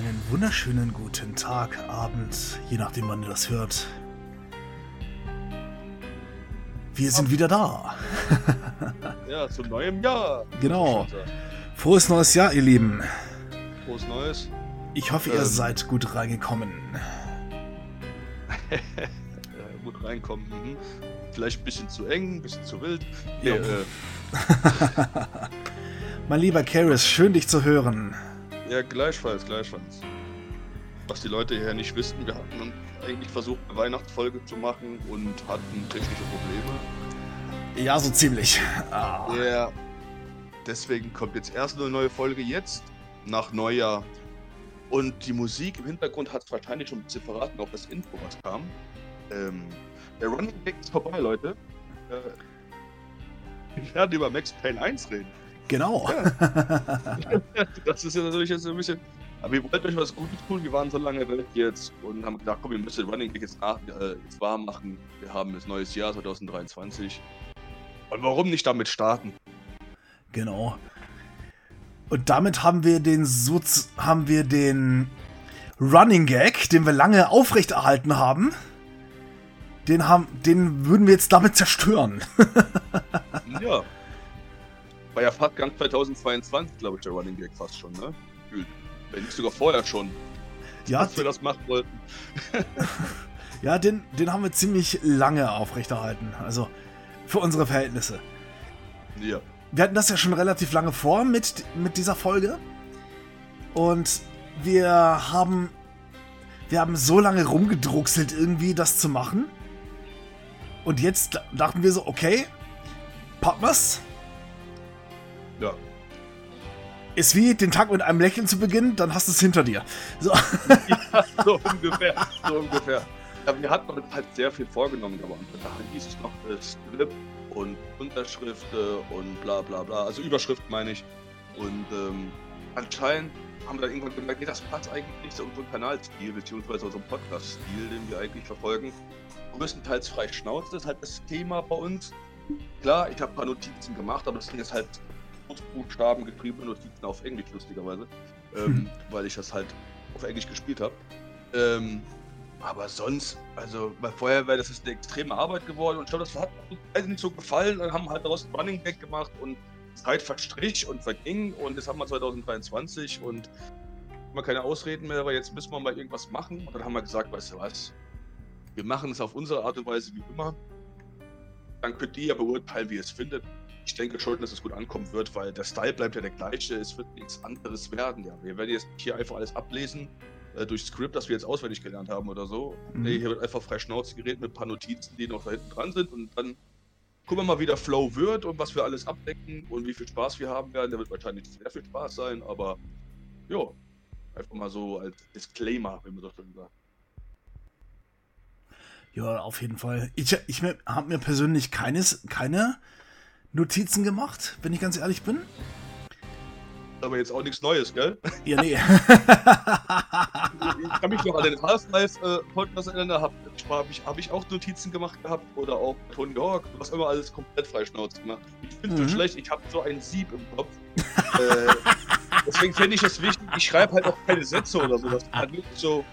Einen wunderschönen guten Tag, Abend, je nachdem, wann ihr das hört. Wir sind wieder da. ja, zum neuen Jahr. Genau. Frohes neues Jahr, ihr Lieben. Frohes neues. Ich hoffe, ihr ähm. seid gut reingekommen. gut reinkommen. Mhm. Vielleicht ein bisschen zu eng, ein bisschen zu wild. Ja. Äh, mein lieber Karis, schön dich zu hören. Ja, gleichfalls, gleichfalls. Was die Leute hier nicht wissen, wir hatten eigentlich versucht, eine Weihnachtsfolge zu machen und hatten technische Probleme. Ja, so ziemlich. Ah. Ja. Deswegen kommt jetzt erst eine neue Folge jetzt, nach Neujahr. Und die Musik im Hintergrund hat wahrscheinlich schon ein bisschen verraten, auch das Intro, was kam. Ähm, der Running Gag ist vorbei, Leute. Äh, wir werden über Max Payne 1 reden. Genau. Ja. das ist ja natürlich jetzt ein bisschen. Aber wir wollten euch was Gutes tun. Wir waren so lange weg jetzt und haben gedacht, komm, wir müssen Running Gag jetzt, nach, äh, jetzt warm machen. Wir haben das neues Jahr 2023. Und warum nicht damit starten? Genau. Und damit haben wir den so haben wir den Running Gag, den wir lange aufrechterhalten haben. Den haben, den würden wir jetzt damit zerstören. ja. War ja fast ganz 2022, glaube ich, der Running Gag fast schon, ne? Wenn nicht sogar vorher schon. Ja. Dass wir das machen wollten. ja, den, den haben wir ziemlich lange aufrechterhalten. Also für unsere Verhältnisse. Ja. Wir hatten das ja schon relativ lange vor mit, mit dieser Folge. Und wir haben. Wir haben so lange rumgedruckselt, irgendwie das zu machen. Und jetzt dachten wir so, okay, packen wir's. Ja. Ist wie den Tag mit einem Lächeln zu beginnen, dann hast du es hinter dir. So. Ja, so ungefähr. So ungefähr. Ja, wir hatten uns halt sehr viel vorgenommen, aber da hieß es noch äh, Skript und Unterschriften und bla bla bla. Also Überschrift meine ich. Und ähm, anscheinend haben wir dann irgendwann gemerkt, nee, das passt eigentlich nicht zu unserem Kanalstil, beziehungsweise unserem Podcast-Stil, den wir eigentlich verfolgen. Größtenteils frei Schnauze, das ist halt das Thema bei uns. Klar, ich habe ein paar Notizen gemacht, aber das sind jetzt halt Großbuchstaben getriebene Notizen auf Englisch, lustigerweise. Ähm, hm. Weil ich das halt auf Englisch gespielt habe. Ähm, aber sonst, also bei Feuerwehr, das ist eine extreme Arbeit geworden und ich glaube, das hat uns nicht so gefallen. Dann haben wir halt daraus ein Running Back gemacht und Zeit verstrich und verging und jetzt haben wir 2023 und haben wir keine Ausreden mehr, aber jetzt müssen wir mal irgendwas machen. Und dann haben wir gesagt, weißt du was, wir machen es auf unsere Art und Weise wie immer. Dann könnt ihr ja beurteilen, wie ihr es findet ich denke schon, dass es gut ankommen wird, weil der Style bleibt ja der gleiche. Es wird nichts anderes werden. Ja, wir werden jetzt hier einfach alles ablesen äh, durch Script, das wir jetzt auswendig gelernt haben oder so. Mhm. Nee, hier wird einfach frei Schnauze geredet mit ein paar Notizen, die noch da hinten dran sind und dann gucken wir mal, wie der Flow wird und was wir alles abdecken und wie viel Spaß wir haben werden. Der wird wahrscheinlich sehr viel Spaß sein, aber ja, einfach mal so als Disclaimer, wenn man das schon sagt. Ja, auf jeden Fall. Ich, ich habe mir persönlich keines, keine Notizen gemacht, wenn ich ganz ehrlich bin. Aber jetzt auch nichts Neues, gell? Ja, nee. ich kann mich noch an den Half-Life-Podcast erinnern, da habe ich, hab ich auch Notizen gemacht gehabt oder auch Tony Hawk, hast immer alles komplett freischnauze gemacht. Ich finde mhm. so schlecht, ich habe so ein Sieb im Kopf. äh, deswegen finde ich es wichtig, ich schreibe halt auch keine Sätze oder so, das halt wirklich so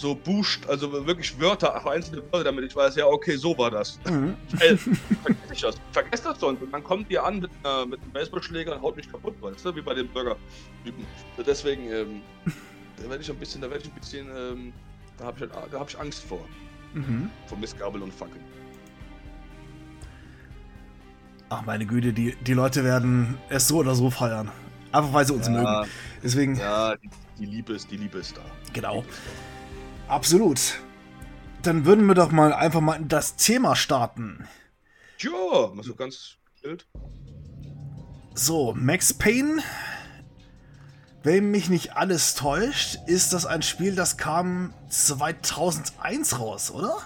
so Bucht, also wirklich Wörter, einzelne Wörter, damit ich weiß, ja, okay, so war das. Mhm. vergesse ich das. Vergesst das sonst. Und dann kommt ihr an mit, äh, mit einem Baseballschläger und haut mich kaputt, weißt du, wie bei den Burger-Typen. Deswegen, ähm, da werde ich ein bisschen, da werde ich ein bisschen, ähm, da habe ich, halt, hab ich Angst vor. Mhm. Vor Missgabel und Fackeln. Ach meine Güte, die, die Leute werden es so oder so feiern. Einfach weil sie uns ja, mögen. Deswegen. Ja, die, die, Liebe ist, die Liebe ist da. Genau. Absolut. Dann würden wir doch mal einfach mal in das Thema starten. Ja, mal so ganz wild. So, Max Payne. Wenn mich nicht alles täuscht, ist das ein Spiel, das kam 2001 raus, oder?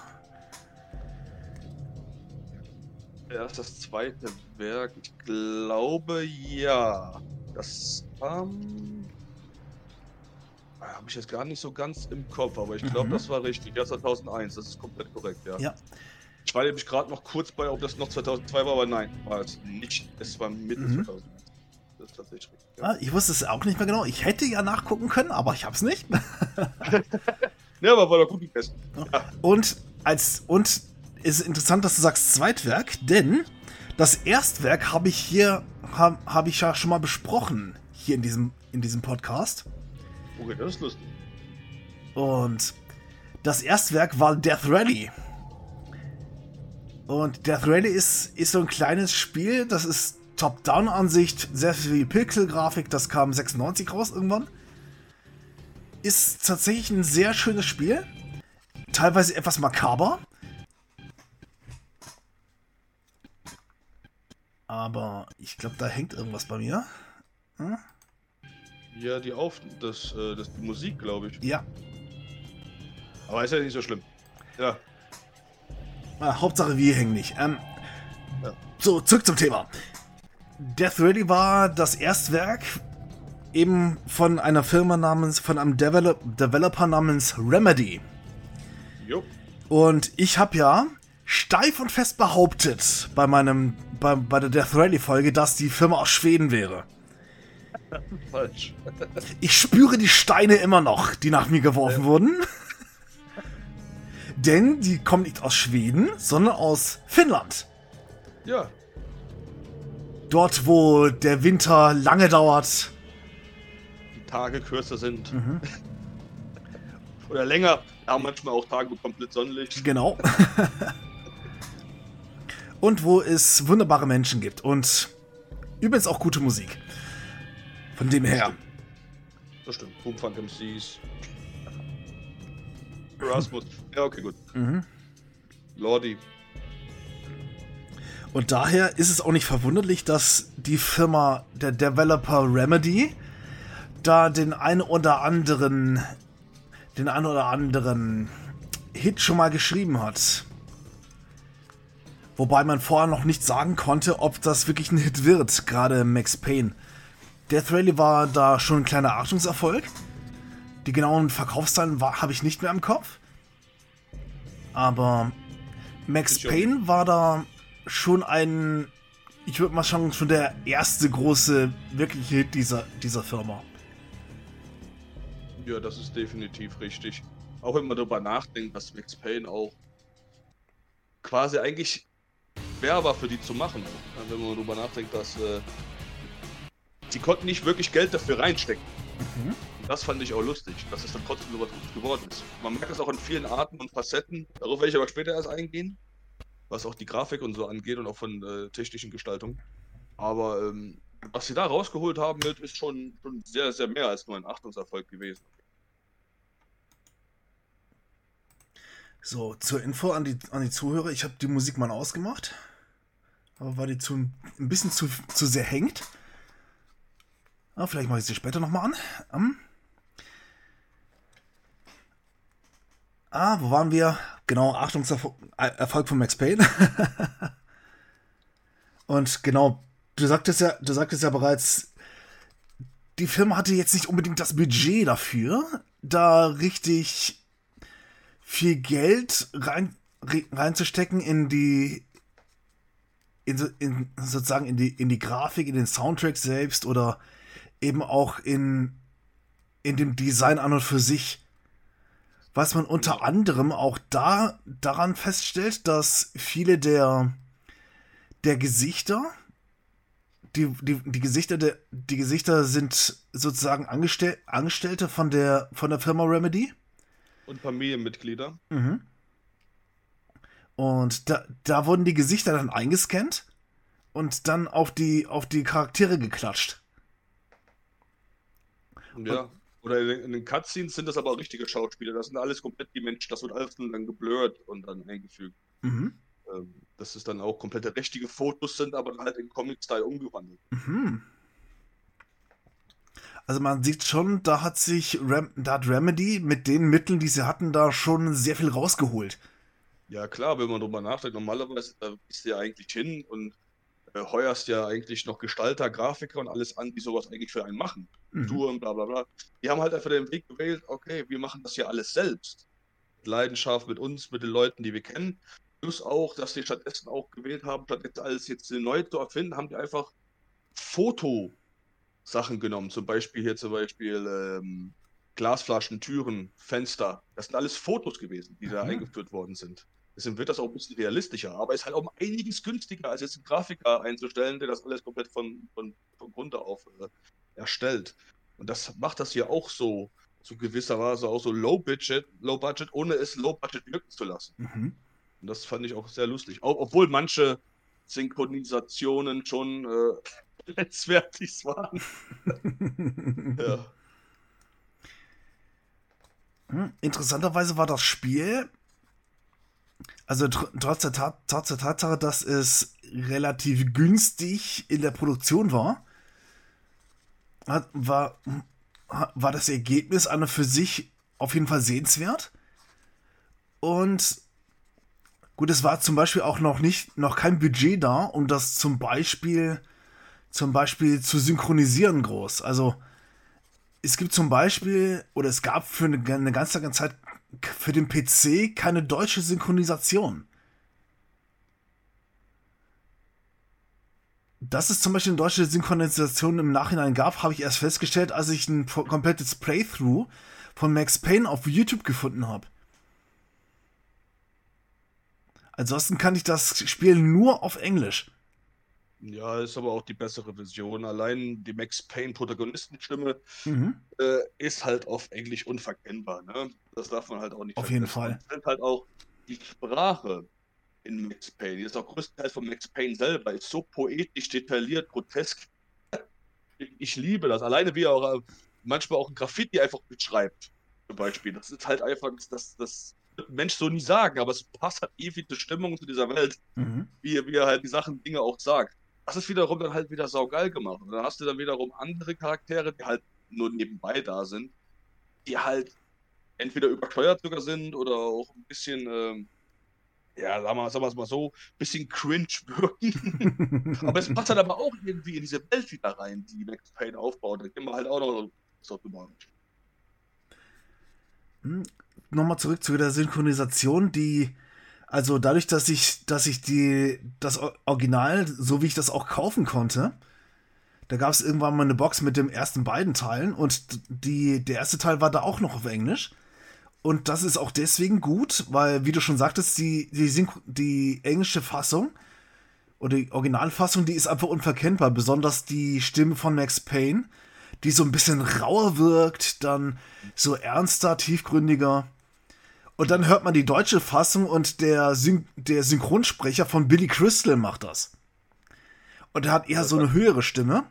Erst das zweite Werk, ich glaube ja. Das kam. Habe ich jetzt gar nicht so ganz im Kopf, aber ich glaube, mhm. das war richtig. Ja, 2001, das ist komplett korrekt, ja. Ja. Ich war nämlich gerade noch kurz bei, ob das noch 2002 war, aber nein, war es nicht. Es war Mitte mhm. 2001. Das tatsächlich. Ja. Ah, ich wusste es auch nicht mehr genau. Ich hätte ja nachgucken können, aber ich habe es nicht. ja, aber war doch gut gegessen. Ja. Und als und ist interessant, dass du sagst Zweitwerk, denn das Erstwerk habe ich hier habe hab ich ja schon mal besprochen hier in diesem in diesem Podcast. Okay, das ist lustig. Und das Erstwerk war Death Rally. Und Death Rally ist, ist so ein kleines Spiel, das ist Top-Down-Ansicht, sehr viel Pixel-Grafik, das kam 96 raus irgendwann. Ist tatsächlich ein sehr schönes Spiel. Teilweise etwas makaber. Aber ich glaube, da hängt irgendwas bei mir. Hm? Ja, die Auf... Das, äh, das, die Musik, glaube ich. Ja. Aber ist ja nicht so schlimm. Ja. Ah, Hauptsache wir hängen nicht. Ähm, ja. So, zurück zum Thema. Death Rally war das Erstwerk eben von einer Firma namens, von einem Develop Developer namens Remedy. Jo. Und ich habe ja steif und fest behauptet bei meinem, bei, bei der Death Rally Folge, dass die Firma aus Schweden wäre. Falsch. Ich spüre die Steine immer noch, die nach mir geworfen ja. wurden. Denn die kommen nicht aus Schweden, sondern aus Finnland. Ja. Dort, wo der Winter lange dauert. Die Tage kürzer sind. Mhm. Oder länger. Ja, manchmal auch Tage komplett Sonnenlicht. Genau. und wo es wunderbare Menschen gibt. Und übrigens auch gute Musik. Von dem her. Das stimmt. Boomfunk MCs. Erasmus. Ja, okay, gut. Mhm. Lordi. Und daher ist es auch nicht verwunderlich, dass die Firma, der Developer Remedy, da den einen oder anderen, den einen oder anderen Hit schon mal geschrieben hat. Wobei man vorher noch nicht sagen konnte, ob das wirklich ein Hit wird, gerade Max Payne. Death Rally war da schon ein kleiner Achtungserfolg. Die genauen Verkaufszahlen habe ich nicht mehr im Kopf. Aber Max Payne war da schon ein, ich würde mal sagen, schon der erste große wirkliche Hit dieser, dieser Firma. Ja, das ist definitiv richtig. Auch wenn man darüber nachdenkt, dass Max Payne auch quasi eigentlich schwer war für die zu machen. Wenn man darüber nachdenkt, dass äh, die konnten nicht wirklich Geld dafür reinstecken. Mhm. Das fand ich auch lustig, dass es dann trotzdem so was geworden ist. Man merkt es auch in vielen Arten und Facetten. Darauf werde ich aber später erst eingehen, was auch die Grafik und so angeht und auch von äh, technischen Gestaltung. Aber ähm, was sie da rausgeholt haben, ist schon, schon sehr, sehr mehr als nur ein Achtungserfolg gewesen. So, zur Info an die, an die Zuhörer, ich habe die Musik mal ausgemacht. Aber weil die zu, ein bisschen zu, zu sehr hängt. Aber vielleicht mache ich sie später nochmal an. Um. Ah, wo waren wir? Genau, Achtungserfolg von Max Payne. Und genau, du sagtest ja, du sagtest ja bereits, die Firma hatte jetzt nicht unbedingt das Budget dafür, da richtig viel Geld rein, reinzustecken in die in, in, sozusagen in die in die Grafik, in den Soundtrack selbst oder eben auch in, in dem Design an und für sich. Was man unter anderem auch da daran feststellt, dass viele der, der Gesichter, die, die, die Gesichter der, die Gesichter sind sozusagen Angestell, Angestellte von der, von der Firma Remedy. Und Familienmitglieder. Mhm. Und da, da wurden die Gesichter dann eingescannt und dann auf die, auf die Charaktere geklatscht. Ja. Oder in den Cutscenes sind das aber auch richtige Schauspieler. Das sind alles komplett die Menschen. Das wird alles dann geblurrt und dann eingefügt. Mhm. Ähm, dass es dann auch komplette richtige Fotos sind, aber halt in Comic-Style umgewandelt. Mhm. Also man sieht schon, da hat sich Rem da hat Remedy mit den Mitteln, die sie hatten, da schon sehr viel rausgeholt. Ja klar, wenn man drüber nachdenkt, normalerweise da bist du ja eigentlich hin und heuerst ja eigentlich noch Gestalter, Grafiker und alles an, die sowas eigentlich für einen machen. Mhm. Touren, bla bla bla. Die haben halt einfach den Weg gewählt, okay, wir machen das hier alles selbst. Mit Leidenschaft mit uns, mit den Leuten, die wir kennen. Plus auch, dass die stattdessen auch gewählt haben, statt jetzt alles jetzt neu zu erfinden, haben die einfach Foto Sachen genommen. Zum Beispiel hier zum Beispiel ähm, Glasflaschen, Türen, Fenster. Das sind alles Fotos gewesen, die da mhm. eingeführt worden sind. Deswegen wird das auch ein bisschen realistischer, aber ist halt auch einiges günstiger, als jetzt einen Grafiker einzustellen, der das alles komplett von, von, von Grund auf äh, erstellt. Und das macht das hier auch so, zu gewisser Weise auch so Low Budget, Low Budget, ohne es Low Budget wirken zu lassen. Mhm. Und das fand ich auch sehr lustig. Auch, obwohl manche Synchronisationen schon äh, letztwertig waren. ja. Hm, interessanterweise war das Spiel, also tr trotz, der trotz der Tatsache, dass es relativ günstig in der Produktion war, hat, war, war das Ergebnis an und für sich auf jeden Fall sehenswert. Und gut, es war zum Beispiel auch noch nicht, noch kein Budget da, um das zum Beispiel, zum Beispiel zu synchronisieren groß. Also es gibt zum Beispiel, oder es gab für eine, eine ganz lange Zeit für den PC keine deutsche Synchronisation. Dass es zum Beispiel eine deutsche Synchronisation im Nachhinein gab, habe ich erst festgestellt, als ich ein komplettes Playthrough von Max Payne auf YouTube gefunden habe. Ansonsten kann ich das Spiel nur auf Englisch. Ja, ist aber auch die bessere Version. Allein die Max Payne Protagonistenstimme mhm. äh, ist halt auf Englisch unverkennbar. Ne? Das darf man halt auch nicht Auf vergessen. jeden Fall. Und halt auch die Sprache in Max Payne, die ist auch größtenteils von Max Payne selber, ist so poetisch, detailliert, grotesk. Ich liebe das. Alleine wie er auch äh, manchmal auch ein Graffiti einfach beschreibt, zum Beispiel. Das ist halt einfach, das, das wird ein Mensch so nie sagen, aber es passt halt ewig zur Stimmung zu dieser Welt, mhm. wie, wie er halt die Sachen, Dinge auch sagt. Das ist wiederum dann halt wieder saugeil gemacht. Und dann hast du dann wiederum andere Charaktere, die halt nur nebenbei da sind, die halt entweder übersteuert sogar sind oder auch ein bisschen, ähm, ja, sagen wir, sagen wir es mal so, ein bisschen cringe wirken. aber es passt halt aber auch irgendwie in diese Welt wieder rein, die Max Payne aufbaut. Da gehen wir halt auch noch so drüber. Hm, Nochmal zurück zu der Synchronisation, die also dadurch, dass ich, dass ich die, das Original, so wie ich das auch kaufen konnte, da gab es irgendwann mal eine Box mit den ersten beiden Teilen und die, der erste Teil war da auch noch auf Englisch. Und das ist auch deswegen gut, weil, wie du schon sagtest, die, die, die englische Fassung oder die Originalfassung, die ist einfach unverkennbar. Besonders die Stimme von Max Payne, die so ein bisschen rauer wirkt, dann so ernster, tiefgründiger. Und dann hört man die deutsche Fassung und der, Syn der Synchronsprecher von Billy Crystal macht das. Und er hat eher so eine höhere Stimme.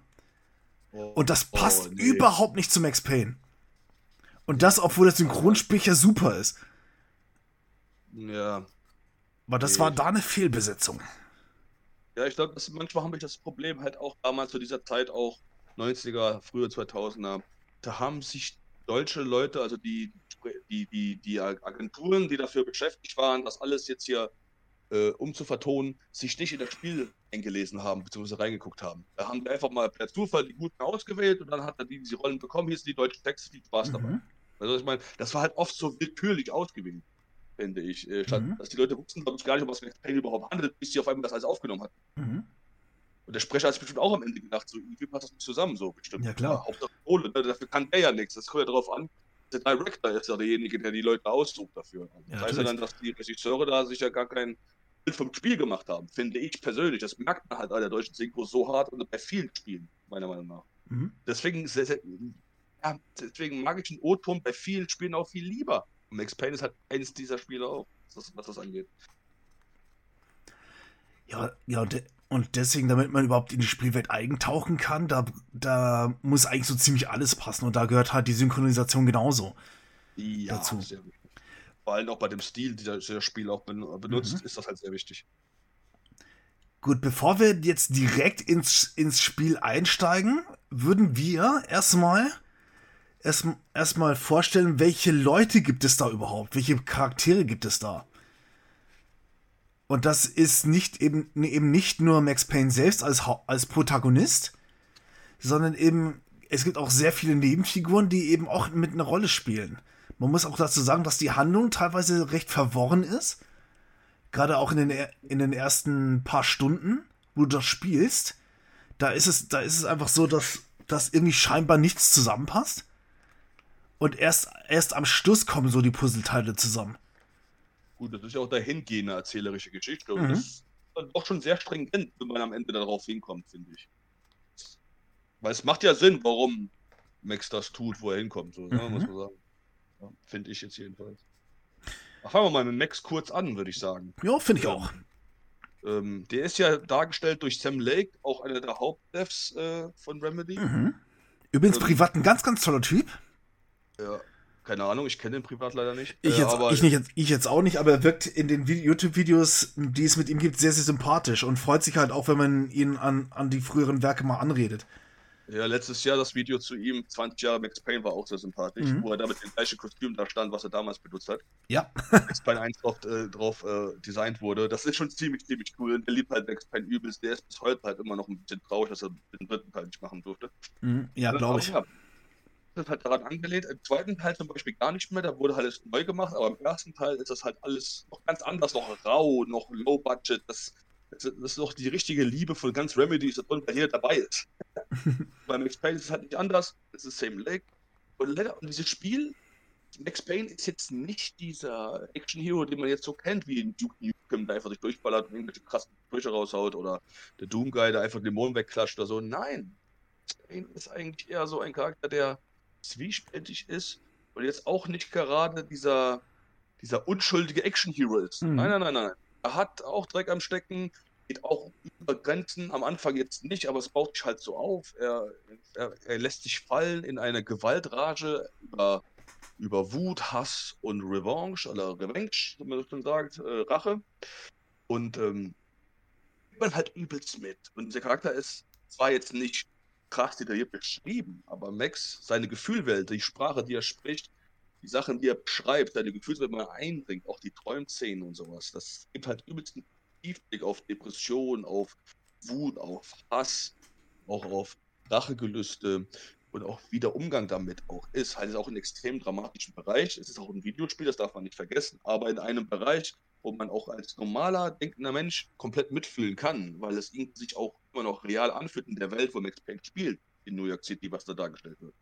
Oh, und das passt oh, nee. überhaupt nicht zu Max Payne. Und das, obwohl der Synchronsprecher super ist. Ja. Aber das nee. war da eine Fehlbesetzung. Ja, ich glaube, manchmal habe ich das Problem halt auch damals zu dieser Zeit auch 90er, frühe 2000er. Da haben sich deutsche Leute, also die, die, die, die Agenturen, die dafür beschäftigt waren, das alles jetzt hier äh, umzuvertonen, sich nicht in das Spiel eingelesen haben, beziehungsweise reingeguckt haben. Da haben wir einfach mal per Zufall die Guten ausgewählt und dann hat er die, diese Rollen bekommen, hier sind die deutschen Texte, viel Spaß mhm. dabei. Also ich meine, das war halt oft so willkürlich ausgewählt, finde ich. Äh, statt, mhm. Dass die Leute wussten, glaube ich, gar nicht, um was Payne überhaupt handelt, bis sie auf einmal das alles aufgenommen hat. Mhm. Und der Sprecher hat sich bestimmt auch am Ende gedacht, so irgendwie passt das nicht zusammen, so bestimmt. Ja, klar. Hauptsache Kohle, ne? dafür kann der ja nichts. Das kommt ja darauf an. Der Director ist ja derjenige, der die Leute aussucht dafür. Ja, das heißt ja dann, dass die Regisseure da sich ja gar kein Bild vom Spiel gemacht haben, finde ich persönlich. Das merkt man halt an der deutschen Synchro so hart und bei vielen Spielen, meiner Meinung nach. Mhm. Deswegen, sehr, sehr, ja, deswegen mag ich den O-Ton bei vielen Spielen auch viel lieber. Und Max Payne ist halt eines dieser Spiele auch, was, das angeht. Ja, ja, und deswegen, damit man überhaupt in die Spielwelt eigentauchen kann, da, da muss eigentlich so ziemlich alles passen. Und da gehört halt die Synchronisation genauso ja, dazu. Sehr wichtig. Vor allem auch bei dem Stil, der das Spiel auch benutzt, mhm. ist das halt sehr wichtig. Gut, bevor wir jetzt direkt ins, ins Spiel einsteigen, würden wir erstmal erst, erstmal vorstellen, welche Leute gibt es da überhaupt? Welche Charaktere gibt es da? Und das ist nicht eben, eben nicht nur Max Payne selbst als, als Protagonist, sondern eben, es gibt auch sehr viele Nebenfiguren, die eben auch mit einer Rolle spielen. Man muss auch dazu sagen, dass die Handlung teilweise recht verworren ist. Gerade auch in den, in den ersten paar Stunden, wo du das spielst. Da ist es, da ist es einfach so, dass, dass irgendwie scheinbar nichts zusammenpasst. Und erst, erst am Schluss kommen so die Puzzleteile zusammen. Gut, das ist ja auch dahingehende erzählerische Geschichte. Und mhm. das ist doch schon sehr stringent, wenn man am Ende darauf hinkommt, finde ich. Weil es macht ja Sinn, warum Max das tut, wo er hinkommt, so, ne, mhm. muss man sagen. Ja, finde ich jetzt jedenfalls. Fangen wir mal mit Max kurz an, würde ich sagen. Ja, finde ich ähm, auch. Ähm, der ist ja dargestellt durch Sam Lake, auch einer der Hauptdevs äh, von Remedy. Mhm. Übrigens ähm, privat ein ganz, ganz toller Typ. Ja, keine Ahnung, ich kenne den privat leider nicht. Ich, äh, jetzt, äh, ich, nicht, ich jetzt auch nicht, aber er wirkt in den YouTube-Videos, die es mit ihm gibt, sehr, sehr sympathisch und freut sich halt auch, wenn man ihn an, an die früheren Werke mal anredet. Ja, letztes Jahr das Video zu ihm, 20 Jahre Max Payne, war auch sehr sympathisch, mhm. wo er da mit dem gleichen Kostüm da stand, was er damals benutzt hat. Ja. Max Payne 1 drauf, äh, drauf äh, designt wurde. Das ist schon ziemlich, ziemlich cool. Und er liebt halt Max Payne übelst. Der ist bis heute halt immer noch ein bisschen traurig, dass er den dritten Teil nicht machen durfte. Mhm. Ja, glaube ich. Ja, ist halt daran angelehnt. Im zweiten Teil zum Beispiel gar nicht mehr, da wurde halt alles neu gemacht, aber im ersten Teil ist das halt alles noch ganz anders, noch rau, noch low budget. Das das ist doch die richtige Liebe von ganz Remedy, ist da drin, weil jeder dabei ist. Bei Max Payne ist es halt nicht anders. Es ist Same Leg. Und, und dieses Spiel, Max Payne ist jetzt nicht dieser Action-Hero, den man jetzt so kennt, wie in Duke Nukem, der einfach sich durchballert und irgendwelche krassen Sprüche raushaut oder der Doom Guy, der einfach Dämonen wegklatscht oder so. Nein. Max Payne ist eigentlich eher so ein Charakter, der zwiespältig ist und jetzt auch nicht gerade dieser, dieser unschuldige Action-Hero ist. Mhm. Nein, nein, nein, nein. Er hat auch Dreck am Stecken, geht auch über Grenzen. Am Anfang jetzt nicht, aber es baut sich halt so auf. Er, er, er lässt sich fallen in eine Gewaltrage über, über Wut, Hass und Revanche oder Revenge, wie man das schon sagt, äh, Rache. Und ähm, man halt übelst mit. Und dieser Charakter ist zwar jetzt nicht krass detailliert beschrieben, aber Max, seine Gefühlwelt, die Sprache, die er spricht, die Sachen, die er beschreibt, seine Gefühlswelt mal einbringt, auch die Träumszenen und sowas, das gibt halt übelst einen Tiefblick auf Depression, auf Wut, auf Hass, auch auf Rachegelüste und auch wie der Umgang damit auch ist. Halt ist auch ein extrem dramatischen Bereich. Es ist auch ein Videospiel, das darf man nicht vergessen, aber in einem Bereich, wo man auch als normaler, denkender Mensch komplett mitfühlen kann, weil es sich auch immer noch real anfühlt in der Welt, wo Max Payne spielt, in New York City, was da dargestellt wird.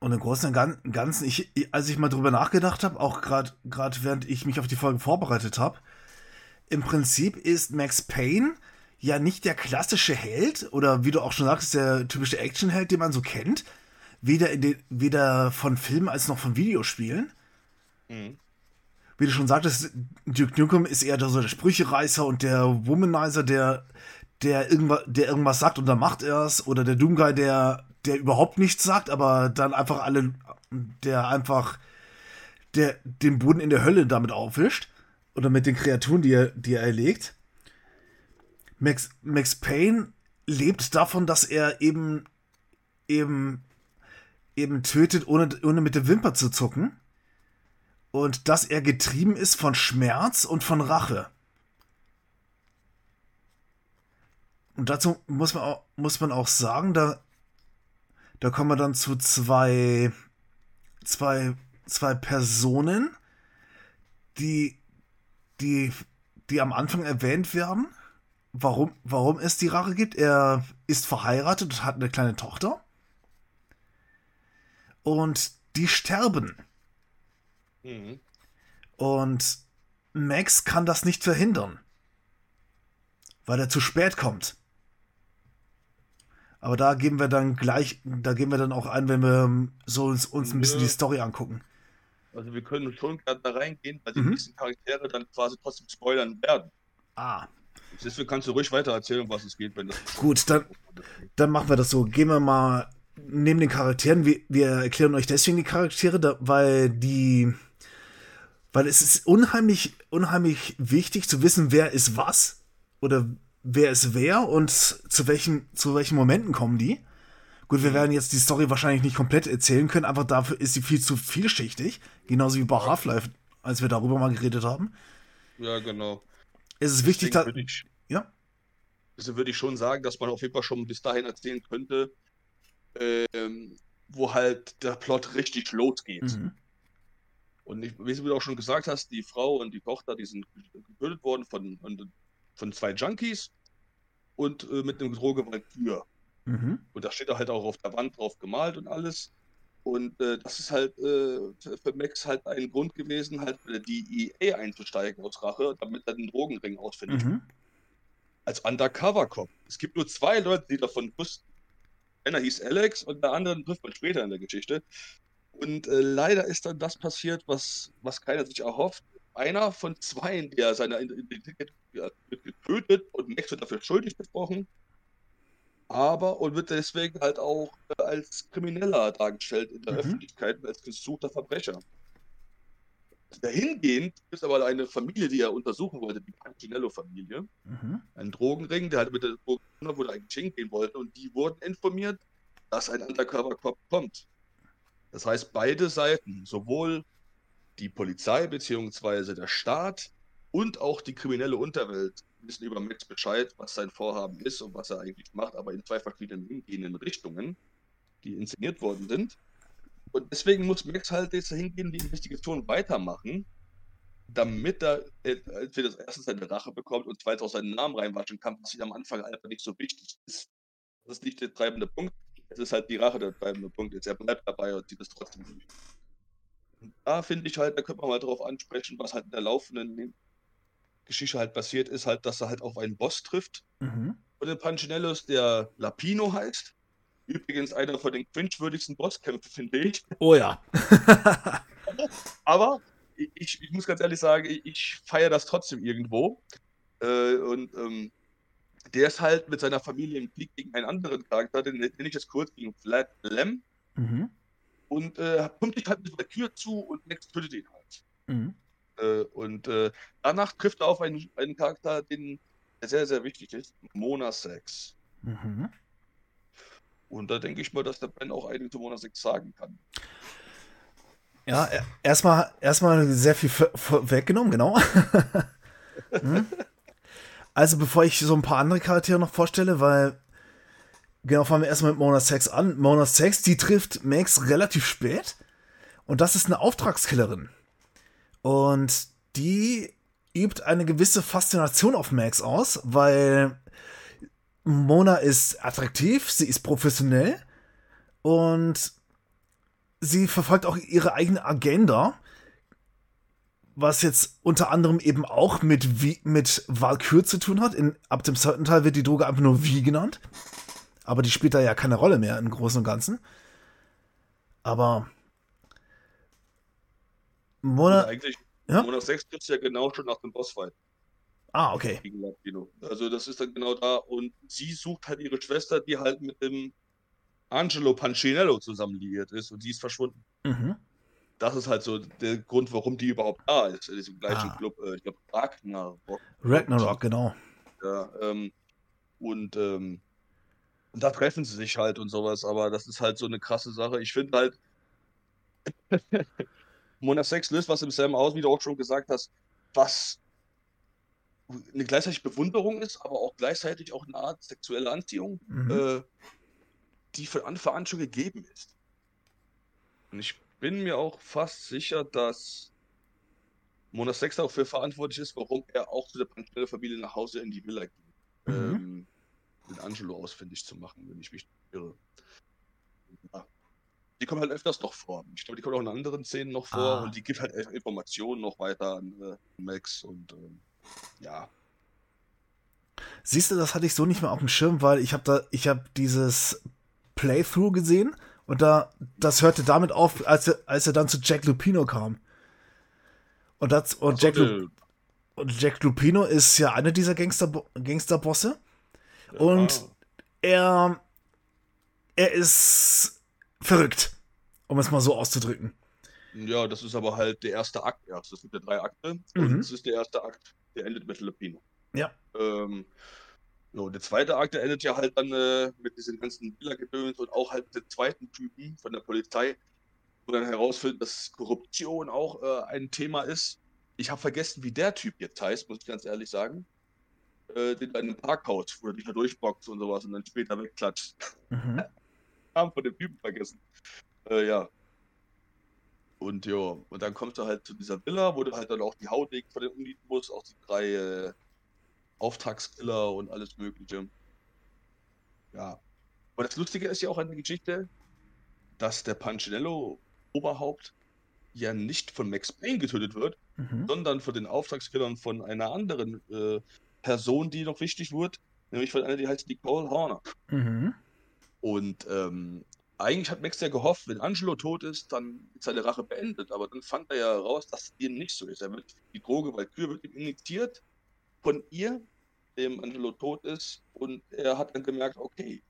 Und im Großen und Ganzen, ich, als ich mal drüber nachgedacht habe, auch gerade während ich mich auf die Folge vorbereitet habe, im Prinzip ist Max Payne ja nicht der klassische Held oder wie du auch schon sagst, der typische Actionheld, den man so kennt. Weder, in den, weder von Filmen als noch von Videospielen. Mhm. Wie du schon sagtest, Duke Nukem ist eher so der Sprüchereißer und der Womanizer, der, der, irgendwas, der irgendwas sagt und dann macht er es. Oder der Doomguy, der der überhaupt nichts sagt, aber dann einfach alle, der einfach der den Boden in der Hölle damit aufwischt. Oder mit den Kreaturen, die er, die er erlegt. Max, Max Payne lebt davon, dass er eben eben eben tötet, ohne, ohne mit der Wimper zu zucken. Und dass er getrieben ist von Schmerz und von Rache. Und dazu muss man auch, muss man auch sagen, da da kommen wir dann zu zwei, zwei, zwei Personen, die, die, die am Anfang erwähnt werden. Warum, warum es die Rache gibt. Er ist verheiratet und hat eine kleine Tochter. Und die sterben. Mhm. Und Max kann das nicht verhindern. Weil er zu spät kommt. Aber da geben wir dann gleich, da gehen wir dann auch ein, wenn wir so uns, uns ein bisschen die Story angucken. Also wir können schon gerade da reingehen, weil die mhm. nächsten Charaktere dann quasi trotzdem spoilern werden. Ah. Deswegen kannst du ruhig weiter erzählen, was es geht, wenn das. Gut, dann, dann machen wir das so. Gehen wir mal neben den Charakteren. Wir, wir erklären euch deswegen die Charaktere, da, weil die. Weil es ist unheimlich, unheimlich wichtig zu wissen, wer ist was. Oder wer ist wer und zu welchen, zu welchen Momenten kommen die. Gut, wir mhm. werden jetzt die Story wahrscheinlich nicht komplett erzählen können, einfach dafür ist sie viel zu vielschichtig. Genauso wie bei Half-Life, als wir darüber mal geredet haben. Ja, genau. Es ist wichtig, dass. Ja? Also würde ich schon sagen, dass man auf jeden Fall schon bis dahin erzählen könnte, ähm, wo halt der Plot richtig losgeht. Mhm. Und ich, wie du auch schon gesagt hast, die Frau und die Tochter, die sind getötet worden von, von zwei Junkies und äh, mit einem Droge Vampir. Mhm. Und da steht er halt auch auf der Wand drauf gemalt und alles. Und äh, das ist halt äh, für Max halt ein Grund gewesen, halt die EA einzusteigen aus Rache, damit er den Drogenring ausfindet. Mhm. Als Undercover-Cop. Es gibt nur zwei Leute, die davon wussten. Einer hieß Alex und der andere trifft man später in der Geschichte. Und äh, leider ist dann das passiert, was, was keiner sich erhofft. Einer von zwei, der seine Identität wird getötet und Max wird dafür schuldig gesprochen aber und wird deswegen halt auch äh, als Krimineller dargestellt in der mhm. Öffentlichkeit, als gesuchter Verbrecher. Dahingehend ist aber eine Familie, die er untersuchen wollte, die Pancinello-Familie. Mhm. Ein Drogenring, der halt mit der Drogen wurde eigentlich hingehen wollte und die wurden informiert, dass ein Undercover-Cop kommt. Das heißt, beide Seiten, sowohl die Polizei bzw. der Staat und auch die kriminelle Unterwelt, wissen über Max Bescheid, was sein Vorhaben ist und was er eigentlich macht, aber in zwei verschiedenen hingehenden Richtungen, die inszeniert worden sind. Und deswegen muss Max halt jetzt hingehen, die Investigation weitermachen, damit er entweder das erste seine Rache bekommt und zweitens auch seinen Namen reinwaschen kann, was ihm am Anfang einfach nicht so wichtig ist. Das ist nicht der treibende Punkt. Es ist halt die Rache der treibende Punkt. Jetzt er bleibt dabei und sieht es trotzdem durch. Da finde ich halt, da könnte man mal drauf ansprechen, was halt in der laufenden Geschichte halt passiert ist, halt, dass er halt auf einen Boss trifft mhm. von den Pancinellos, der Lapino heißt. Übrigens einer von den cringe-würdigsten Bosskämpfen, finde ich. Oh ja. Aber ich, ich, muss ganz ehrlich sagen, ich, ich feiere das trotzdem irgendwo. Äh, und ähm, der ist halt mit seiner Familie im Krieg gegen einen anderen Charakter, den nenne ich jetzt kurz, gegen Flat Lem. Mhm. Und äh, kommt sich halt mit der Tür zu und Max tötet ihn halt. Mhm. Äh, und äh, danach trifft er auf einen, einen Charakter, den, der sehr, sehr wichtig ist, Mona Sex. Mhm. Und da denke ich mal, dass der Ben auch einiges zu Mona Sex sagen kann. Ja, erstmal erstmal sehr viel weggenommen, genau. hm. Also bevor ich so ein paar andere Charaktere noch vorstelle, weil genau fangen wir erstmal mit Mona Sex an. Mona Sex, die trifft Max relativ spät und das ist eine Auftragskillerin. Und die übt eine gewisse Faszination auf Max aus, weil Mona ist attraktiv, sie ist professionell und sie verfolgt auch ihre eigene Agenda, was jetzt unter anderem eben auch mit, mit Valkyr zu tun hat. In, ab dem zweiten Teil wird die Droge einfach nur wie genannt. Aber die spielt da ja keine Rolle mehr im Großen und Ganzen. Aber Monat. Eigentlich, ja? Monat 6 gibt es ja genau schon nach dem Bossfight. Ah, okay. Also das ist dann genau da. Und sie sucht halt ihre Schwester, die halt mit dem Angelo Pancinello zusammen liiert ist und sie ist verschwunden. Mhm. Das ist halt so der Grund, warum die überhaupt da ist, in diesem gleichen ah. Club. Äh, ich glaube, Ragnarok. Ragnarok, genau. Ja, ähm, und, ähm, und da treffen sie sich halt und sowas, aber das ist halt so eine krasse Sache. Ich finde halt, Mona 6 löst was im Sam aus, wie du auch schon gesagt hast, was eine gleichzeitig Bewunderung ist, aber auch gleichzeitig auch eine Art sexuelle Anziehung, mhm. äh, die von Anfang an schon gegeben ist. Und ich bin mir auch fast sicher, dass Mona 6 dafür verantwortlich ist, warum er auch zu der Pantello-Familie nach Hause in die Villa ging. Mhm. Ähm, den Angelo ausfindig zu machen, wenn ich mich irre. Ja die kommen halt öfters noch vor. Ich glaube, die kommen auch in anderen Szenen noch vor ah. und die gibt halt Informationen noch weiter an äh, Max und ähm, ja. Siehst du, das hatte ich so nicht mehr auf dem Schirm, weil ich habe da, ich habe dieses Playthrough gesehen und da, das hörte damit auf, als er, als er dann zu Jack Lupino kam. Und, das, und, Jack, Lu, und Jack Lupino ist ja einer dieser Gangster, Gangsterbosse. Ja. Und er, er ist verrückt, um es mal so auszudrücken. Ja, das ist aber halt der erste Akt erst. Das sind ja drei Akte mhm. und es ist der erste Akt, der endet mit Filipino. Ja. Ähm, so, der zweite Akt, der endet ja halt dann äh, mit diesen ganzen Villa-Gedöns und auch halt mit dem zweiten Typen von der Polizei, wo dann herausfindet, dass Korruption auch äh, ein Thema ist. Ich habe vergessen, wie der Typ jetzt heißt, muss ich ganz ehrlich sagen. Äh, den in einem Parkhaus, wo er dich da durchboxt und sowas und dann später wegklatscht. Mhm. Namen von dem Typen vergessen. Äh, ja. Und ja, und dann kommst du halt zu dieser Villa, wo du halt dann auch die Haut von den musst, auch die drei äh, Auftragskiller und alles Mögliche. Ja. Aber das Lustige ist ja auch an der Geschichte, dass der Punchinello-Oberhaupt ja nicht von Max Payne getötet wird, mhm. sondern von den Auftragskillern von einer anderen äh, Person, die noch wichtig wird, nämlich von einer, die heißt Nicole Horner. Mhm. Und ähm, eigentlich hat Max ja gehofft, wenn Angelo tot ist, dann ist seine Rache beendet. Aber dann fand er ja raus, dass es eben nicht so ist. Er wird, die Droge Valkyrie wird ihm injiziert von ihr, dem Angelo tot ist. Und er hat dann gemerkt, okay,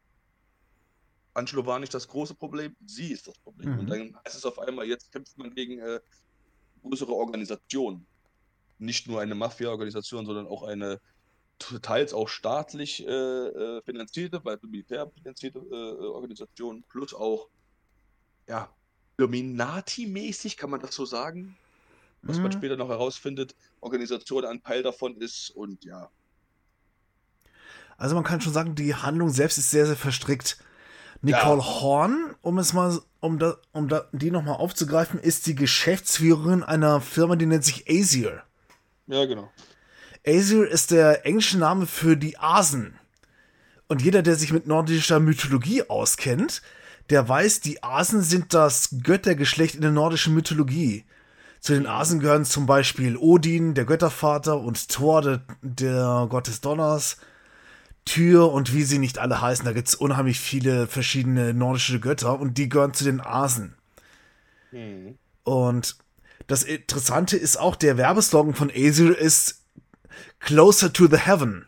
Angelo war nicht das große Problem, sie ist das Problem. Mhm. Und dann heißt es auf einmal, jetzt kämpft man gegen äh, größere Organisationen. Nicht nur eine Mafia-Organisation, sondern auch eine teils auch staatlich äh, äh finanzierte, weil Militär finanzierte äh, Organisation, plus auch ja, Illuminati-mäßig, kann man das so sagen? Was mhm. man später noch herausfindet, Organisation ein Teil davon ist und ja. Also man kann schon sagen, die Handlung selbst ist sehr, sehr verstrickt. Nicole ja. Horn, um es mal, um, da, um da, die nochmal aufzugreifen, ist die Geschäftsführerin einer Firma, die nennt sich Aesir. Ja, genau. Aesir ist der englische Name für die Asen. Und jeder, der sich mit nordischer Mythologie auskennt, der weiß, die Asen sind das Göttergeschlecht in der nordischen Mythologie. Zu den Asen gehören zum Beispiel Odin, der Göttervater, und Thor, der, der Gott des Donners. Tür und wie sie nicht alle heißen. Da gibt es unheimlich viele verschiedene nordische Götter und die gehören zu den Asen. Mhm. Und das Interessante ist auch, der Werbeslogan von Aesir ist Closer to the Heaven.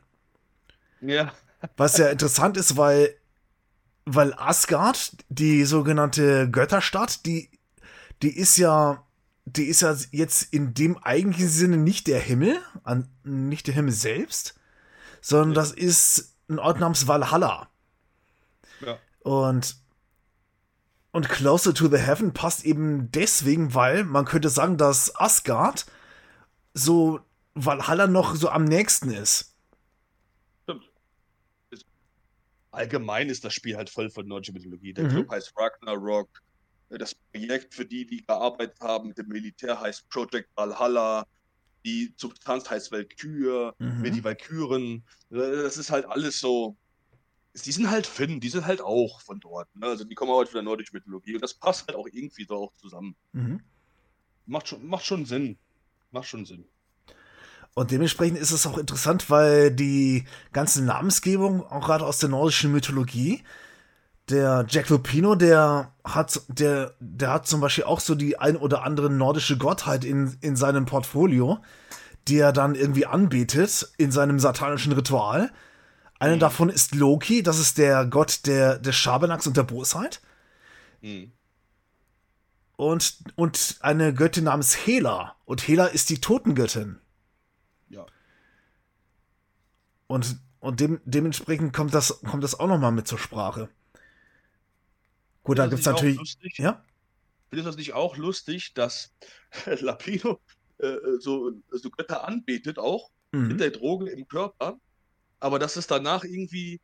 Ja. Was ja interessant ist, weil, weil Asgard, die sogenannte Götterstadt, die, die ist ja, die ist ja jetzt in dem eigentlichen Sinne nicht der Himmel, an, nicht der Himmel selbst, sondern das ist ein Ort namens Valhalla. Ja. Und und Closer to the Heaven passt eben deswegen, weil man könnte sagen, dass Asgard so Valhalla noch so am nächsten ist. Stimmt. Allgemein ist das Spiel halt voll von nordischer Mythologie. Der mhm. Club heißt Ragnarok. Das Projekt, für die, die gearbeitet haben mit dem Militär, heißt Project Valhalla die Substanz heißt Valkyr, mhm. die Valkyren. Das ist halt alles so. Die sind halt Finn, die sind halt auch von dort. Ne? Also die kommen halt von der nordischen Mythologie und das passt halt auch irgendwie so auch zusammen. Mhm. Macht, schon, macht schon Sinn. Macht schon Sinn. Und dementsprechend ist es auch interessant, weil die ganze Namensgebung, auch gerade aus der nordischen Mythologie, der Jack Lupino, der hat, der, der hat zum Beispiel auch so die ein oder andere nordische Gottheit in, in seinem Portfolio, die er dann irgendwie anbetet in seinem satanischen Ritual. Eine mhm. davon ist Loki, das ist der Gott der, des Schabernacks und der Bosheit. Mhm. Und, und eine Göttin namens Hela. Und Hela ist die Totengöttin. Ja. Und, und dem, dementsprechend kommt das, kommt das auch nochmal mit zur Sprache. Gut, da gibt es natürlich. Lustig, ja? Findest du das nicht auch lustig, dass Lapino äh, so, so Götter anbetet, auch mhm. mit der Droge im Körper, aber dass es danach irgendwie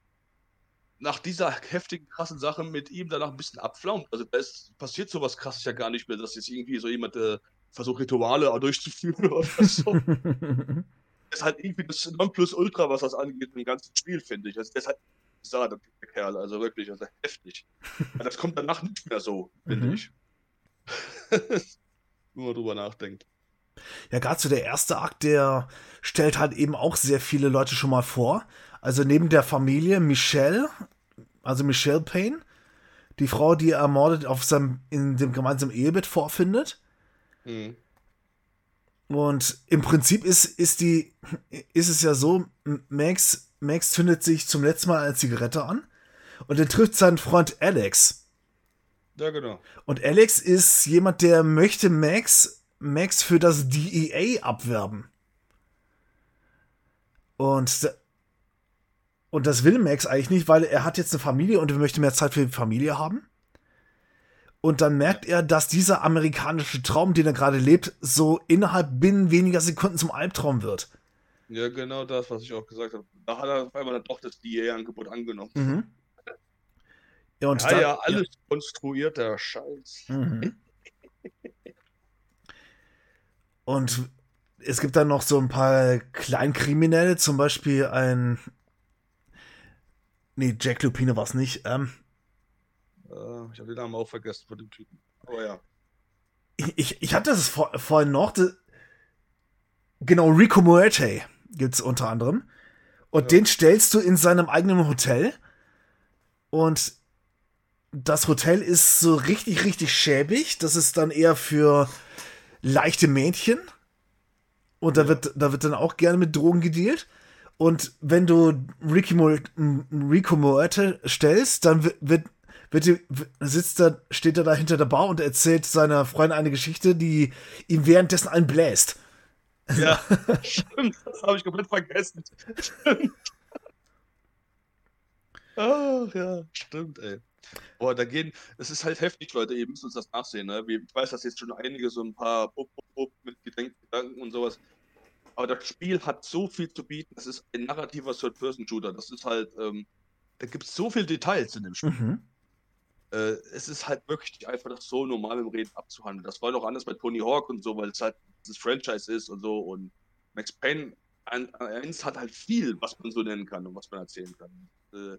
nach dieser heftigen, krassen Sache mit ihm danach ein bisschen abflaumt. Also da ist, passiert sowas krasses ja gar nicht mehr, dass jetzt irgendwie so jemand äh, versucht, Rituale durchzuführen oder so. das ist halt irgendwie das Nonplusultra, was das angeht, im ganzen Spiel, finde ich. Das ist halt sah, der Kerl, also wirklich, also heftig. das kommt danach nicht mehr so, finde mhm. ich. Nur mal drüber nachdenkt. Ja, gerade so der erste Akt, der stellt halt eben auch sehr viele Leute schon mal vor. Also neben der Familie Michelle, also Michelle Payne, die Frau, die er ermordet auf seinem, in dem gemeinsamen Ehebett vorfindet. Mhm. Und im Prinzip ist, ist die, ist es ja so, Max Max zündet sich zum letzten Mal eine Zigarette an und er trifft seinen Freund Alex. Ja, genau. Und Alex ist jemand, der möchte Max, Max für das DEA abwerben. Und, und das will Max eigentlich nicht, weil er hat jetzt eine Familie und er möchte mehr Zeit für die Familie haben. Und dann merkt er, dass dieser amerikanische Traum, den er gerade lebt, so innerhalb binnen weniger Sekunden zum Albtraum wird. Ja, genau das, was ich auch gesagt habe. Da hat er auf einmal dann doch das DEA-Angebot angenommen. Mhm. Ja, und ja, dann, ja, alles ja. konstruierter Scheiß. Mhm. und es gibt dann noch so ein paar Kleinkriminelle, zum Beispiel ein. Nee, Jack Lupine war es nicht. Ähm, Äh, ich habe den Namen auch vergessen von dem Typen. Aber ja. Ich, ich hatte das vor, vorhin noch. Das, genau, Rico Muerte gibt es unter anderem. Und ja. den stellst du in seinem eigenen Hotel. Und das Hotel ist so richtig, richtig schäbig. Das ist dann eher für leichte Mädchen. Und da wird, da wird dann auch gerne mit Drogen gedealt. Und wenn du Ricky Mo Rico Muerte stellst, dann wird, wird, wird, sitzt da, steht er da hinter der Bar und erzählt seiner Freundin eine Geschichte, die ihm währenddessen einen bläst. Ja, stimmt, das habe ich komplett vergessen. Stimmt. Ach ja, stimmt, ey. Boah, da gehen, es ist halt heftig, Leute, ihr müsst uns das nachsehen, ne? Ich weiß, dass jetzt schon einige so ein paar Bup, Bup, Bup mit Gedanken und sowas. Aber das Spiel hat so viel zu bieten. Es ist ein narrativer Third-Person-Shooter. Das ist halt, ähm, da gibt es so viele Details in dem Spiel. Mhm. Äh, es ist halt wirklich einfach, das so normal im Reden abzuhandeln. Das war noch anders bei Tony Hawk und so, weil es halt das Franchise ist und so. Und Max Payne 1 hat halt viel, was man so nennen kann und was man erzählen kann. Äh,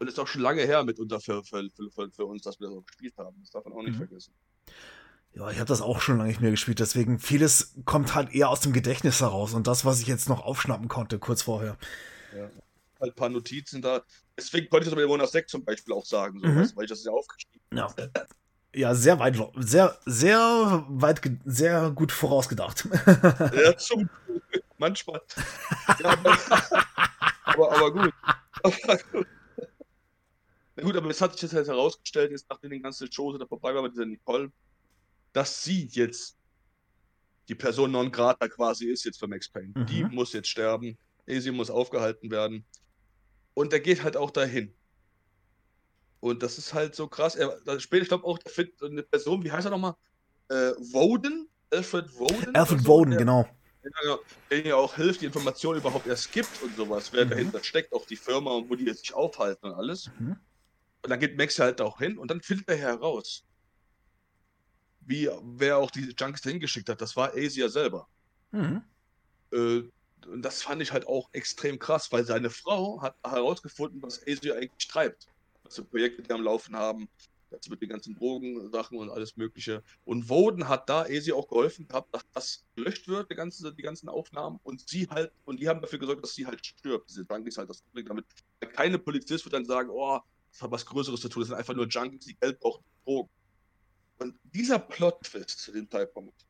und es ist auch schon lange her mitunter für, für, für, für uns, dass wir das auch gespielt haben. Das darf man auch nicht mhm. vergessen. Ja, ich habe das auch schon lange nicht mehr gespielt, deswegen vieles kommt halt eher aus dem Gedächtnis heraus und das, was ich jetzt noch aufschnappen konnte, kurz vorher. Ja, halt ein paar Notizen da. Deswegen konnte ich das bei Monat 6 zum Beispiel auch sagen, so, mhm. weil ich das ja aufgeschrieben habe. Ja. ja, sehr weit, sehr, sehr weit, sehr gut vorausgedacht. ja, zum manchmal. Ja, aber, aber, aber gut. Aber gut. Na gut, aber es hat sich jetzt herausgestellt, jetzt nachdem den ganzen Shows da vorbei war mit dieser Nicole, dass sie jetzt die Person non grata quasi ist jetzt für Max Payne. Mhm. Die muss jetzt sterben. Sie muss aufgehalten werden. Und er geht halt auch dahin. Und das ist halt so krass. Er, später, ich glaube auch, der findet eine Person, wie heißt er nochmal? Äh, Woden? Alfred Woden? Alfred so, Woden, der, genau. Der ja auch hilft, die Informationen überhaupt erst gibt und sowas. Wer mhm. dahinter steckt, auch die Firma und wo die jetzt sich aufhalten und alles. Mhm. Und dann geht Max halt auch hin und dann findet er heraus, wie wer auch die Junkies hingeschickt hat. Das war Asia selber. Mhm. Äh, und das fand ich halt auch extrem krass, weil seine Frau hat herausgefunden, was Asia eigentlich treibt. Also Projekte, die am Laufen haben, also mit den ganzen Drogensachen und alles Mögliche. Und Woden hat da Asia auch geholfen gehabt, dass das gelöscht wird, die, ganze, die ganzen Aufnahmen. Und sie halt, und die haben dafür gesorgt, dass sie halt stirbt. Diese Junkies halt das Problem damit. Keine Polizist wird dann sagen, oh, das hat was Größeres zu tun, das sind einfach nur Junkies, die Geld brauchen, Drogen. Und dieser Plot-Twist zu dem Zeitpunkt,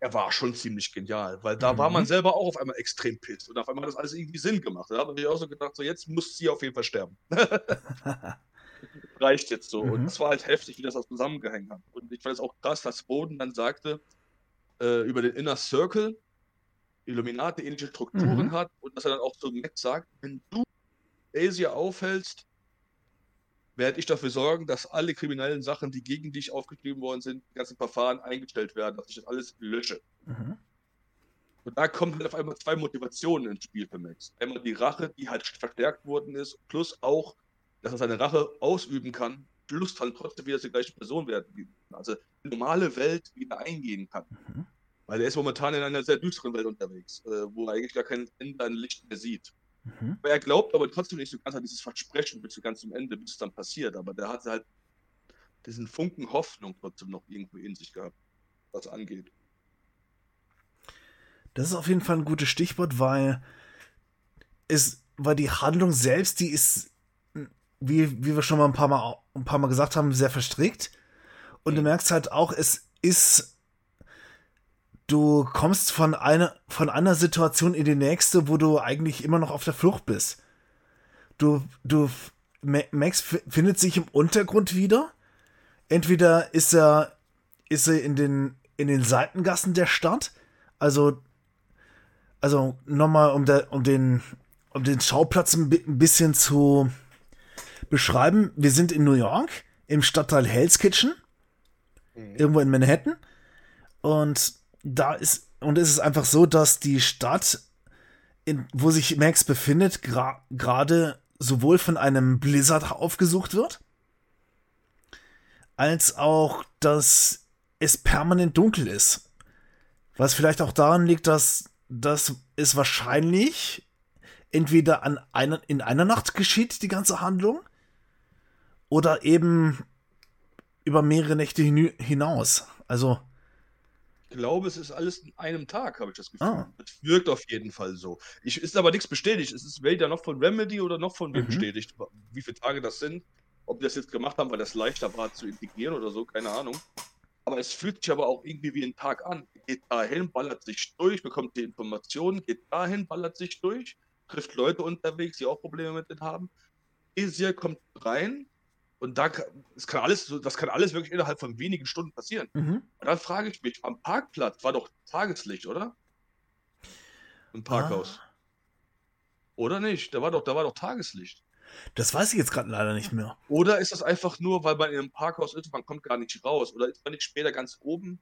er war schon ziemlich genial, weil da mhm. war man mhm. selber auch auf einmal extrem pisst und auf einmal hat das alles irgendwie Sinn gemacht. Da habe ich auch so gedacht, so jetzt muss sie auf jeden Fall sterben. Reicht jetzt so. Mhm. Und das war halt heftig, wie das auch zusammengehängt hat. Und ich fand es auch krass, dass Boden dann sagte, äh, über den Inner Circle, Illuminati ähnliche Strukturen mhm. hat und dass er dann auch so nett sagt, wenn du Asia aufhältst, werde ich dafür sorgen, dass alle kriminellen Sachen, die gegen dich aufgeschrieben worden sind, die ganzen Verfahren eingestellt werden, dass ich das alles lösche. Mhm. Und da kommen halt auf einmal zwei Motivationen ins Spiel für Max. Einmal die Rache, die halt verstärkt worden ist, plus auch, dass er seine Rache ausüben kann, plus dann trotzdem wieder die gleiche Person werden. Also die normale Welt wieder eingehen kann. Mhm. Weil er ist momentan in einer sehr düsteren Welt unterwegs, äh, wo er eigentlich gar kein Ende an Licht mehr sieht. Mhm. er glaubt aber trotzdem nicht so ganz an dieses Versprechen bis zu ganz zum Ende, bis es dann passiert. Aber der hat halt diesen Funken Hoffnung trotzdem noch irgendwo in sich gehabt, was angeht. Das ist auf jeden Fall ein gutes Stichwort, weil es, weil die Handlung selbst, die ist, wie, wie wir schon mal ein paar Mal, ein paar Mal gesagt haben, sehr verstrickt. Und du mhm. merkst halt auch, es ist du kommst von einer, von einer Situation in die nächste, wo du eigentlich immer noch auf der Flucht bist. Du, du, Max findet sich im Untergrund wieder. Entweder ist er, ist er in den, in den Seitengassen der Stadt. Also, also nochmal, um, der, um, den, um den Schauplatz ein bisschen zu beschreiben. Wir sind in New York, im Stadtteil Hell's Kitchen. Mhm. Irgendwo in Manhattan. Und da ist, und es ist einfach so, dass die Stadt, in, wo sich Max befindet, gerade gra sowohl von einem Blizzard aufgesucht wird, als auch, dass es permanent dunkel ist. Was vielleicht auch daran liegt, dass das ist wahrscheinlich entweder an einer, in einer Nacht geschieht, die ganze Handlung, oder eben über mehrere Nächte hinaus. Also, glaube, es ist alles in einem Tag, habe ich das Gefühl. Ah. Es wirkt auf jeden Fall so. Ich, ist aber nichts bestätigt. Es ist weder noch von Remedy oder noch von wem Mhm. bestätigt, wie viele Tage das sind. Ob die das jetzt gemacht haben, weil das leichter war zu integrieren oder so, keine Ahnung. Aber es fühlt sich aber auch irgendwie wie ein Tag an. Geht dahin, ballert sich durch, bekommt die Informationen, geht dahin, ballert sich durch, trifft Leute unterwegs, die auch Probleme mit denen haben. Asia kommt rein und da es kann alles, das kann alles wirklich innerhalb von wenigen Stunden passieren. mhm. Und dann frage ich mich, am Parkplatz war doch Tageslicht, oder? Im Parkhaus. Ah, Oder nicht? Da war doch, da war doch Tageslicht. das weiß ich jetzt gerade leider nicht mehr. Oder ist das einfach nur, weil man in einem Parkhaus ist, man kommt gar nicht raus? Oder ist man nicht später ganz oben?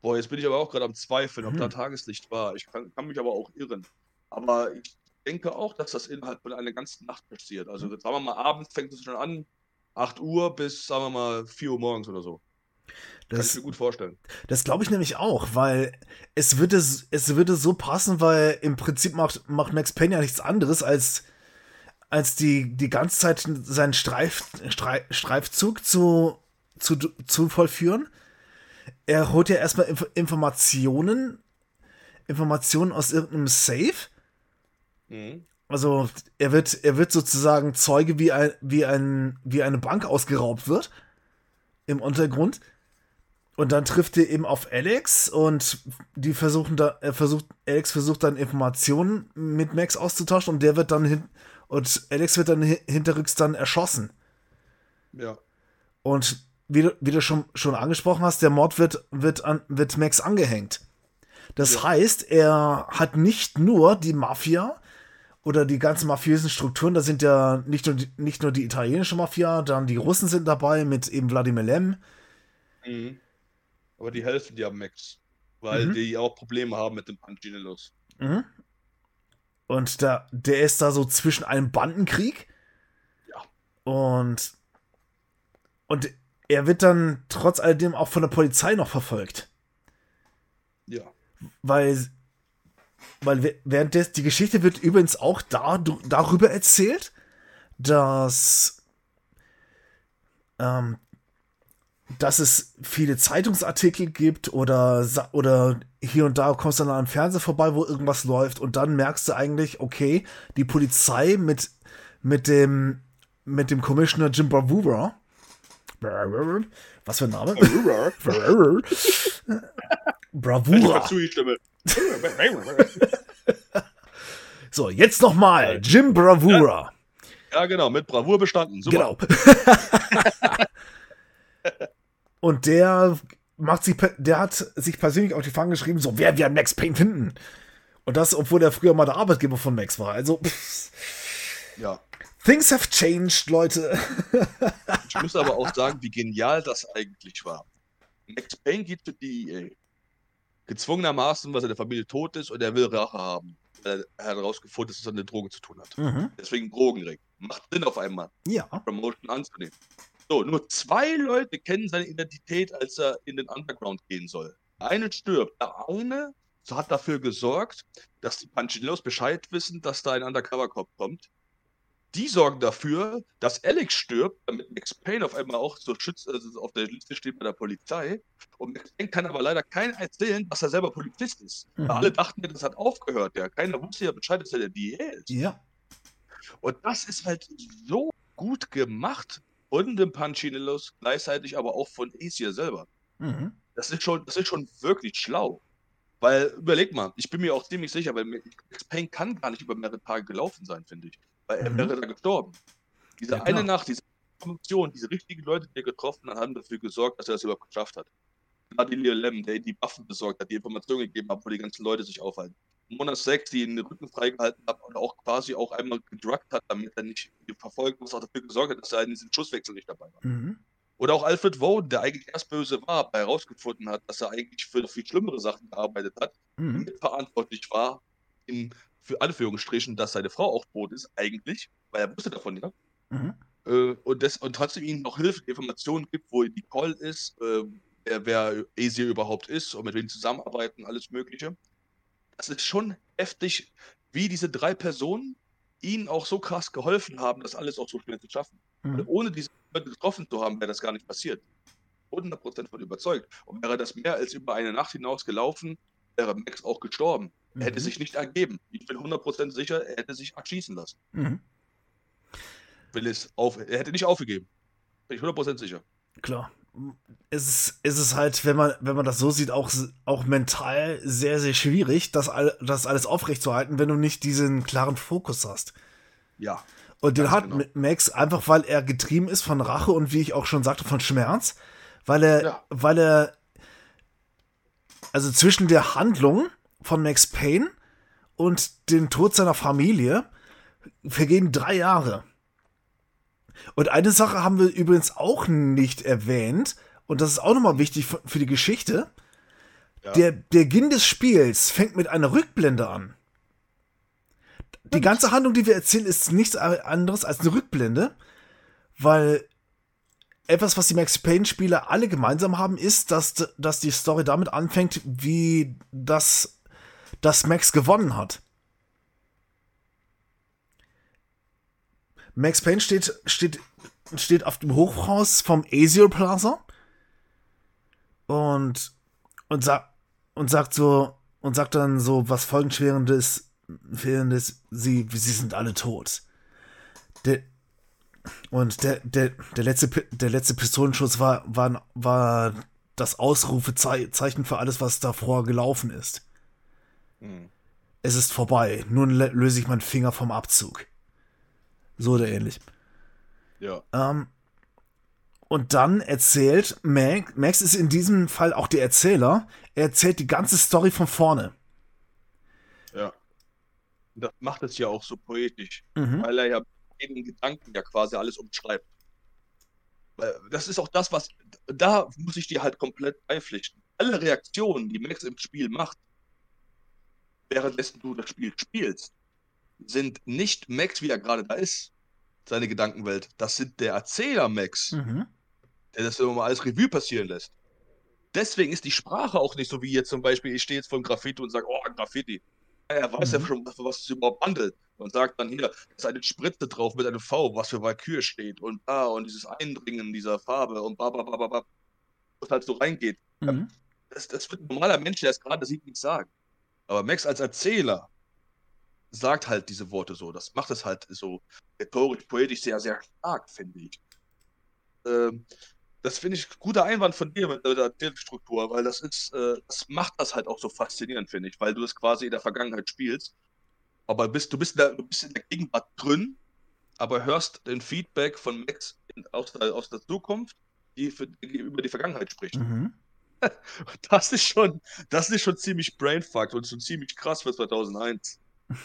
Boah, jetzt bin ich aber auch gerade am Zweifeln, ob Mhm. da Tageslicht war. Ich kann, kann mich aber auch irren. Aber ich denke auch, dass das innerhalb von einer ganzen Nacht passiert. Also sagen wir mal, abends fängt es schon an, 8 Uhr bis, sagen wir mal, 4 Uhr morgens oder so. Kann ich Das, mir gut vorstellen. das glaube ich nämlich auch, weil es würde, es würde so passen, weil im Prinzip macht, macht Max Payne ja nichts anderes, als, als die, die ganze Zeit seinen Streif, Streif, Streifzug zu, zu, zu vollführen. Er holt ja erstmal Inf Informationen, Informationen aus irgendeinem Safe. Mhm. Also er wird, er wird sozusagen Zeuge, wie, ein, wie, ein, wie eine Bank ausgeraubt wird im Untergrund. Und dann trifft er eben auf Alex und die versuchen da, er versucht, Alex versucht dann Informationen mit Max auszutauschen und der wird dann hin, und Alex wird dann hi- hinterrücks dann erschossen. Ja. Und wie du, wie du schon, schon angesprochen hast, der Mord wird, wird, an, wird Max angehängt. Das Ja. heißt, er hat nicht nur die Mafia oder die ganzen mafiösen Strukturen, da sind ja nicht nur, die, nicht nur die italienische Mafia, dann die Russen sind dabei mit eben Wladimir Lem. Mhm. Aber die helfen am Max. Weil Mhm. die auch Probleme haben mit dem Punchinellos. Mhm. Und da, der ist da so zwischen einem Bandenkrieg. Ja. Und, und er wird dann trotz alledem auch von der Polizei noch verfolgt. Ja. weil, weil we- während des, die Geschichte wird übrigens auch da, darüber erzählt, dass, ähm, dass es viele Zeitungsartikel gibt oder, oder hier und da kommst du dann am Fernseher vorbei, wo irgendwas läuft und dann merkst du eigentlich, okay, die Polizei mit, mit dem, mit dem Commissioner Jim Bravura, was für ein Name? Bravura. Stimme. So, jetzt nochmal. Jim Bravura. Ja, genau, mit Bravour bestanden. Super. Genau. Und der macht sich, der hat sich persönlich auf die Fahnen geschrieben, so, wer wir Max Payne finden. Und das, obwohl er früher mal der Arbeitgeber von Max war. Also, pff, Ja. things have changed, Leute. Ich muss aber auch sagen, wie genial das eigentlich war. Max Payne geht zu DEA. Gezwungenermaßen, weil seine Familie tot ist und er will Rache haben. Weil Er hat herausgefunden, dass es mit Drogen zu tun hat. Mhm. Deswegen Drogenring. Macht Sinn auf einmal, Ja. Promotion anzunehmen. So, nur zwei Leute kennen seine Identität, als er in den Underground gehen soll. Der eine stirbt. Der eine hat dafür gesorgt, dass die Punchinellos Bescheid wissen, dass da ein Undercover-Cop kommt. Die sorgen dafür, dass Alex stirbt, damit Max Payne auf einmal auch so schützt, also auf der Liste steht bei der Polizei. Und Max Payne kann aber leider keiner erzählen, dass er selber Polizist ist. Mhm. Alle dachten ja, das hat aufgehört. Ja, keiner wusste ja Bescheid, dass er der DEA ist. Ja. Und das ist halt so gut gemacht von dem Punchinellos, gleichzeitig aber auch von Asia selber. Mhm. Das ist schon, das ist schon wirklich schlau. Weil, überleg mal, ich bin mir auch ziemlich sicher, weil Max Payne kann gar nicht über mehrere Tage gelaufen sein, finde ich. Weil er Mhm. wäre da gestorben. Diese Ja, klar. eine Nacht, diese Information, diese richtigen Leute, die er getroffen hat, haben dafür gesorgt, dass er das überhaupt geschafft hat. Vladimir Lem, der ihm die Waffen besorgt hat, die Informationen gegeben hat, wo die ganzen Leute sich aufhalten. Mona Sex, die ihn den Rücken freigehalten hat und auch quasi auch einmal gedruckt hat, damit er nicht verfolgt was auch dafür gesorgt hat, dass er in diesem Schusswechsel nicht dabei war. Mhm. Oder auch Alfred Woden, der eigentlich erst böse war, aber herausgefunden hat, dass er eigentlich für viel schlimmere Sachen gearbeitet hat, Mhm. mitverantwortlich war, in, für Anführungsstrichen, dass seine Frau auch tot ist, eigentlich, weil er wusste davon, ja. Mhm. Äh, und, das, und trotzdem ihnen noch Hilfe, Informationen gibt, wo Nicole ist, äh, wer, wer Asia überhaupt ist und mit wem zusammenarbeiten, alles Mögliche. Das ist schon heftig, wie diese drei Personen ihnen auch so krass geholfen haben, das alles auch so schnell zu schaffen. Mhm. Ohne diese Leute getroffen zu haben, wäre das gar nicht passiert. 100% von überzeugt. Und wäre das mehr als über eine Nacht hinaus gelaufen, wäre Max auch gestorben. Mhm. Er hätte mhm. sich nicht ergeben. Ich bin 100% sicher, er hätte sich erschießen lassen. Mhm. Will es auf, er hätte nicht aufgegeben. Bin ich 100% sicher. Klar. Es ist, es ist halt, wenn man, wenn man das so sieht, auch, auch mental sehr, sehr schwierig, das, all, das alles aufrechtzuerhalten, wenn du nicht diesen klaren Fokus hast. Ja. Und den hat genau. Max einfach, weil er getrieben ist von Rache und wie ich auch schon sagte, von Schmerz, weil er, ja. weil er, also zwischen der Handlung von Max Payne und dem Tod seiner Familie vergehen drei Jahre. Und eine Sache haben wir übrigens auch nicht erwähnt, und das ist auch nochmal wichtig für die Geschichte. Ja. Der, der Beginn des Spiels fängt mit einer Rückblende an. Die ganze Handlung, die wir erzählen, ist nichts anderes als eine Rückblende, weil etwas, was die Max Payne-Spieler alle gemeinsam haben, ist, dass, dass die Story damit anfängt, wie das, das Max gewonnen hat. Max Payne steht, steht, steht auf dem Hochhaus vom Azure Plaza und, und, sa und sagt so, und sagt dann so was folgenschwerendes, fehlendes, sie, sie sind alle tot. Der, und der, der, der, letzte, der letzte Pistolenschuss war, war, war das Ausrufezeichen für alles, was davor gelaufen ist. Hm. Es ist vorbei. Nun löse ich meinen Finger vom Abzug. So oder ähnlich. Ja. Ähm, und dann erzählt Max, Max ist in diesem Fall auch der Erzähler, er erzählt die ganze Story von vorne. Ja. Das macht es ja auch so poetisch, mhm. weil er ja jeden Gedanken ja quasi alles umschreibt. Das ist auch das, was, da muss ich dir halt komplett beipflichten. Alle Reaktionen, die Max im Spiel macht, währenddessen du das Spiel spielst, sind nicht Max, wie er gerade da ist, seine Gedankenwelt. Das sind der Erzähler Max, mhm. der das immer mal als Revue passieren lässt. Deswegen ist die Sprache auch nicht so wie jetzt zum Beispiel, ich stehe jetzt vor einem Graffiti und sage, oh, Graffiti. Er weiß mhm. ja schon, was es überhaupt handelt. Und sagt dann hier, da ist eine Spritze drauf mit einem V, was für Valkyr steht. Und da, und dieses Eindringen dieser Farbe und ba, ba, ba, ba, ba. Was halt so reingeht. Mhm. Das, das wird ein normaler Mensch, der es gerade sieht, nicht sagen. Aber Max als Erzähler sagt halt diese Worte so. Das macht es halt so rhetorisch, poetisch sehr, sehr stark, finde ich. Ähm, das finde ich ein guter Einwand von dir mit der Erzählstruktur, weil das ist, äh, das macht das halt auch so faszinierend, finde ich, weil du es quasi in der Vergangenheit spielst. Aber bist, du, bist in der, du bist in der Gegenwart drin, aber hörst den Feedback von Max in, aus, der, aus der Zukunft, die, für, die über die Vergangenheit spricht. Mhm. Das ist schon, das ist schon ziemlich brainfucked und schon ziemlich krass für 2001.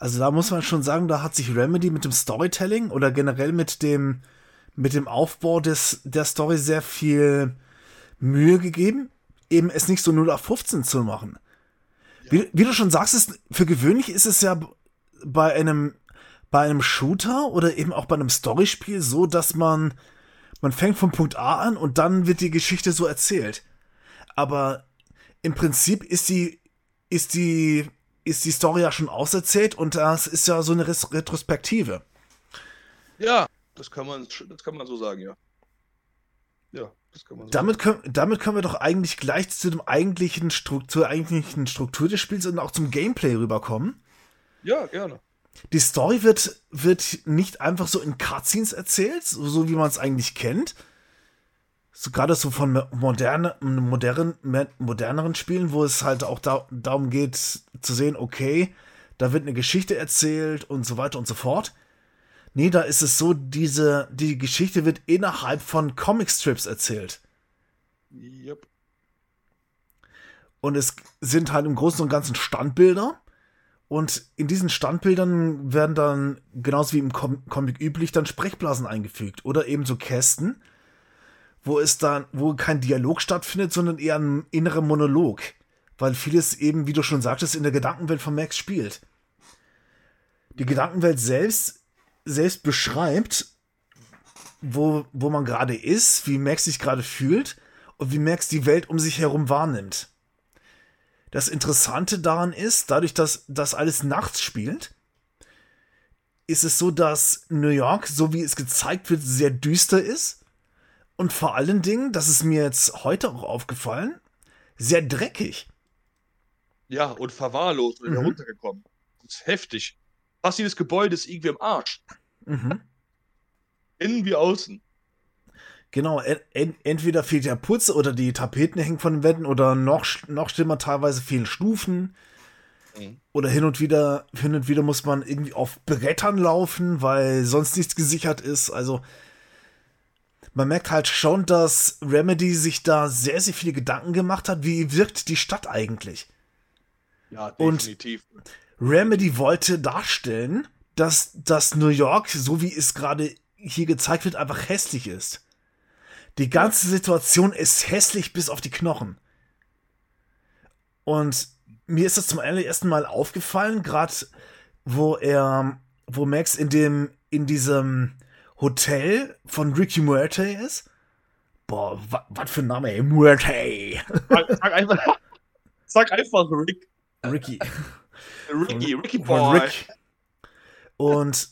Also da muss man schon sagen, da hat sich Remedy mit dem Storytelling oder generell mit dem mit dem Aufbau des, der Story sehr viel Mühe gegeben, eben es nicht so 0 auf 15 zu machen. Ja. Wie, wie, du schon sagst, ist, für gewöhnlich ist es ja bei einem, bei einem Shooter oder eben auch bei einem Storyspiel so, dass man, man fängt vom Punkt A an und dann wird die Geschichte so erzählt. Aber im Prinzip ist die, ist die, ist die Story ja schon auserzählt und das ist ja so eine Retrospektive. Ja, das kann man, das kann man so sagen, ja. Ja, das kann man so damit sagen. Können, damit können wir doch eigentlich gleich zu dem eigentlichen Struktur, eigentlichen Struktur des Spiels und auch zum Gameplay rüberkommen. Ja, gerne. Die Story wird, wird nicht einfach so in Cutscenes erzählt, so, wie man es eigentlich kennt. So gerade so von moderne, modern, moderneren Spielen, wo es halt auch da, darum geht zu sehen, okay, da wird eine Geschichte erzählt und so weiter und so fort. Nee, da ist es so, diese, die Geschichte wird innerhalb von Comicstrips erzählt. Yep. Und es sind halt im Großen und Ganzen Standbilder. Und in diesen Standbildern werden dann, genauso wie im Com Comic üblich, dann Sprechblasen eingefügt. Oder eben so Kästen, wo es dann, wo kein Dialog stattfindet, sondern eher ein innerer Monolog. Weil vieles eben, wie du schon sagtest, in der Gedankenwelt von Max spielt. Die Gedankenwelt selbst selbst beschreibt, wo, wo man gerade ist, wie Max sich gerade fühlt und wie Max die Welt um sich herum wahrnimmt. Das Interessante daran ist, dadurch, dass das alles nachts spielt, ist es so, dass New York, so wie es gezeigt wird, sehr düster ist. Und vor allen Dingen, das ist mir jetzt heute auch aufgefallen, sehr dreckig. Ja, und verwahrlost und mhm. heruntergekommen. Das ist heftig. Jedes Gebäude ist irgendwie im Arsch. Mhm. Innen wie außen. Genau, en entweder fehlt der Putz oder die Tapeten hängen von den Wänden oder noch, noch schlimmer, teilweise fehlen Stufen. Mhm. Oder hin und wieder, hin und wieder muss man irgendwie auf Brettern laufen, weil sonst nichts gesichert ist. Also man merkt halt schon, dass Remedy sich da sehr, sehr viele Gedanken gemacht hat, wie wirkt die Stadt eigentlich. Ja, definitiv. Und Remedy wollte darstellen, dass das New York, so wie es gerade hier gezeigt wird, einfach hässlich ist. Die ganze Situation ist hässlich bis auf die Knochen. Und mir ist das zum allerersten Mal aufgefallen, gerade wo er, wo Max in dem, in diesem Hotel von Ricky Muerte ist. Boah, was für ein Name, ey, Muerte. Sag einfach, sag einfach Rick. Ricky. Ricky, Ricky Boy. Rick. Und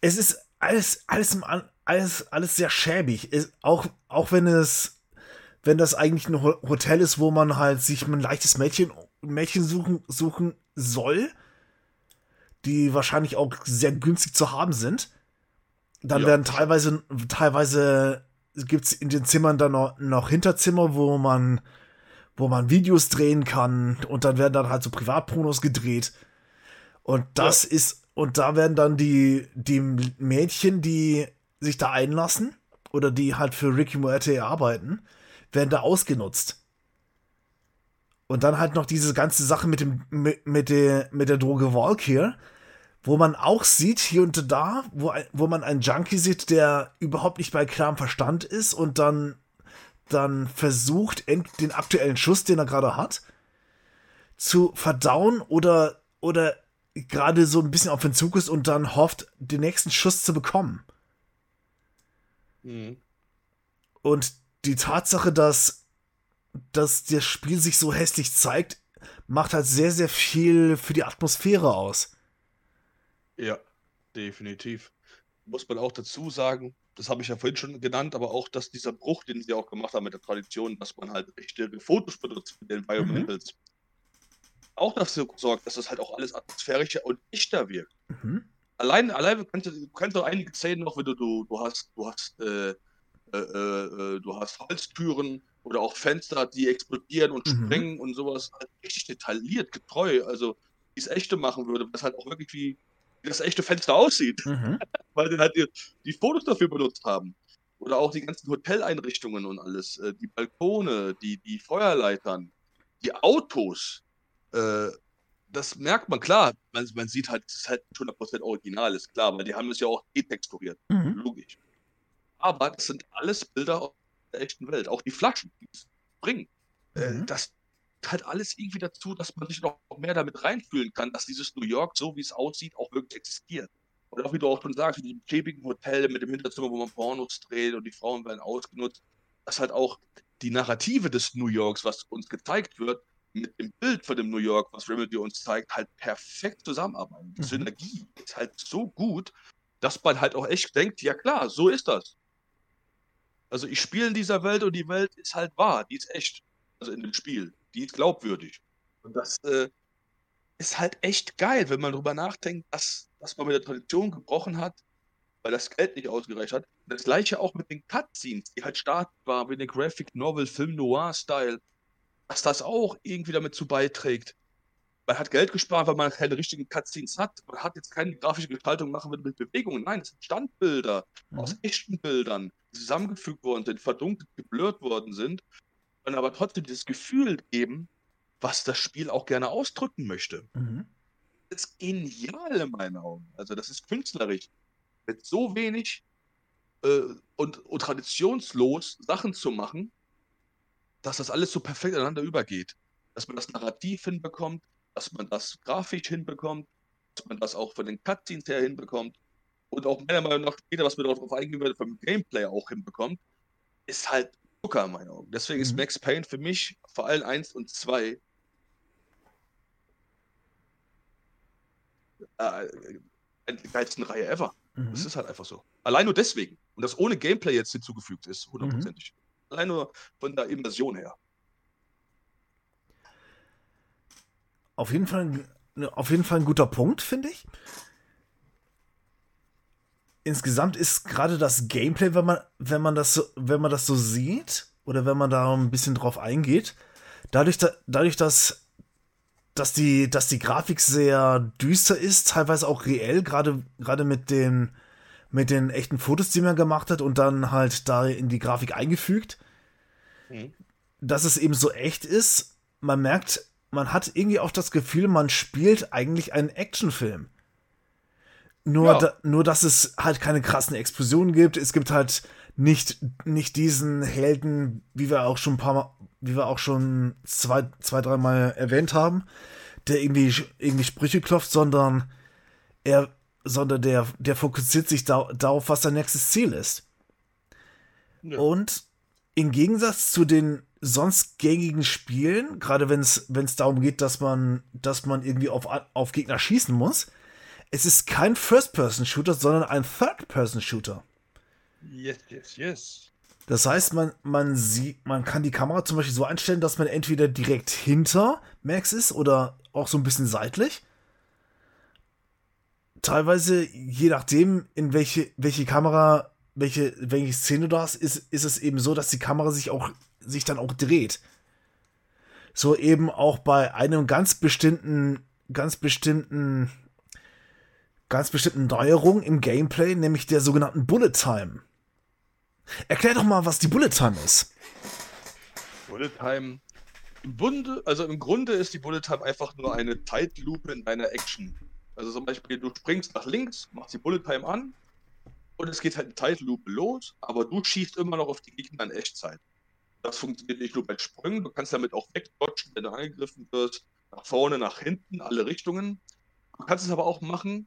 es ist alles, alles alles, alles sehr schäbig. Ist, auch, auch wenn es, wenn das eigentlich ein Hotel ist, wo man halt sich ein leichtes Mädchen, Mädchen suchen, suchen soll, die wahrscheinlich auch sehr günstig zu haben sind, dann ja. werden teilweise, teilweise gibt's in den Zimmern dann noch, noch Hinterzimmer, wo man, wo man Videos drehen kann und dann werden dann halt so Privatpornos gedreht. Und das ja. ist, und da werden dann die, die Mädchen, die sich da einlassen oder die halt für Ricky Muerte arbeiten, werden da ausgenutzt. Und dann halt noch diese ganze Sache mit dem mit, mit der mit der Droge Valkyr, wo man auch sieht hier und da, wo wo man einen Junkie sieht, der überhaupt nicht bei klarem Verstand ist und dann dann versucht den aktuellen Schuss, den er gerade hat, zu verdauen oder oder gerade so ein bisschen auf den Zug ist und dann hofft, den nächsten Schuss zu bekommen. Mhm. Und die Tatsache, dass, dass das Spiel sich so hässlich zeigt, macht halt sehr, sehr viel für die Atmosphäre aus. Ja, definitiv. Muss man auch dazu sagen, das habe ich ja vorhin schon genannt, aber auch, dass dieser Bruch, den sie auch gemacht haben mit der Tradition, dass man halt echte Fotos benutzt mit den Environmentals, mhm. auch dafür sorgt, dass das halt auch alles atmosphärischer und echter wirkt. Mhm allein, allein kannst du, du kannst doch einige Szenen noch, wenn du, du, du hast, du hast, äh, äh, äh, du hast Holztüren oder auch Fenster, die explodieren und mhm. sprengen und sowas, halt richtig detailliert, getreu. Also, wie es echte machen würde, was halt auch wirklich wie, wie das echte Fenster aussieht. Mhm. Weil die halt die, die, Fotos dafür benutzt haben. Oder auch die ganzen Hoteleinrichtungen und alles, äh, die Balkone, die, die Feuerleitern, die Autos, äh, das merkt man, klar, man, man sieht halt, es ist halt 100% original, ist klar, weil die haben es ja auch detexturiert, mhm. logisch. Aber das sind alles Bilder aus der echten Welt, auch die Flaschen, die es bringen. Äh, mhm. Das halt alles irgendwie dazu, dass man sich noch mehr damit reinfühlen kann, dass dieses New York, so wie es aussieht, auch wirklich existiert. Und auch wie du auch schon sagst, mit diesem schäbigen Hotel, mit dem Hinterzimmer, wo man Pornos dreht und die Frauen werden ausgenutzt, dass halt auch die Narrative des New Yorks, was uns gezeigt wird, mit dem Bild von dem New York, was Remedy uns zeigt, halt perfekt zusammenarbeiten. Die mhm. Synergie ist halt so gut, dass man halt auch echt denkt, ja klar, so ist das. Also ich spiele in dieser Welt und die Welt ist halt wahr, die ist echt. Also in dem Spiel, die ist glaubwürdig. Und das äh, ist halt echt geil, wenn man darüber nachdenkt, dass, dass man mit der Tradition gebrochen hat, weil das Geld nicht ausgereicht hat. Das gleiche auch mit den Cutscenes, die halt stark waren, wie eine Graphic Novel, Film Noir-Style dass das auch irgendwie damit zu beiträgt. Man hat Geld gespart, weil man keine richtigen Cutscenes hat. Man hat jetzt keine grafische Gestaltung machen mit Bewegungen. Nein, es sind Standbilder mhm. aus echten Bildern, die zusammengefügt worden sind, verdunkelt, geblurrt worden sind, und aber trotzdem dieses Gefühl geben, was das Spiel auch gerne ausdrücken möchte. Mhm. Das ist genial in meinen Augen. Also das ist künstlerisch. Mit so wenig äh, und, und traditionslos Sachen zu machen, dass das alles so perfekt ineinander übergeht. Dass man das Narrativ hinbekommt, dass man das grafisch hinbekommt, dass man das auch von den Cutscenes her hinbekommt und auch meiner Meinung nach später, was man darauf eingehen würde, vom Gameplay auch hinbekommt, ist halt Zucker in meinen Augen. Deswegen mhm. ist Max Payne für mich vor allem 1 und 2 äh, eine der geilsten Reihe ever. Mhm. Das ist halt einfach so. Allein nur deswegen. Und das ohne Gameplay jetzt hinzugefügt ist, hundertprozentig. Mhm. Allein nur von der Immersion her. Auf jeden Fall, auf jeden Fall ein guter Punkt, finde ich. Insgesamt ist gerade das Gameplay, wenn man, wenn man das so, wenn man das so sieht, oder wenn man da ein bisschen drauf eingeht, dadurch, da, dadurch dass, dass, die, dass die Grafik sehr düster ist, teilweise auch reell, gerade, gerade mit den, mit den echten Fotos, die man gemacht hat und dann halt da in die Grafik eingefügt, mhm. dass es eben so echt ist, man merkt, man hat irgendwie auch das Gefühl, man spielt eigentlich einen Actionfilm. Nur, ja. da, nur, dass es halt keine krassen Explosionen gibt. Es gibt halt nicht, nicht diesen Helden, wie wir auch schon ein paar Mal, wie wir auch schon zwei, zwei dreimal erwähnt haben, der irgendwie, irgendwie Sprüche klopft, sondern er, sondern der, der fokussiert sich da, darauf, was sein nächstes Ziel ist. Ja. Und im Gegensatz zu den sonst gängigen Spielen, gerade wenn es darum geht, dass man, dass man irgendwie auf, auf Gegner schießen muss, es ist kein First-Person-Shooter, sondern ein Third-Person-Shooter. Yes, yes, yes. Das heißt, man, man sieht, man kann die Kamera zum Beispiel so einstellen, dass man entweder direkt hinter Max ist oder auch so ein bisschen seitlich. Teilweise, je nachdem, in welche, welche Kamera, welche, welche Szene du hast, ist, ist es eben so, dass die Kamera sich auch, sich dann auch dreht. So eben auch bei einem ganz bestimmten, ganz bestimmten, ganz bestimmten Neuerung im Gameplay, nämlich der sogenannten Bullet Time. Erklär doch mal, was die Bullet Time ist. Bullet Time. Im Bunde, also im Grunde ist die Bullet Time einfach nur eine Zeitlupe in deiner Action. Also zum Beispiel, du springst nach links, machst die Bullet Time an und es geht halt eine Zeitlupe los, aber du schießt immer noch auf die Gegner in Echtzeit. Das funktioniert nicht nur bei Sprüngen, du kannst damit auch wegdodgen, wenn du angegriffen wirst, nach vorne, nach hinten, alle Richtungen. Du kannst es aber auch machen,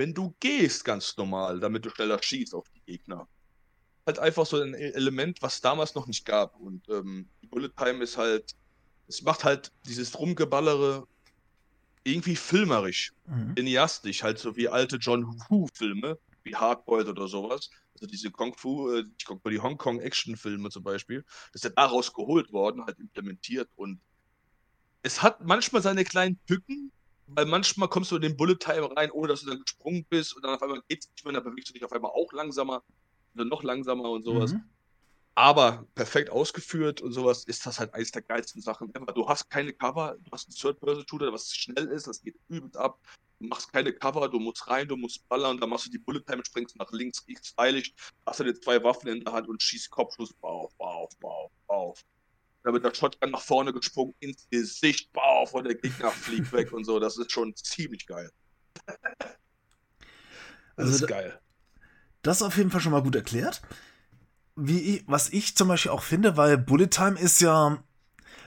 wenn du gehst, ganz normal, damit du schneller schießt auf die Gegner halt einfach so ein Element, was damals noch nicht gab. Und ähm, die Bullet Time ist halt, es macht halt dieses Rumgeballere irgendwie filmerisch, mhm. cineastisch, halt so wie alte John Woo-Filme, wie Hardboiled oder sowas. Also diese Kung Fu, äh, die Hongkong-Action-Filme zum Beispiel, das ist ja daraus geholt worden, halt implementiert. Und es hat manchmal seine kleinen Tücken, weil manchmal kommst du in den Bullet Time rein, ohne dass du dann gesprungen bist und dann auf einmal geht es nicht mehr, dann bewegst du dich auf einmal auch langsamer noch langsamer und sowas. Mhm. Aber perfekt ausgeführt und sowas ist das halt eines der geilsten Sachen ever. Du hast keine Cover, du hast einen Third-Person-Shooter, was schnell ist, das geht übelst ab. Du machst keine Cover, du musst rein, du musst ballern, dann machst du die Bullet Time, springst nach links, kriegst stylisch, hast du dir zwei Waffen in der Hand und schießt Kopfschuss, bauf, bauf, bauf, bauf. Da wird der Shotgun nach vorne gesprungen, ins Gesicht, bauf, und der Gegner fliegt weg und so. Das ist schon ziemlich geil. das also ist geil. Das ist auf jeden Fall schon mal gut erklärt. Wie was ich zum Beispiel auch finde, weil Bullet Time ist ja,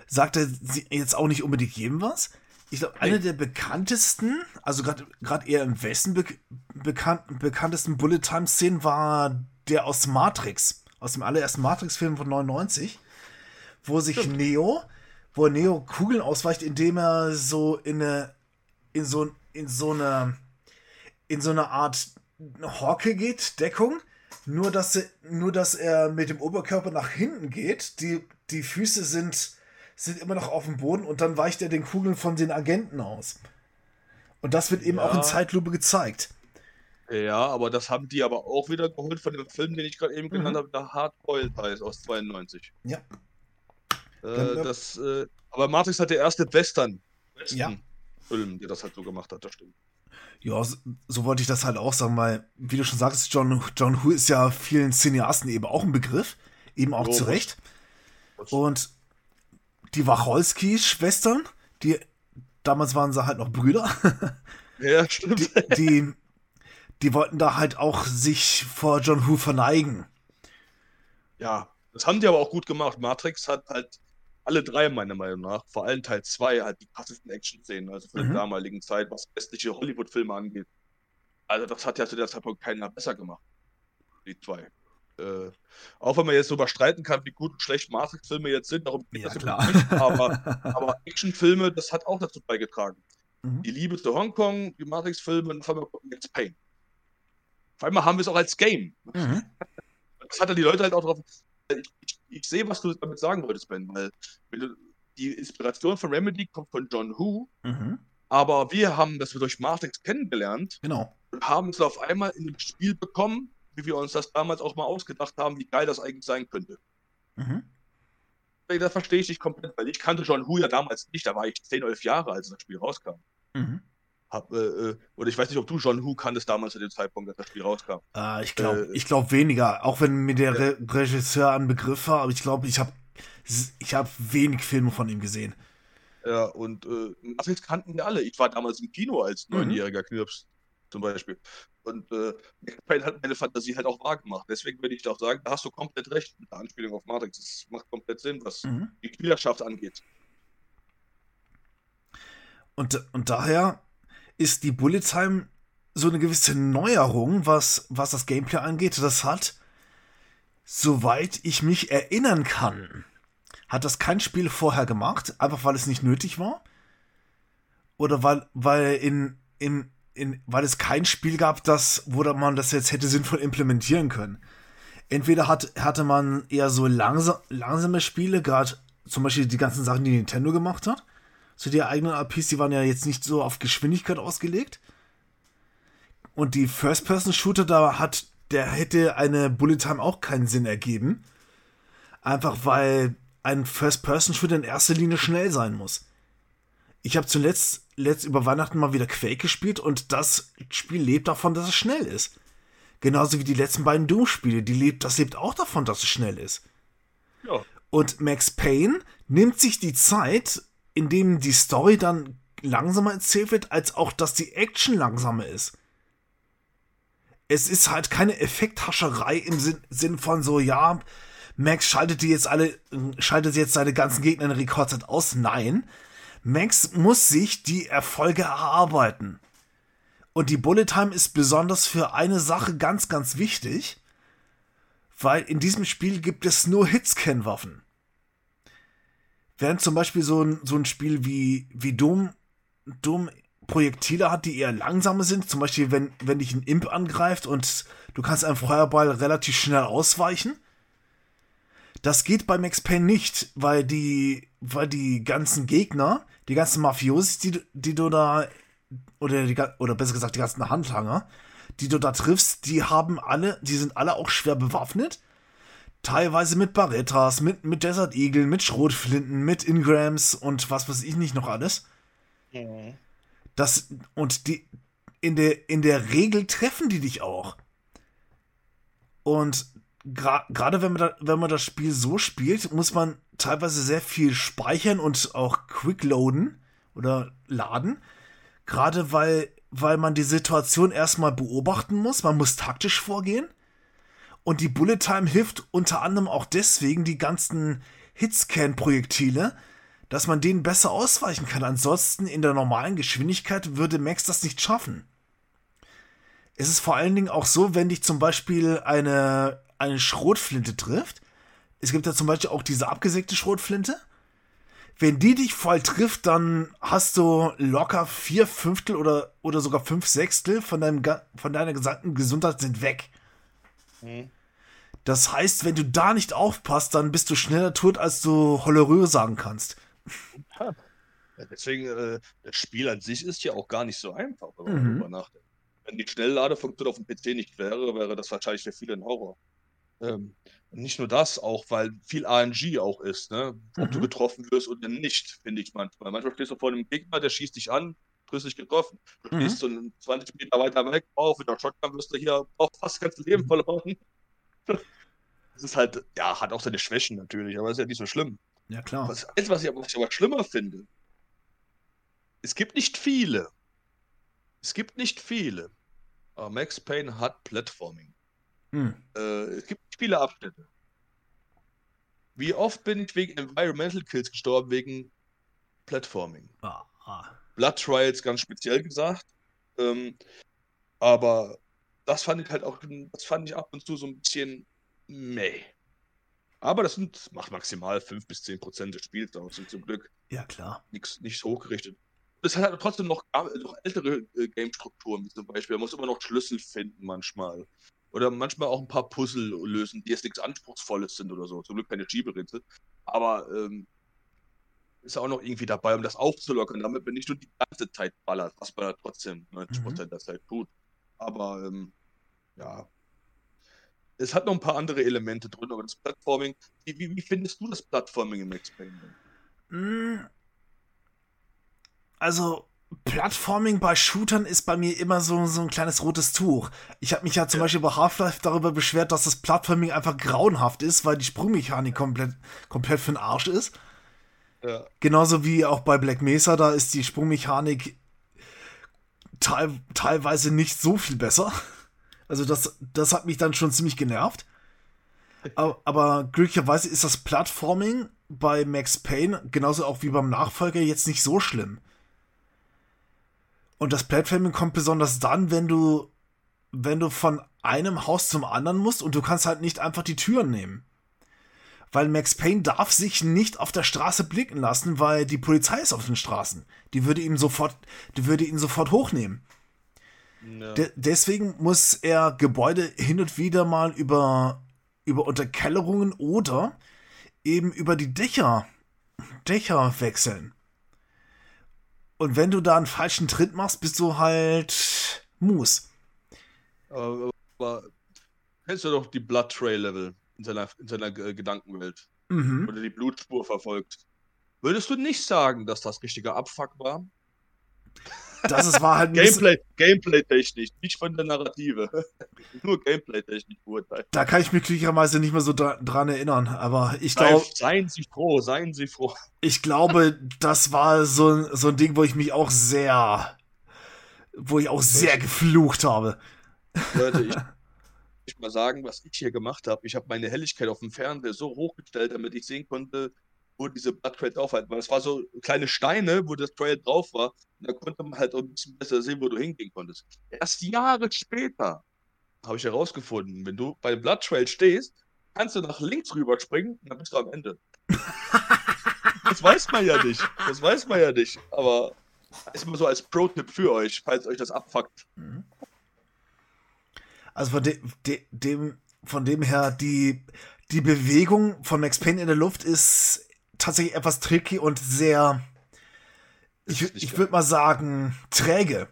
sagt er jetzt auch nicht unbedingt jedem was. Ich glaube, eine der bekanntesten, also gerade eher im Westen be bekannt, bekanntesten Bullet Time Szenen war der aus Matrix, aus dem allerersten Matrix-Film von 99, wo sich Stimmt. Neo, wo Neo Kugeln ausweicht, indem er so in eine, in so, in so eine, in so eine Art Hocke geht, Deckung, nur dass, er, nur dass er mit dem Oberkörper nach hinten geht. Die, die Füße sind, sind immer noch auf dem Boden und dann weicht er den Kugeln von den Agenten aus. Und das wird eben ja. auch in Zeitlupe gezeigt. Ja, aber das haben die aber auch wieder geholt von dem Film, den ich gerade eben mhm. genannt habe, der Hardboiled heißt aus 92. Ja. Äh, das, äh, aber Matrix hat der erste Western. Western ja. Film, der das halt so gemacht hat, das stimmt. Ja, so, so, wollte ich das halt auch sagen, weil, wie du schon sagst, John, John Who ist ja vielen Cineasten eben auch ein Begriff, eben auch oh, zu Recht. Und die Wacholski-Schwestern, die damals waren sie halt noch Brüder. Ja, stimmt. Die, die, die wollten da halt auch sich vor John Who verneigen. Ja, das haben die aber auch gut gemacht. Matrix hat halt alle drei meiner Meinung nach, vor allem Teil 2, halt die krassesten Action-Szenen, also für mhm. die damaligen Zeit, was westliche Hollywood-Filme angeht. Also das hat ja zu der Zeitpunkt keiner besser gemacht. Die zwei. Äh, auch wenn man jetzt darüber streiten kann, wie gut und schlecht Matrix-Filme jetzt sind, darum geht ja, das klar. nicht, aber, aber Action-Filme, das hat auch dazu beigetragen. mhm. die Liebe zu Hongkong, die Matrix-Filme und auf einmal kommt Max Payne. Auf einmal haben wir es auch als Game. Mhm. Das hat dann die Leute halt auch drauf. Ich, ich, sehe, was du damit sagen wolltest, Ben, weil die Inspiration von Remedy kommt von John Who, mhm. aber wir haben das durch Matrix kennengelernt genau. und haben es auf einmal in dem Spiel bekommen, wie wir uns das damals auch mal ausgedacht haben, wie geil das eigentlich sein könnte. Mhm. Das verstehe ich nicht komplett, weil ich kannte John Who ja damals nicht, da war ich 10, 11 Jahre, als das Spiel rauskam. Mhm. Hab, äh, äh, oder ich weiß nicht, ob du John Who kanntest damals zu dem Zeitpunkt, als das Spiel rauskam. Äh, ich glaube äh, glaub weniger, auch wenn mir der Re Regisseur ein Begriff war, aber ich glaube, ich habe ich hab wenig Filme von ihm gesehen. Ja, und äh, Matrix kannten wir alle. Ich war damals im Kino als mhm. neunjähriger mhm. Knirps zum Beispiel. Und äh, hat meine Fantasie halt auch wahr gemacht. Deswegen würde ich auch sagen, da hast du komplett recht mit der Anspielung auf Matrix. Das macht komplett Sinn, was mhm. die Spielerschaft angeht. Und, und daher ist die Bullet Time so eine gewisse Neuerung, was, was das Gameplay angeht. Das hat, soweit ich mich erinnern kann, hat das kein Spiel vorher gemacht, einfach weil es nicht nötig war. Oder weil, weil in, in, in, weil es kein Spiel gab, das, wo man das jetzt hätte sinnvoll implementieren können. Entweder hat, hatte man eher so langsam, langsame Spiele, gerade zum Beispiel die ganzen Sachen, die Nintendo gemacht hat. So die eigenen RPs, die waren ja jetzt nicht so auf Geschwindigkeit ausgelegt. Und die First-Person-Shooter, da hat, der hätte eine Bullet Time auch keinen Sinn ergeben. Einfach weil ein First-Person-Shooter in erster Linie schnell sein muss. Ich habe zuletzt letzt über Weihnachten mal wieder Quake gespielt und das Spiel lebt davon, dass es schnell ist. Genauso wie die letzten beiden Doom-Spiele, die lebt, das lebt auch davon, dass es schnell ist. Ja. Und Max Payne nimmt sich die Zeit, indem die Story dann langsamer erzählt wird, als auch, dass die Action langsamer ist. Es ist halt keine Effekthascherei im Sinn, Sinn von so, ja, Max schaltet die jetzt alle, schaltet jetzt seine ganzen Gegner in Rekordzeit aus. Nein, Max muss sich die Erfolge erarbeiten. Und die Bullet Time ist besonders für eine Sache ganz, ganz wichtig, weil in diesem Spiel gibt es nur Hitscan-Waffen. Während zum Beispiel so ein, so ein Spiel wie, wie Doom, Doom Projektile hat, die eher langsame sind, zum Beispiel wenn, wenn dich ein Imp angreift und du kannst einem Feuerball relativ schnell ausweichen, das geht bei Max Payne nicht, weil die, weil die ganzen Gegner, die ganzen Mafiosis, die, die du da, oder, die, oder besser gesagt, die ganzen Handlanger, die du da triffst, die haben alle, die sind alle auch schwer bewaffnet. Teilweise mit Barrettas, mit, mit Desert Eagle, mit Schrotflinten, mit Ingrams und was weiß ich nicht noch alles. Mhm. Das, und die, in der, in der Regel treffen die dich auch. Und gerade wenn man, da, wenn man das Spiel so spielt, muss man teilweise sehr viel speichern und auch quickloaden oder laden. Gerade weil, weil man die Situation erstmal beobachten muss. Man muss taktisch vorgehen. Und die Bullet Time hilft unter anderem auch deswegen die ganzen Hitscan-Projektile, dass man denen besser ausweichen kann. Ansonsten in der normalen Geschwindigkeit würde Max das nicht schaffen. Es ist vor allen Dingen auch so, wenn dich zum Beispiel eine eine Schrotflinte trifft, es gibt ja zum Beispiel auch diese abgesägte Schrotflinte. Wenn die dich voll trifft, dann hast du locker vier Fünftel oder, oder sogar fünf Sechstel von, deinem, von deiner gesamten Gesundheit sind weg. Mhm. Das heißt, wenn du da nicht aufpasst, dann bist du schneller tot, als du Hollerö sagen kannst. Ja, deswegen, äh, das Spiel an sich ist ja auch gar nicht so einfach, wenn man mhm. darüber nachdenkt. Wenn die Schnellladefunktion auf dem PC nicht wäre, wäre das wahrscheinlich für viele ein Horror. Ähm, nicht nur das, auch weil viel RNG auch ist, ne? ob mhm. du getroffen wirst oder nicht, finde ich manchmal. Manchmal stehst du vor einem Gegner, der schießt dich an, nicht getroffen. Du mhm. stehst so 20 Meter weiter weg, auf, mit der Shotgun wirst du hier auch fast ganz Leben mhm. verloren. Das ist halt, ja, hat auch seine Schwächen natürlich, aber ist ja nicht so schlimm. Ja, klar. Das Einzige, was ich, was ich aber schlimmer finde, es gibt nicht viele. Es gibt nicht viele. Aber Max Payne hat Platforming. Hm. Äh, es gibt viele Abschnitte. Wie oft bin ich wegen Environmental Kills gestorben, wegen Platforming? Ah, ah. Blood Trials ganz speziell gesagt. Ähm, aber das fand ich halt auch, das fand ich ab und zu so ein bisschen meh. Aber das sind, macht maximal 5 bis 10 Prozent des Spiels aus, zum Glück. Ja, klar. Nichts, nicht hochgerichtet. das hat halt trotzdem noch, noch ältere äh, Game-Strukturen, wie zum Beispiel. Man muss immer noch Schlüssel finden manchmal. Oder manchmal auch ein paar Puzzle lösen, die jetzt nichts Anspruchsvolles sind oder so. Zum Glück keine Schieberitze. Aber ähm, ist auch noch irgendwie dabei, um das aufzulockern, damit man nicht nur die ganze Zeit ballert, was man ja trotzdem 90% mhm. der Zeit tut. Aber ähm, ja, es hat noch ein paar andere Elemente drin, aber das Plattforming, wie, wie, findest du das Plattforming im Payne? Hm. Also, Plattforming bei Shootern ist bei mir immer so, so ein kleines rotes Tuch. Ich habe mich ja zum ja. Beispiel bei Half-Life darüber beschwert, dass das Plattforming einfach grauenhaft ist, weil die Sprungmechanik komplett, komplett für den Arsch ist. Genauso wie auch bei Black Mesa, da ist die Sprungmechanik teil teilweise nicht so viel besser. Also das, das hat mich dann schon ziemlich genervt. Aber, aber glücklicherweise ist das Plattforming bei Max Payne, genauso auch wie beim Nachfolger, jetzt nicht so schlimm. Und das Plattforming kommt besonders dann, wenn du, wenn du von einem Haus zum anderen musst und du kannst halt nicht einfach die Türen nehmen. Weil Max Payne darf sich nicht auf der Straße blicken lassen, weil die Polizei ist auf den Straßen. Die würde ihn sofort, die würde ihn sofort hochnehmen. Ja. De deswegen muss er Gebäude hin und wieder mal über, über Unterkellerungen oder eben über die Dächer, Dächer wechseln. Und wenn du da einen falschen Tritt machst, bist du halt Mus. Aber, aber kennst du doch die Blood Trail Level in seiner, in seiner Gedankenwelt? Mhm. Oder die Blutspur verfolgt. Würdest du nicht sagen, dass das richtiger Abfuck war? Das ist, war halt Gameplay, Gameplay-technisch, nicht von der Narrative. Nur Gameplay-technisch beurteilt. Da kann ich mich glücklicherweise nicht mehr so dran erinnern, aber ich glaube. Seien Sie froh, seien Sie froh. Ich glaube, das war so, so ein Ding, wo ich mich auch sehr. wo ich auch sehr geflucht habe. Leute, ich, ich mal sagen, was ich hier gemacht habe. Ich habe meine Helligkeit auf dem Fernseher so hochgestellt, damit ich sehen konnte, wo diese Blood Trail drauf hat. Weil es war so kleine Steine, wo das Trail drauf war. Und da konnte man halt auch ein bisschen besser sehen, wo du hingehen konntest. Erst Jahre später habe ich herausgefunden, wenn du bei Blood Trail stehst, kannst du nach links rüber springen und dann bist du am Ende. das weiß man ja nicht. Das weiß man ja nicht. Aber ist immer so als Pro-Tipp für euch, falls euch das abfuckt. Mhm. Also von, de, de, dem, von dem her, die, die Bewegung von Max Payne in der Luft ist tatsächlich etwas tricky und sehr, ich, ich würde mal sagen, träge.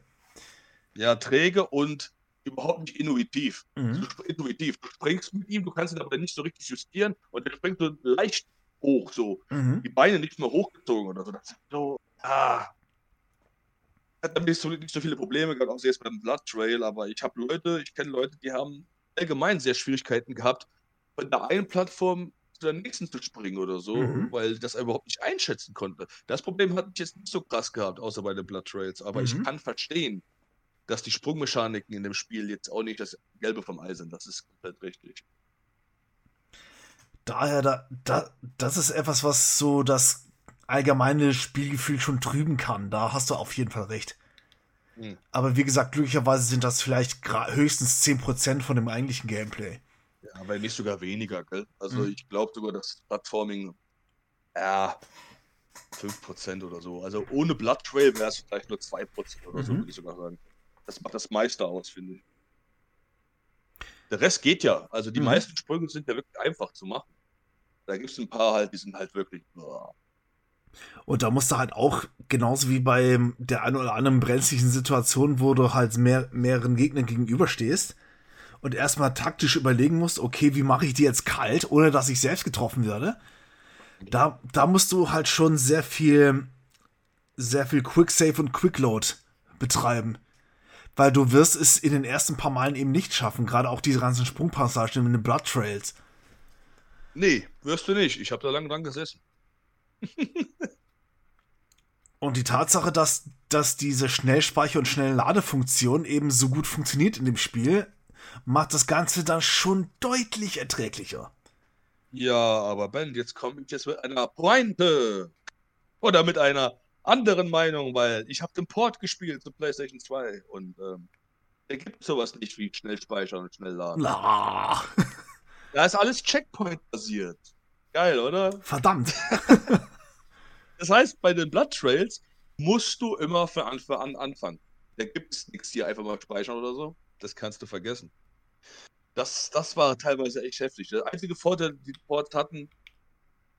Ja, träge und überhaupt nicht intuitiv. Mhm. Du, intuitiv. Du springst mit ihm, du kannst ihn aber nicht so richtig justieren und der springt so leicht hoch, so. Mhm. Die Beine nicht mehr hochgezogen oder so. Das ist so, ah. Hat damit nicht so, nicht so viele Probleme gehabt, außer jetzt beim Blood Trail, aber ich habe Leute, ich kenne Leute, die haben allgemein sehr Schwierigkeiten gehabt, von der einen Plattform zu der nächsten zu springen oder so, mhm. weil das überhaupt nicht einschätzen konnte. Das Problem hatte ich jetzt nicht so krass gehabt, außer bei den Blood Trails, aber mhm. ich kann verstehen, dass die Sprungmechaniken in dem Spiel jetzt auch nicht das Gelbe vom Ei sind. Das ist komplett richtig. Daher, da, da, das ist etwas, was so das allgemeine Spielgefühl schon trüben kann. Da hast du auf jeden Fall recht. Mhm. Aber wie gesagt, glücklicherweise sind das vielleicht höchstens 10% von dem eigentlichen Gameplay. Ja, weil nicht sogar weniger, gell? Also mhm. ich glaube sogar, dass Plattforming, ja, 5% oder so. Also ohne Blood Trail wäre es vielleicht nur 2% oder mhm. so, würde ich sogar sagen. Das macht das meiste aus, finde ich. Der Rest geht ja. Also die mhm. meisten Sprünge sind ja wirklich einfach zu machen. Da gibt es ein paar halt, die sind halt wirklich. Boah. Und da musst du halt auch, genauso wie bei der einen oder anderen brenzlichen Situation, wo du halt mehr, mehreren Gegnern gegenüberstehst, und erstmal taktisch überlegen musst, okay, wie mache ich die jetzt kalt, ohne dass ich selbst getroffen werde. Da, da musst du halt schon sehr viel, sehr viel Quick Save und Quick Load betreiben. Weil du wirst es in den ersten paar Malen eben nicht schaffen, gerade auch diese ganzen Sprungpassagen in den Blood Trails. Nee, wirst du nicht. Ich habe da lange dran gesessen. Und die Tatsache, dass, dass diese Schnellspeicher- und Schnellladefunktion eben so gut funktioniert in dem Spiel, macht das Ganze dann schon deutlich erträglicher. Ja, aber Ben, jetzt komme ich jetzt mit einer Pointe. Oder mit einer anderen Meinung, weil ich habe den Port gespielt zu PlayStation 2 und ähm, da gibt sowas nicht wie schnell speichern und schnell laden. Ah. Da ist alles Checkpoint-basiert. Geil, oder? Verdammt. das heißt, bei den Blood Trails musst du immer für Anfang an anfangen. Da gibt es nichts hier einfach mal speichern oder so. Das kannst du vergessen. Das, das war teilweise echt heftig. Der einzige Vorteil, die Ports hatten,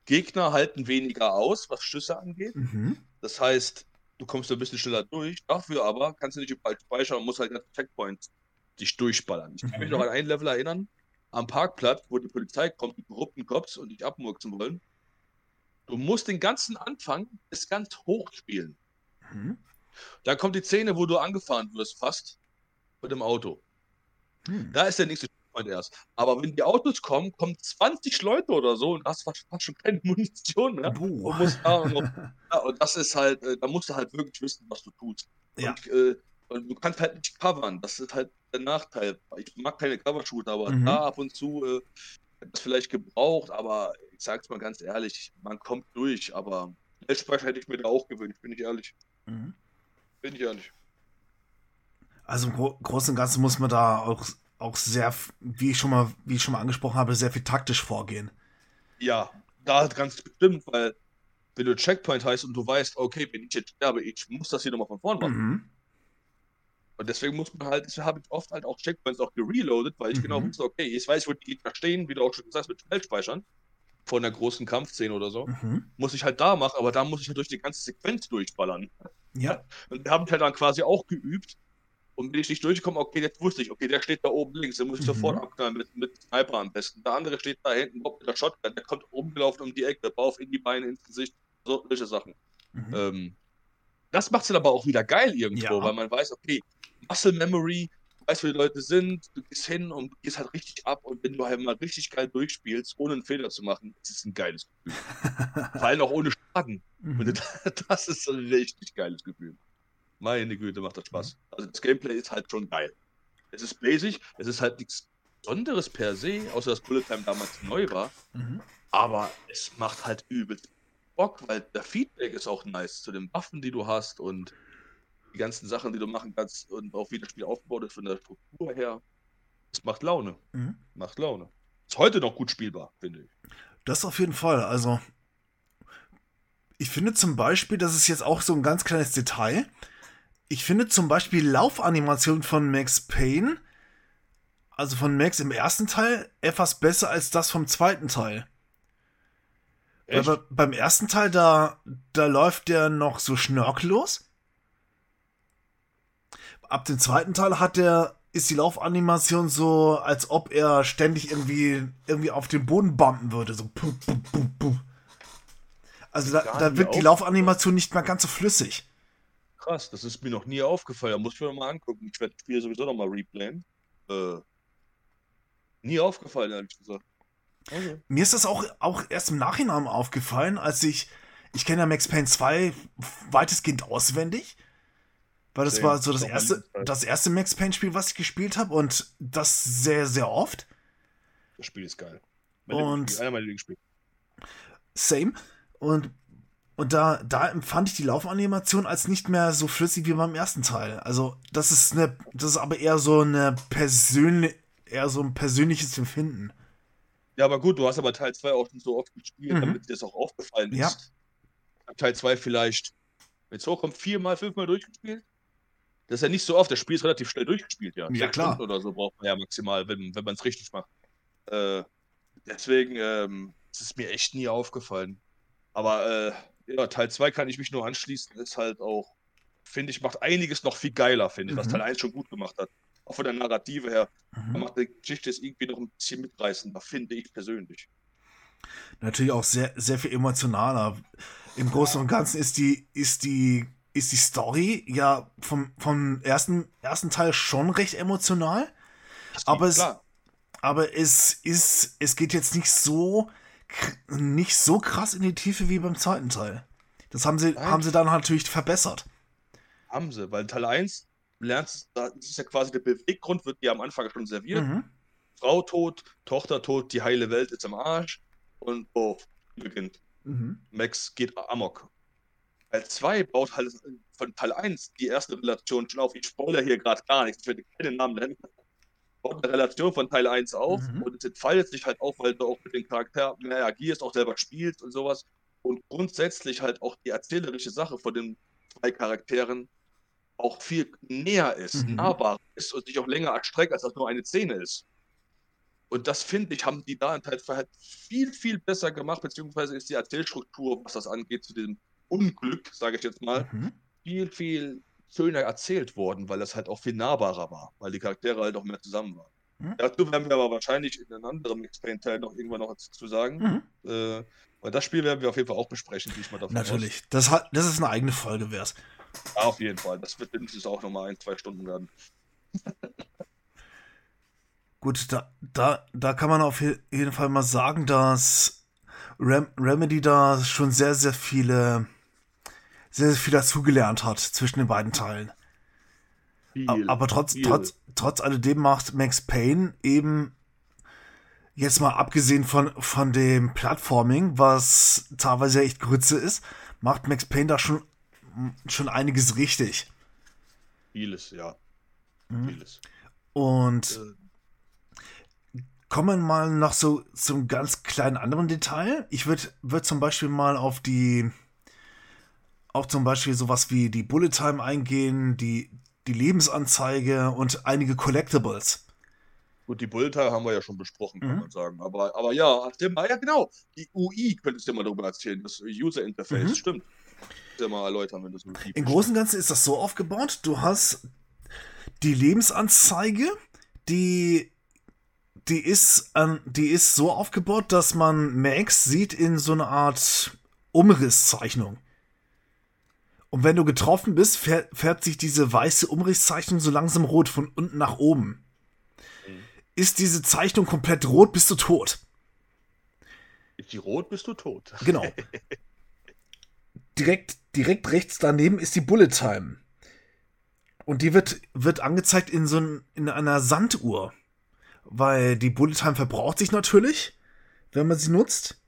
Gegner halten weniger aus, was Schüsse angeht. Mhm. Das heißt, du kommst ein bisschen schneller durch. Dafür aber kannst du nicht überall speichern und musst halt ganze Checkpoints dich durchballern. Ich kann mich Mhm. noch an ein Level erinnern, am Parkplatz, wo die Polizei kommt, die korrupten Cops und dich abmurksen wollen. Du musst den ganzen Anfang bis ganz hoch spielen. Mhm. Dann kommt die Szene, wo du angefahren wirst, fast mit dem Auto. Mhm. Da ist der nächste Checkpoint erst. Aber wenn die Autos kommen, kommen 20 Leute oder so und hast fast, fast schon keine Munition mehr. Und, musst da noch, ja, und das ist halt, äh, da musst du halt wirklich wissen, was du tust. Ja. Und, äh, und du kannst halt nicht covern. Das ist halt der Nachteil. Ich mag keine Cover-Shooter, aber Mhm. da ab und zu äh, das vielleicht gebraucht, aber ich sag's mal ganz ehrlich, man kommt durch, aber Schnellspeicher hätte ich mir da auch gewünscht, bin ich ehrlich. Mhm. Bin ich ehrlich. Also im Gro Großen und Ganzen muss man da auch, auch sehr, wie ich schon mal, wie ich schon mal angesprochen habe, sehr viel taktisch vorgehen. Ja, da ganz bestimmt, weil wenn du Checkpoint heißt und du weißt, okay, wenn ich jetzt sterbe, ich muss das hier nochmal von vorne machen. Mhm. Und deswegen muss man halt, deswegen habe ich oft halt auch Checkpoints auch gereloadet, weil ich genau Mhm. wusste, okay, jetzt weiß ich, wo die Gegner stehen, wie du auch schon gesagt hast, mit Schnellspeichern vor einer großen Kampfszene oder so. Mhm. Muss ich halt da machen, aber da muss ich halt durch die ganze Sequenz durchballern. Ja. Und wir haben halt dann quasi auch geübt. Und bin ich nicht durchgekommen, okay, jetzt wusste ich, okay, der steht da oben links, den muss ich Mhm. sofort abknallen mit, mit Sniper am besten. Der andere steht da hinten mit der Shotgun, der kommt rumgelaufen um die Ecke, Bauch in die Beine, ins Gesicht, so, solche Sachen. Mhm. Ähm, das macht es dann aber auch wieder geil irgendwo, Ja. weil man weiß, okay, Muscle Memory, du weißt, wo die Leute sind, du gehst hin und gehst halt richtig ab und wenn du halt mal richtig geil durchspielst, ohne einen Fehler zu machen, ist es ein geiles Gefühl. Vor allem auch ohne Schaden. Mhm. da- Das ist ein richtig geiles Gefühl. Meine Güte, macht das Spaß. Also das Gameplay ist halt schon geil. Es ist basic, es ist halt nichts Besonderes per se, außer dass Bullet Time damals neu war. Mhm. Aber es macht halt übelst Bock, weil der Feedback ist auch nice zu den Waffen, die du hast und die ganzen Sachen, die du machen kannst und auch wie das Spiel aufgebaut ist von der Struktur her. Es macht Laune. Mhm. Macht Laune. Ist heute noch gut spielbar, finde ich. Das auf jeden Fall. Also, ich finde zum Beispiel, das ist jetzt auch so ein ganz kleines Detail. Ich finde zum Beispiel Laufanimation von Max Payne, also von Max im ersten Teil, etwas besser als das vom zweiten Teil. Echt? bei, beim ersten Teil, da, da läuft der noch so schnörkellos. Ab dem zweiten Teil hat der, ist die Laufanimation so, als ob er ständig irgendwie, irgendwie auf den Boden bumpen würde. So. puh, puh, puh, puh. Also da, da wirkt die auf- Laufanimation nicht mehr ganz so flüssig. Krass, das ist mir noch nie aufgefallen. Da muss ich mir noch mal angucken. Ich werde das Spiel sowieso noch mal replayen. Äh, nie aufgefallen, ehrlich gesagt. Okay. Mir ist das auch, auch erst im Nachhinein aufgefallen, als ich, ich kenne ja Max Payne 2 weitestgehend auswendig. Weil das war so das erste, das erste Max Payne Spiel, was ich gespielt habe und das sehr, sehr oft. Das Spiel ist geil. Mein Und- einer meiner Lieblingsspiele. Same. Und, und da, da empfand ich die Laufanimation als nicht mehr so flüssig wie beim ersten Teil. Also, das ist eine, das ist aber eher so eine persönliche, eher so ein persönliches Empfinden. Ja, aber gut, du hast aber Teil 2 auch schon so oft gespielt, Mhm. damit dir das auch aufgefallen ist. Ja. Teil 2 vielleicht, wenn es hochkommt, viermal, fünfmal durchgespielt. Das ist ja nicht so oft, das Spiel ist relativ schnell durchgespielt, ja. Ja, klar. Stunden oder so braucht man ja maximal, wenn, wenn man es richtig macht. Äh, deswegen, ähm, es ist mir echt nie aufgefallen. Aber äh, ja, Teil 2 kann ich mich nur anschließen, ist halt auch, finde ich, macht einiges noch viel geiler, finde ich, was Mhm. Teil 1 schon gut gemacht hat. Auch von der Narrative her. Mhm. macht die Geschichte es irgendwie noch ein bisschen mitreißender, finde ich persönlich. Natürlich auch sehr, sehr viel emotionaler. Im Großen und Ganzen ist die, ist die, ist die Story ja vom, vom ersten, ersten Teil schon recht emotional. Aber es- klar. aber es ist, es geht jetzt nicht so, nicht so krass in die Tiefe wie beim zweiten Teil. Das haben sie, Nein. haben sie dann natürlich verbessert. Haben sie, weil Teil 1 lernst, da ist ja quasi der Beweggrund, wird dir am Anfang schon serviert. Mhm. Frau tot, Tochter tot, die heile Welt ist am Arsch und oh, beginnt. Mhm. Max geht amok. Teil 2 baut halt von Teil 1 die erste Relation schon auf. Ich spoilere hier gerade gar nichts, ich werde keinen Namen nennen. Baut eine Relation von Teil 1 auf Mhm. und es entfaltet sich halt auch, weil du auch mit den Charakteren mehr agierst, auch selber spielst und sowas. Und grundsätzlich halt auch die erzählerische Sache von dem zwei Charakteren auch viel näher ist, mhm. nahbar ist und sich auch länger erstreckt, als das nur eine Szene ist. Und das finde ich, haben die da halt viel, viel besser gemacht, beziehungsweise ist die Erzählstruktur, was das angeht, zu diesem Unglück, sage ich jetzt mal, mhm. viel, viel schöner erzählt worden, weil das halt auch viel nahbarer war, weil die Charaktere halt auch mehr zusammen waren. Mhm. Dazu werden wir aber wahrscheinlich in einem anderen Explain-Teil noch irgendwann noch zu sagen. Mhm. Äh, weil das Spiel werden wir auf jeden Fall auch besprechen, wie ich mal davon Natürlich. Das, hat, das ist eine eigene Folge wert. Ja, auf jeden Fall. Das wird mindestens auch nochmal ein, zwei Stunden werden. Gut, da, da, da kann man auf jeden Fall mal sagen, dass Rem Remedy da schon sehr, sehr viele, sehr, sehr viel dazugelernt hat zwischen den beiden Teilen. Viel, Aber trotz, viel. trotz, trotz alledem macht Max Payne eben jetzt mal abgesehen von, von dem Plattforming, was teilweise echt Grütze ist, macht Max Payne da schon, schon einiges richtig. Vieles, ja. Mhm. Vieles. Und äh. kommen mal noch so zum ganz kleinen anderen Detail. Ich würde würd zum Beispiel mal auf die, auch zum Beispiel sowas wie die Bullet Time eingehen, die, die Lebensanzeige und einige Collectibles. Gut, die Bullteil haben wir ja schon besprochen, kann mhm. man sagen. Aber, aber ja, mal, ja genau, die UI könntest du mal darüber erzählen, das User Interface, mhm. stimmt. Mal erläutern, wenn das Im Großen und Ganzen ist das so aufgebaut, du hast die Lebensanzeige, die die ist, ähm, die ist so aufgebaut, dass man Max sieht in so einer Art Umrisszeichnung. Und wenn du getroffen bist, färbt sich diese weiße Umrisszeichnung so langsam rot von unten nach oben ist diese Zeichnung komplett rot, bist du tot. Ist die rot, bist du tot. Genau. direkt, direkt rechts daneben ist die Bullet Time. Und die wird, wird angezeigt in so ein, in einer Sanduhr. Weil die Bullet Time verbraucht sich natürlich, wenn man sie nutzt.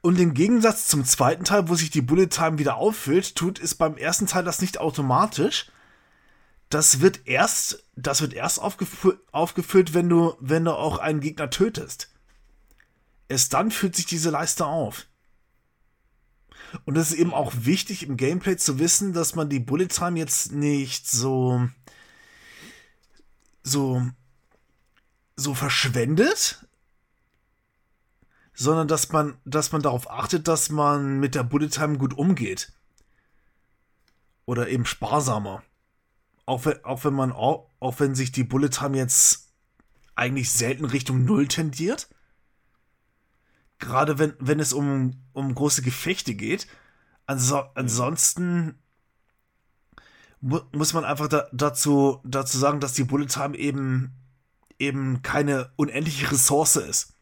Und im Gegensatz zum zweiten Teil, wo sich die Bullet Time wieder auffüllt, tut es beim ersten Teil das nicht automatisch, das wird erst, das wird erst aufgefü aufgefüllt, wenn du, wenn du auch einen Gegner tötest. Erst dann füllt sich diese Leiste auf. Und es ist eben auch wichtig im Gameplay zu wissen, dass man die Bullet Time jetzt nicht so so so verschwendet, sondern dass man dass man darauf achtet, dass man mit der Bullet Time gut umgeht. Oder eben sparsamer auch wenn, auch wenn man auch, auch wenn sich die Bullet Time jetzt eigentlich selten Richtung Null tendiert. Gerade wenn, wenn es um, um große Gefechte geht. Also, ansonsten mu muss man einfach da, dazu, dazu sagen, dass die Bullet Time eben, eben keine unendliche Ressource ist.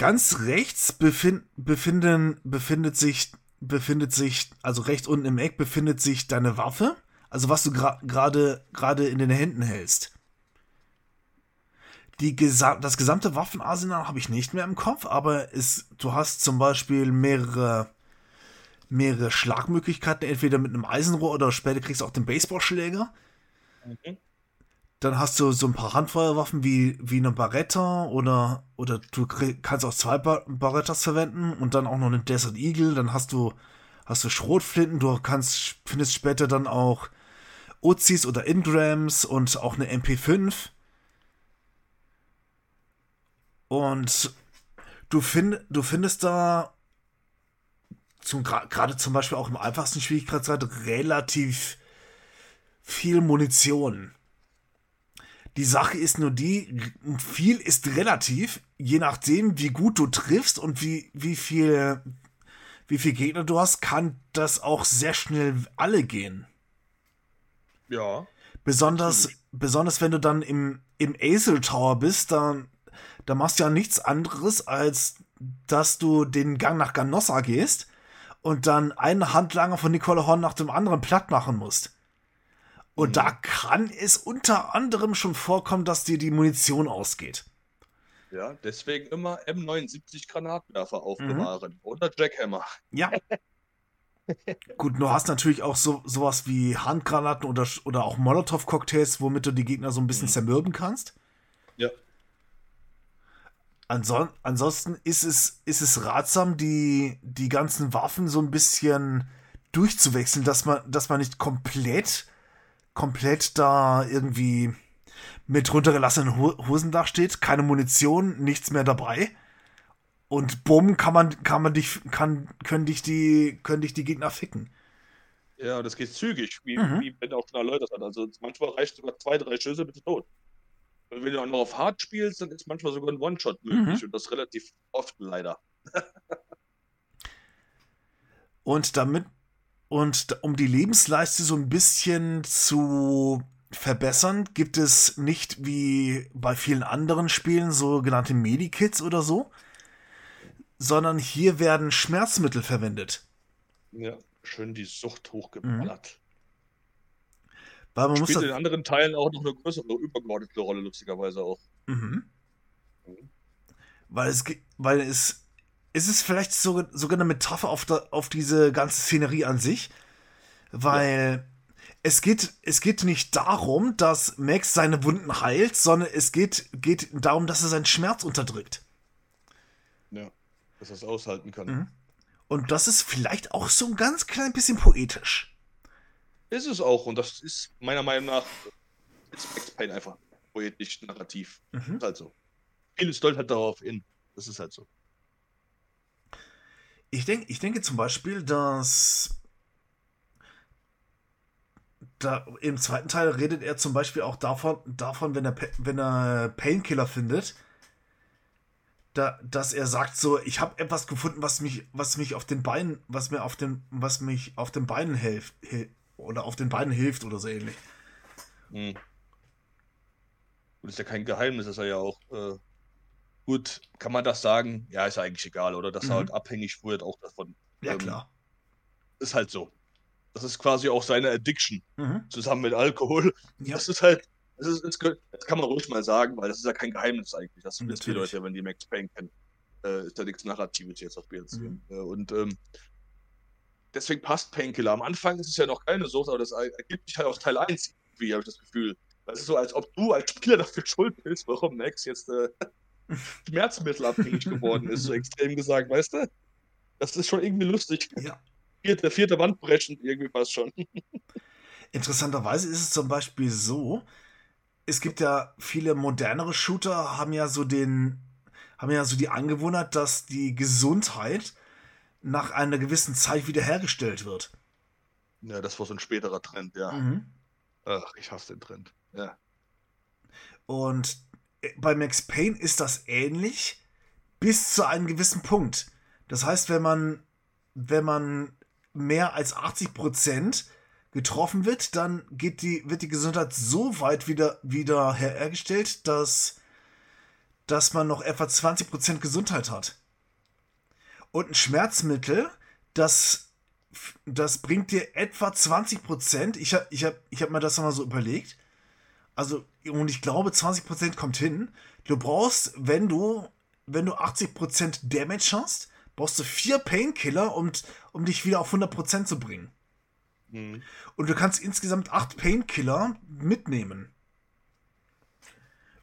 Ganz rechts befin befinden, befindet sich befindet sich, also rechts unten im Eck befindet sich deine Waffe, also was du gerade gerade in den Händen hältst. Die gesa das gesamte Waffenarsenal habe ich nicht mehr im Kopf, aber es, du hast zum Beispiel mehrere, mehrere Schlagmöglichkeiten, entweder mit einem Eisenrohr oder später kriegst du auch den Baseballschläger. Okay. Dann hast du so ein paar Handfeuerwaffen wie, wie eine Barretta oder, oder du kannst auch zwei Bar Barrettas verwenden und dann auch noch einen Desert Eagle. Dann hast du, hast du Schrotflinten. Du kannst, findest später dann auch Uzis oder Ingrams und auch eine MP5. Und du, find, du findest da gerade zum Beispiel auch im einfachsten Schwierigkeitsgrad relativ viel Munition. Die Sache ist nur die, viel ist relativ, je nachdem, wie gut du triffst und wie, wie viel, wie viel Gegner du hast, kann das auch sehr schnell alle gehen. Ja. Besonders, besonders wenn du dann im, im Azel Tower bist, dann, da machst du ja nichts anderes, als dass du den Gang nach Ganossa gehst und dann einen Handlanger von Nicole Horn nach dem anderen platt machen musst. Und mhm. da kann es unter anderem schon vorkommen, dass dir die Munition ausgeht. Ja, deswegen immer M79 Granatwerfer aufbewahren mhm. oder Jackhammer. Ja. Gut, du hast natürlich auch so sowas wie Handgranaten oder, oder auch Molotow-Cocktails, womit du die Gegner so ein bisschen mhm. zermürben kannst. Ja. Anson ansonsten ist es, ist es ratsam, die, die ganzen Waffen so ein bisschen durchzuwechseln, dass man, dass man nicht komplett, komplett da irgendwie mit runtergelassenen Hosen dasteht, keine Munition, nichts mehr dabei. Und bumm, kann man, kann man dich, kann, können dich die, können dich die Gegner ficken. Ja, das geht zügig, wie, mhm. wie Ben auch schon erläutert hat. Also manchmal reicht sogar zwei, drei Schüsse, bist du tot. Und wenn du auch noch auf Hard spielst, dann ist manchmal sogar ein One-Shot möglich. Mhm. Und das relativ oft leider. und damit, und um die Lebensleiste so ein bisschen zu verbessern, gibt es nicht wie bei vielen anderen Spielen sogenannte Medikits oder so, sondern hier werden Schmerzmittel verwendet. Ja, schön die Sucht hochgeballert. Mhm. Weil man Spielt muss in anderen Teilen auch noch eine größere, übergeordnete Rolle, lustigerweise auch. Mhm. Mhm. Weil es, weil es, ist es vielleicht sogar, sogar eine Metapher auf, der, auf diese ganze Szenerie an sich, weil ja. es geht, es geht nicht darum, dass Max seine Wunden heilt, sondern es geht, geht darum, dass er seinen Schmerz unterdrückt. Ja, dass er es aushalten kann. Mhm. Und das ist vielleicht auch so ein ganz klein bisschen poetisch. Ist es auch, und das ist meiner Meinung nach ist Max Payne einfach poetisch narrativ. Mhm. Ist halt so. Vieles deutet halt darauf hin. Das ist halt so. Ich, denk, ich denke zum Beispiel, dass da, im zweiten Teil redet er zum Beispiel auch davon, davon wenn er, wenn er Painkiller findet, da, dass er sagt so, ich habe etwas gefunden, was mich, was mich auf den Beinen, was mir auf den, was mich auf den Beinen hilft, oder auf den Beinen hilft oder so ähnlich. Hm. Und ist ja kein Geheimnis, ist er ja auch. Äh, gut, kann man das sagen? Ja, ist eigentlich egal, oder? Dass mhm. er halt abhängig wird auch davon. Ja, ähm, klar. Ist halt so. Das ist quasi auch seine Addiction. Mhm. Zusammen mit Alkohol. Ja. Das ist halt, das, ist, das, kann man ruhig mal sagen, weil das ist ja kein Geheimnis eigentlich. Das wissen die Leute, wenn die Max Payne kennen. Äh, ist ja nichts Narratives jetzt, auf erzählen. Mhm. Äh, und ähm, deswegen passt Painkiller. Am Anfang ist es ja noch keine Sucht, aber das ergibt sich halt aus Teil 1 wie habe ich das Gefühl. Das ist so, als ob du als Spieler dafür schuld bist, warum Max jetzt äh, schmerzmittelabhängig geworden ist, so extrem gesagt, weißt du? Das ist schon irgendwie lustig. Ja. Vierte, vierte Wand brechen, irgendwie fast schon. Interessanterweise ist es zum Beispiel so, es gibt ja viele modernere Shooter, haben ja so den, haben ja so die Angewohnheit, dass die Gesundheit nach einer gewissen Zeit wiederhergestellt wird. Ja, das war so ein späterer Trend, ja. Mhm. Ach, ich hasse den Trend. Ja. Und bei Max Payne ist das ähnlich bis zu einem gewissen Punkt. Das heißt, wenn man, wenn man mehr als 80 Prozent getroffen wird, dann geht die, wird die Gesundheit so weit wieder, wieder hergestellt, dass, dass man noch etwa 20 Prozent Gesundheit hat. Und ein Schmerzmittel, das das bringt dir etwa 20 Prozent. Ich habe ich hab, ich hab mir das mal so überlegt. Also, und ich glaube, 20 Prozent kommt hin. Du brauchst, wenn du, wenn du 80 Prozent Damage hast, brauchst du vier Painkiller, um, um dich wieder auf 100 Prozent zu bringen. Mhm. Und du kannst insgesamt acht Painkiller mitnehmen.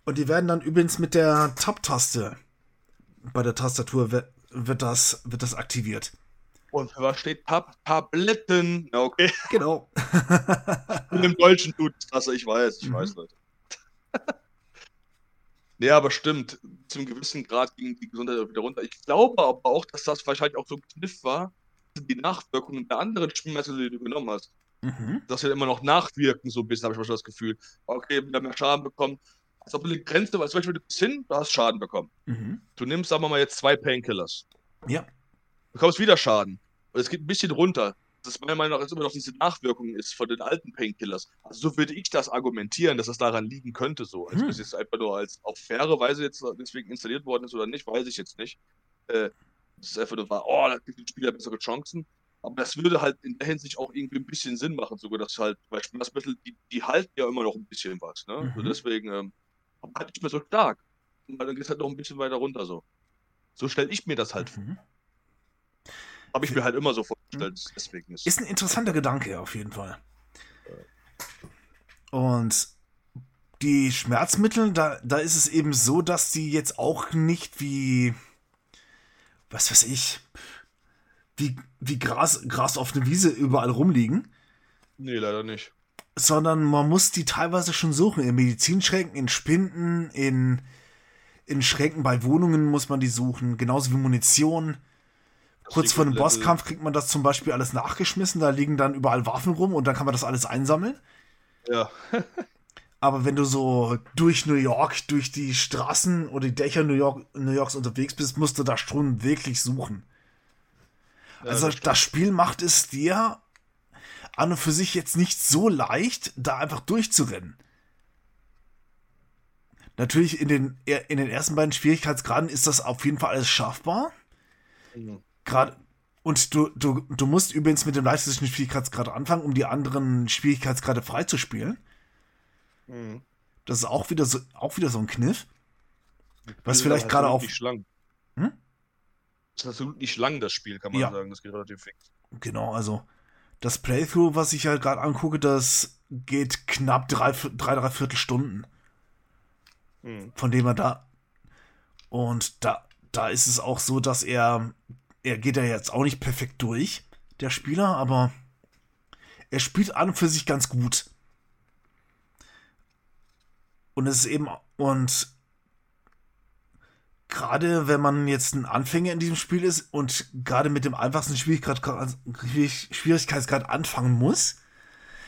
Und die werden dann übrigens mit der Tab-Taste bei der Tastatur wird, wird, das, wird das aktiviert. Und für was steht Tab Tabletten? Ja, okay. Genau. Und im Deutschen tut das, ich weiß, ich mhm. weiß, Leute. nee, aber stimmt. Zum gewissen Grad ging die Gesundheit wieder runter. Ich glaube aber auch, dass das wahrscheinlich auch so ein Kniff war, die Nachwirkungen der anderen Schwimmmesser, die du genommen hast. Mhm. Dass wir immer noch nachwirken, so ein bisschen, habe ich schon das Gefühl. Okay, wenn mehr Schaden bekommen. Als ob du eine Grenze, weil zum Beispiel du bist hin, du hast Schaden bekommen. Mhm. Du nimmst, sagen wir mal, jetzt zwei Painkillers. Ja bekommst wieder Schaden. Und es geht ein bisschen runter. Das meiner Meinung nach jetzt immer noch diese Nachwirkung ist von den alten Painkillers. Also so würde ich das argumentieren, dass das daran liegen könnte so. Also hm. das jetzt einfach nur als auf faire Weise jetzt deswegen installiert worden ist oder nicht, weiß ich jetzt nicht. Äh, das ist einfach nur war, oh, da gibt den Spieler bessere Chancen. Aber das würde halt in der Hinsicht auch irgendwie ein bisschen Sinn machen, sogar dass halt, weil Schmerzmittel, die, die halten ja immer noch ein bisschen was, ne? Mhm. Also deswegen, ähm, aber halt nicht mehr so stark. Und dann geht es halt noch ein bisschen weiter runter so. So stelle ich mir das halt mhm. vor. Habe ich mir halt immer so vorgestellt, hm. deswegen ist. Ist ein interessanter Gedanke, auf jeden Fall. Und die Schmerzmittel, da, da ist es eben so, dass die jetzt auch nicht wie, was weiß ich, wie, wie Gras, Gras auf einer Wiese überall rumliegen. Nee, leider nicht. Sondern man muss die teilweise schon suchen. In Medizinschränken, in Spinden, in, in Schränken bei Wohnungen muss man die suchen. Genauso wie Munition. Kurz vor dem Bosskampf kriegt man das zum Beispiel alles nachgeschmissen. Da liegen dann überall Waffen rum und dann kann man das alles einsammeln. Ja. Aber wenn du so durch New York, durch die Straßen oder die Dächer New, York, New Yorks unterwegs bist, musst du da schon wirklich suchen. Ja, also das, das Spiel macht es dir an und für sich jetzt nicht so leicht, da einfach durchzurennen. Natürlich in den, in den ersten beiden Schwierigkeitsgraden ist das auf jeden Fall alles schaffbar. Mhm. Gerade und du, du, du musst übrigens mit dem leichtesten Schwierigkeitsgrad anfangen, um die anderen Schwierigkeitsgrade freizuspielen. Mhm. Das ist auch wieder so, auch wieder so ein Kniff. Was vielleicht gerade auf. Schlangen. Hm? Das ist absolut nicht lang, das Spiel, kann man ja. sagen. Das geht relativ fix. Genau, also das Playthrough, was ich halt gerade angucke, das geht knapp drei, drei, drei Viertelstunden. Hm. Von dem er da. Und da, da ist es auch so, dass er. Er geht ja jetzt auch nicht perfekt durch, der Spieler, aber er spielt an und für sich ganz gut. Und es ist eben, und gerade wenn man jetzt ein Anfänger in diesem Spiel ist und gerade mit dem einfachsten Schwierigkeitsgrad, Schwierigkeitsgrad anfangen muss,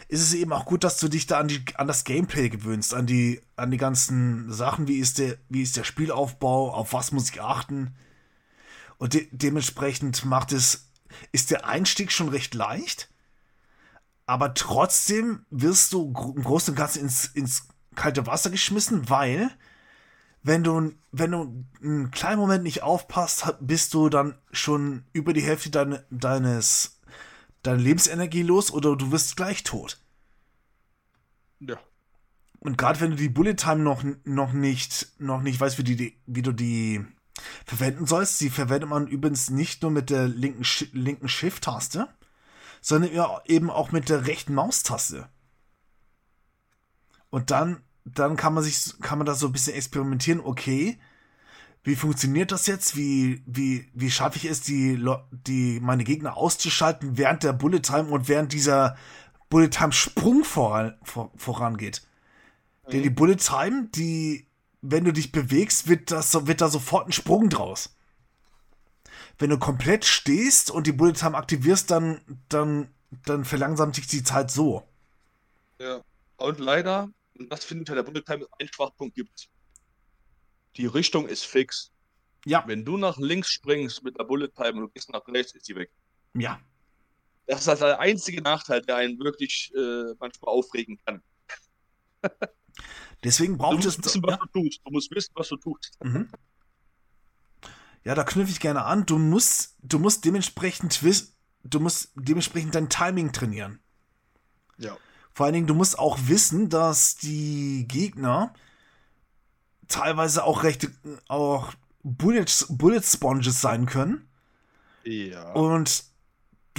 ist es eben auch gut, dass du dich da an, die, an das Gameplay gewöhnst, an die, an die ganzen Sachen, wie ist der, wie ist der Spielaufbau, auf was muss ich achten. Und de dementsprechend macht es, ist der Einstieg schon recht leicht, aber trotzdem wirst du im Großen und Ganzen ins, ins kalte Wasser geschmissen, weil wenn du, wenn du einen kleinen Moment nicht aufpasst, bist du dann schon über die Hälfte deine, deines, deiner Lebensenergie los oder du wirst gleich tot. Ja. Und gerade wenn du die Bullet Time noch, noch nicht, noch nicht weißt, wie, die, wie du die verwenden sollst, die verwendet man übrigens nicht nur mit der linken, linken Shift-Taste, sondern eben auch mit der rechten Maustaste. Und dann dann kann man sich, kann man da so ein bisschen experimentieren, okay, wie funktioniert das jetzt? Wie, wie, wie schaffe ich es, die, die, meine Gegner auszuschalten während der Bullet Time und während dieser Bullet Time Sprung voran, vor, vorangeht? Mhm. Denn die Bullet Time, die, wenn du dich bewegst, wird das, wird da sofort ein Sprung draus. Wenn du komplett stehst und die Bullet Time aktivierst, dann, dann, dann verlangsamt sich die Zeit so. Ja. Und leider und das finde ich der Bullet Time einen Schwachpunkt gibt. Die Richtung ist fix. Ja. Wenn du nach links springst mit der Bullet Time und du gehst nach rechts, ist sie weg. Ja. Das ist halt der einzige Nachteil, der einen wirklich äh, manchmal aufregen kann. Deswegen braucht es. Du musst wissen, was ja. du tust. Du musst wissen, was du tust. Mhm. Ja, da knüpfe ich gerne an. Du musst, du musst dementsprechend wissen, du musst dementsprechend dein Timing trainieren. Ja. Vor allen Dingen, du musst auch wissen, dass die Gegner teilweise auch recht auch Bullet, Bullet Sponges sein können. Ja. Und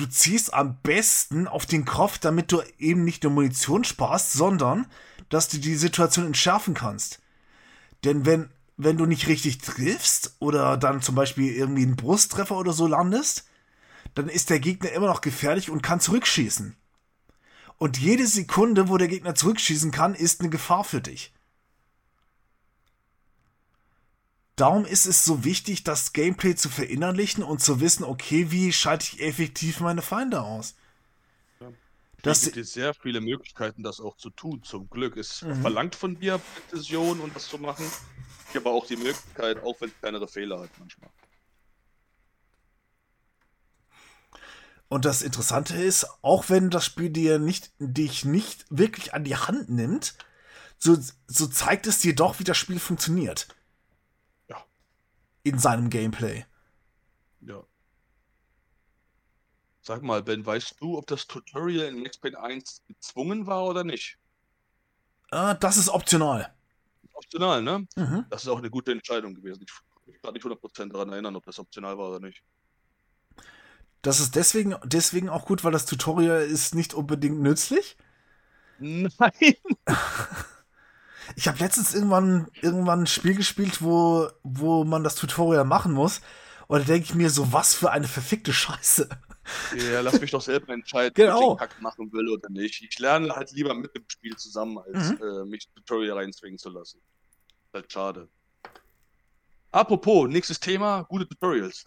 du ziehst am besten auf den Kopf, damit du eben nicht nur Munition sparst, sondern dass du die Situation entschärfen kannst. Denn wenn, wenn du nicht richtig triffst oder dann zum Beispiel irgendwie einen Brusttreffer oder so landest, dann ist der Gegner immer noch gefährlich und kann zurückschießen. Und jede Sekunde, wo der Gegner zurückschießen kann, ist eine Gefahr für dich. Darum ist es so wichtig, das Gameplay zu verinnerlichen und zu wissen, okay, wie schalte ich effektiv meine Feinde aus. Es gibt sehr viele Möglichkeiten, das auch zu tun. Zum Glück. Es mhm. verlangt von dir Präzision und das zu machen. Ich habe auch die Möglichkeit, auch wenn es kleinere Fehler hat manchmal. Und das Interessante ist, auch wenn das Spiel dir nicht, dich nicht wirklich an die Hand nimmt, so, so zeigt es dir doch, wie das Spiel funktioniert. In seinem Gameplay. Ja. Sag mal, Ben, weißt du, ob das Tutorial in Max Payne 1 gezwungen war oder nicht? Äh, das ist optional. Optional, ne? Mhm. Das ist auch eine gute Entscheidung gewesen. Ich kann mich nicht 100% daran erinnern, ob das optional war oder nicht. Das ist deswegen, deswegen auch gut, weil das Tutorial ist nicht unbedingt nützlich. Nein. ich habe letztens irgendwann, irgendwann ein Spiel gespielt, wo, wo man das Tutorial machen muss. Und da denke ich mir so, was für eine verfickte Scheiße. Ja, lass mich doch selber entscheiden, genau. ob ich den Kack machen will oder nicht. Ich lerne halt lieber mit dem Spiel zusammen, als mhm. äh, mich Tutorial reinzwingen zu lassen. Ist halt schade. Apropos, nächstes Thema, gute Tutorials.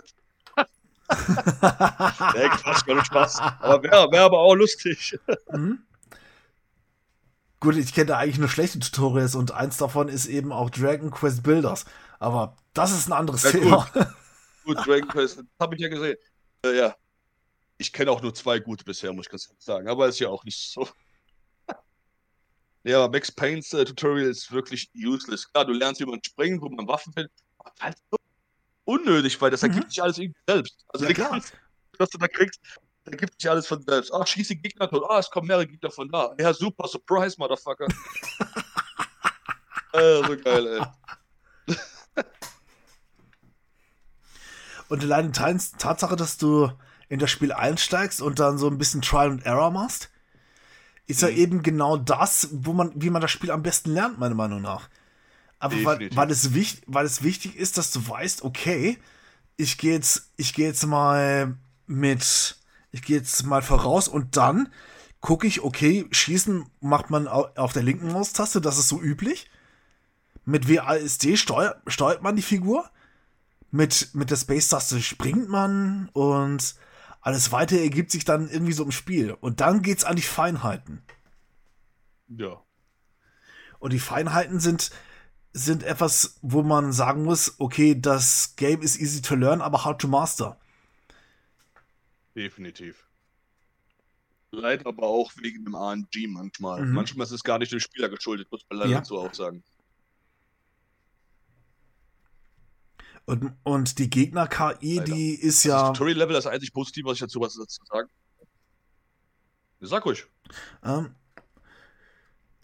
nee, Quatsch, gar nicht Spaß. Aber wäre wär aber auch lustig. Mhm. Gut, ich kenne da eigentlich nur schlechte Tutorials und eins davon ist eben auch Dragon Quest Builders. Aber das ist ein anderes ja, Thema. Gut. gut, Dragon Quest, habe ich ja gesehen. Äh, ja. Ich kenne auch nur zwei gute bisher, muss ich ganz ehrlich sagen. Aber ist ja auch nicht so. ja, Max Paynes äh, Tutorial ist wirklich useless. Klar, du lernst, wie man springt, wo man Waffen findet. Aber halt so unnötig, weil das mhm. ergibt sich alles irgendwie selbst. Also, ja, klar. was du da kriegst, da gibt sich alles von selbst. Ach, schieße Gegner tot. Ah, es kommen mehrere Gegner von da. Ja, super, Surprise, Motherfucker. äh, so geil, ey. Und allein die Tatsache, dass du in das Spiel einsteigst und dann so ein bisschen Trial and Error machst, ist mhm. ja eben genau das, wo man, wie man das Spiel am besten lernt, meiner Meinung nach. Aber weil, weil, es wichtig, weil es wichtig ist, dass du weißt, okay, ich gehe jetzt, ich gehe jetzt mal mit ich gehe jetzt mal voraus und dann gucke ich, okay, schießen macht man auf der linken Maustaste, das ist so üblich. Mit WASD steuert, steuert man die Figur. Mit, mit der Space-Taste springt man und alles weitere ergibt sich dann irgendwie so im Spiel. Und dann geht's an die Feinheiten. Ja. Und die Feinheiten sind, sind etwas, wo man sagen muss, okay, das Game ist easy to learn, aber hard to master. Definitiv. Leider aber auch wegen dem RNG manchmal. Mhm. Manchmal ist es gar nicht dem Spieler geschuldet, muss man leider ja. dazu auch sagen. Und, und die Gegner-KI, die ist ja. Das Tutorial-Level ist eigentlich positiv, was ich dazu was dazu sagen. Sag ruhig. Ähm,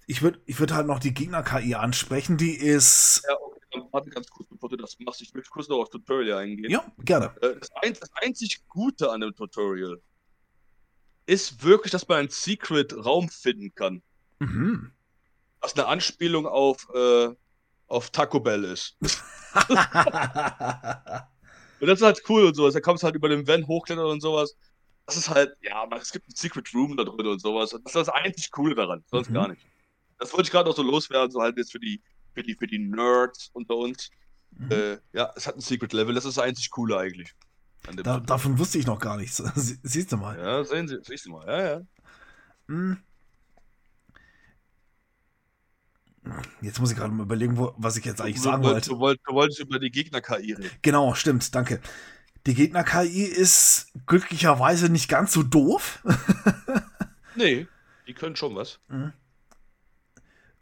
ich würde ich würd halt noch die Gegner-KI ansprechen, die ist. Ja, okay, warte ganz kurz, bevor du das machst. Ich möchte kurz noch auf Tutorial eingehen. Ja, gerne. Äh, das, ein, das einzig Gute an dem Tutorial ist wirklich, dass man einen Secret-Raum finden kann. Mhm. Was eine Anspielung auf, äh, auf Taco Bell ist. und das ist halt cool und sowas. Da kommst du halt über den Van hochklettern und sowas. Das ist halt, ja, es gibt einen Secret Room da drin und sowas. Und das ist das einzig Coole daran, sonst mhm. gar nicht. Das wollte ich gerade noch so loswerden, so halt jetzt für die, für die, für die Nerds unter uns. Mhm. Äh, ja, es hat ein Secret Level, das ist das einzig Coole eigentlich. Da, davon wusste ich noch gar nichts. Siehst du mal. Ja, sehen Sie, siehst du mal, ja, ja. Hm. Jetzt muss ich gerade mal überlegen, wo, was ich jetzt eigentlich du, sagen wollte. Du, wolltest, du wolltest über die Gegner-KI reden. Genau, stimmt, danke. Die Gegner-KI ist glücklicherweise nicht ganz so doof. nee, die können schon was. Mhm.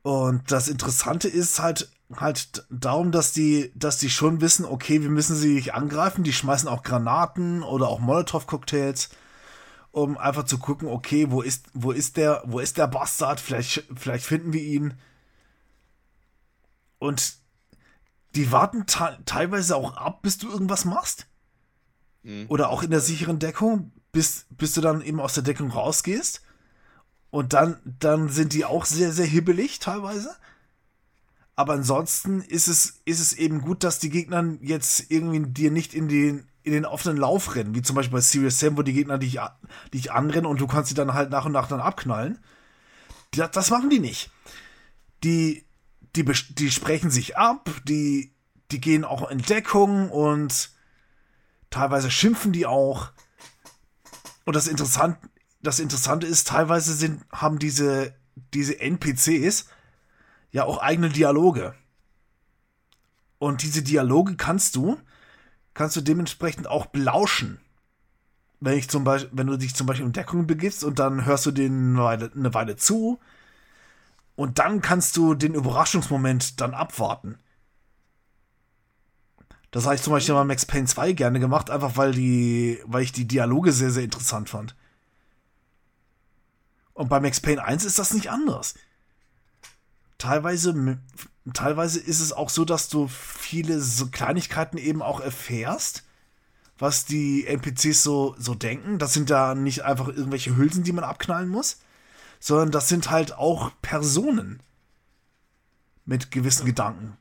Und das Interessante ist halt, halt darum, dass die, dass die schon wissen, okay, wir müssen sie nicht angreifen. Die schmeißen auch Granaten oder auch Molotow-Cocktails, um einfach zu gucken, okay, wo ist, wo ist der, wo ist der Bastard? Vielleicht, vielleicht finden wir ihn. Und die warten teilweise auch ab, bis du irgendwas machst. Mhm. Oder auch in der sicheren Deckung, bis, bis du dann eben aus der Deckung rausgehst. Und dann, dann sind die auch sehr, sehr hibbelig teilweise. Aber ansonsten ist es, ist es eben gut, dass die Gegner jetzt irgendwie dir nicht in den, in den offenen Lauf rennen, wie zum Beispiel bei Serious Sam, wo die Gegner dich, dich anrennen und du kannst sie dann halt nach und nach dann abknallen. Das, das machen die nicht. Die, die, die sprechen sich ab, die, die gehen auch in Deckung und teilweise schimpfen die auch. Und das, Interessant, das Interessante ist, teilweise sind, haben diese, diese NPCs ja auch eigene Dialoge. Und diese Dialoge kannst du, kannst du dementsprechend auch belauschen. Wenn ich zum Beispiel, wenn du dich zum Beispiel in Deckung begibst und dann hörst du den eine Weile, eine Weile zu und dann kannst du den Überraschungsmoment dann abwarten. Das habe ich zum Beispiel bei Max Payne 2 gerne gemacht, einfach weil die, weil ich die Dialoge sehr, sehr interessant fand. Und bei Max Payne 1 ist das nicht anders teilweise, teilweise ist es auch so, dass du viele so Kleinigkeiten eben auch erfährst, was die NPCs so, so denken. Das sind da nicht einfach irgendwelche Hülsen, die man abknallen muss, sondern das sind halt auch Personen. mit gewissen Gedanken.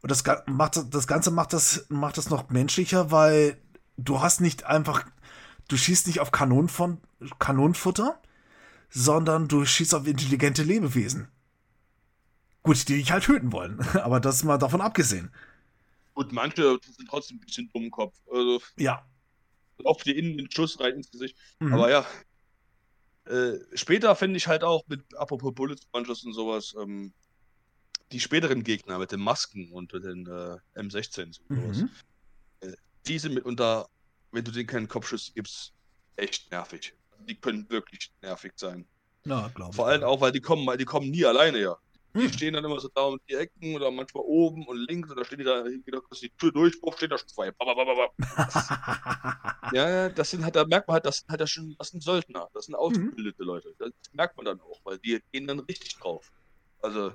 Und das, macht, das Ganze macht das, macht das noch menschlicher, weil du hast nicht einfach, du schießt nicht auf Kanonen von, Kanonenfutter, sondern du schießt auf intelligente Lebewesen. Gut, die dich halt töten wollen, aber das mal davon abgesehen. Gut, manche sind trotzdem ein bisschen Dummkopf. Also, ja. Auf die innen den Schuss rein ins Gesicht. Mhm. Aber ja. Äh, später finde ich halt auch mit, apropos Bullet Sponges und sowas, ähm, die späteren Gegner mit den Masken und den äh, M16 und sowas. Mhm. Äh, die sind mitunter, wenn du denen keinen Kopfschuss gibst, echt nervig. Die können wirklich nervig sein. Ja, glaube ich. Vor allem auch, weil die kommen, die kommen nie alleine ja. Die hm. stehen dann immer so da um die Ecken oder manchmal oben und links und da stehen die da, kurz die Tür durchbruch, stehen da schon zwei. ja, ja, das sind halt, da merkt man halt, das sind halt schon, das sind Söldner, das sind ausgebildete mhm. Leute. Das merkt man dann auch, weil die gehen dann richtig drauf. Also,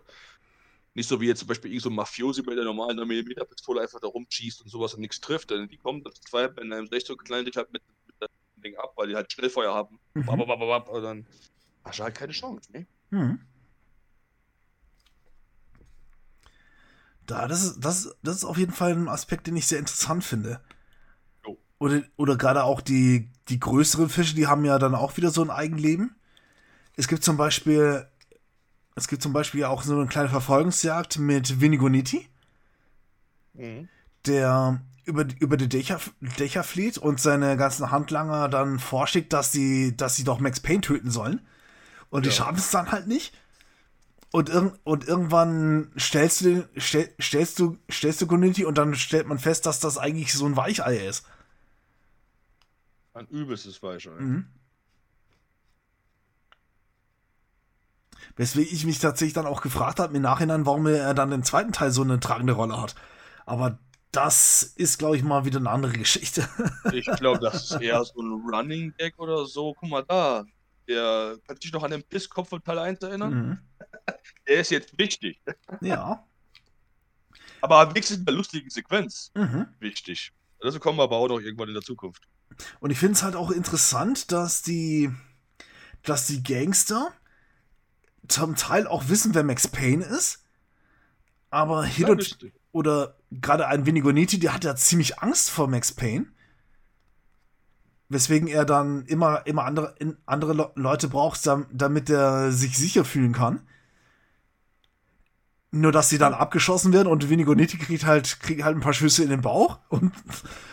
nicht so wie jetzt zum Beispiel so ein Mafiosi mit der normalen 9mm-Pistole einfach da rumschießt und sowas und nichts trifft. Denn die kommen dann zwei, wenn einem 16 knallen dich halt mit, mit dem Ding ab, weil die halt Schnellfeuer haben. Mhm. Und dann hast du halt keine Chance, ne? Mhm. Da, das ist, das, das ist auf jeden Fall ein Aspekt, den ich sehr interessant finde. Oh. Oder, oder gerade auch die, die größeren Fische, die haben ja dann auch wieder so ein Eigenleben. Es gibt zum Beispiel, es gibt zum Beispiel auch so eine kleine Verfolgungsjagd mit Vinigoniti, mhm. der über, über die Dächer, Dächer flieht und seine ganzen Handlanger dann vorschlägt, dass sie, dass sie doch Max Payne töten sollen. Und ja. die schaffen es dann halt nicht. Und, ir und irgendwann stellst du, stell, stellst du, stellst du Community und dann stellt man fest, dass das eigentlich so ein Weichei ist. Ein übelstes Weichei. Mhm. Weswegen ich mich tatsächlich dann auch gefragt habe im Nachhinein, warum er dann im zweiten Teil so eine tragende Rolle hat. Aber das ist, glaube ich, mal wieder eine andere Geschichte. ich glaube, das ist eher so ein Running Gag oder so. Guck mal da. Der kann sich noch an den Pisskopf von Teil 1 erinnern? Mhm. Der ist jetzt wichtig. Ja. Aber wenigstens eine lustige Sequenz. Mhm. Wichtig. Dazu kommen wir aber auch noch irgendwann in der Zukunft. Und ich finde es halt auch interessant, dass die, dass die Gangster zum Teil auch wissen, wer Max Payne ist. Aber und oder gerade ein Vinigoniti, der hat ja ziemlich Angst vor Max Payne weswegen er dann immer, immer andere, andere Le Leute braucht, damit er sich sicher fühlen kann. Nur, dass sie dann abgeschossen werden und Vinigo Nitti kriegt halt, kriegt halt ein paar Schüsse in den Bauch und,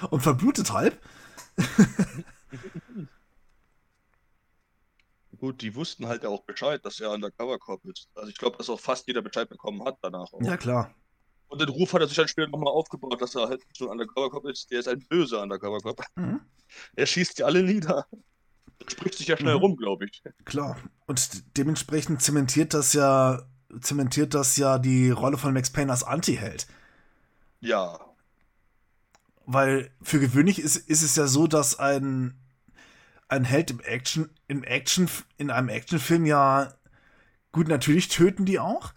und verblutet halb. Gut, die wussten halt auch Bescheid, dass er Undercover Cop ist. Also ich glaube, dass auch fast jeder Bescheid bekommen hat danach. Auch. Ja, klar. Und den Ruf hat er sich dann später nochmal aufgebaut, dass er halt schon Undercover Cop ist. Der ist ein böser Undercover Cop. Mhm. Er schießt die alle nieder. Das spricht sich ja schnell mhm. rum, glaube ich. Klar. Und dementsprechend zementiert das ja, zementiert das ja die Rolle von Max Payne als Anti-Held. Ja. Weil für gewöhnlich ist, ist es ja so, dass ein, ein Held im Action, im Action, in einem Actionfilm ja gut, natürlich töten die auch.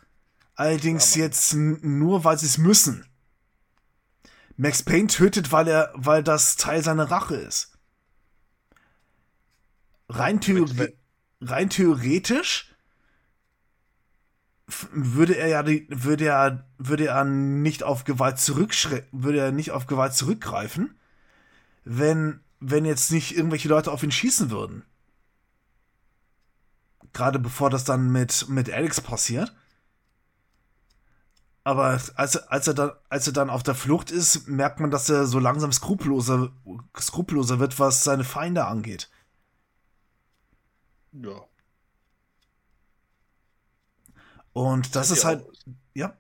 Allerdings ja, jetzt nur, weil sie es müssen. Max Payne tötet, weil er, weil das Teil seiner Rache ist. Rein, theori rein theoretisch würde er ja würde er würde er nicht auf Gewalt zurückschre würde er nicht auf Gewalt zurückgreifen, wenn wenn jetzt nicht irgendwelche Leute auf ihn schießen würden. Gerade bevor das dann mit mit Alex passiert. Aber als, als, er dann, als er dann auf der Flucht ist, merkt man, dass er so langsam skrupelloser, skrupelloser wird, was seine Feinde angeht. Ja. Und das, das ist halt. Auch, ja.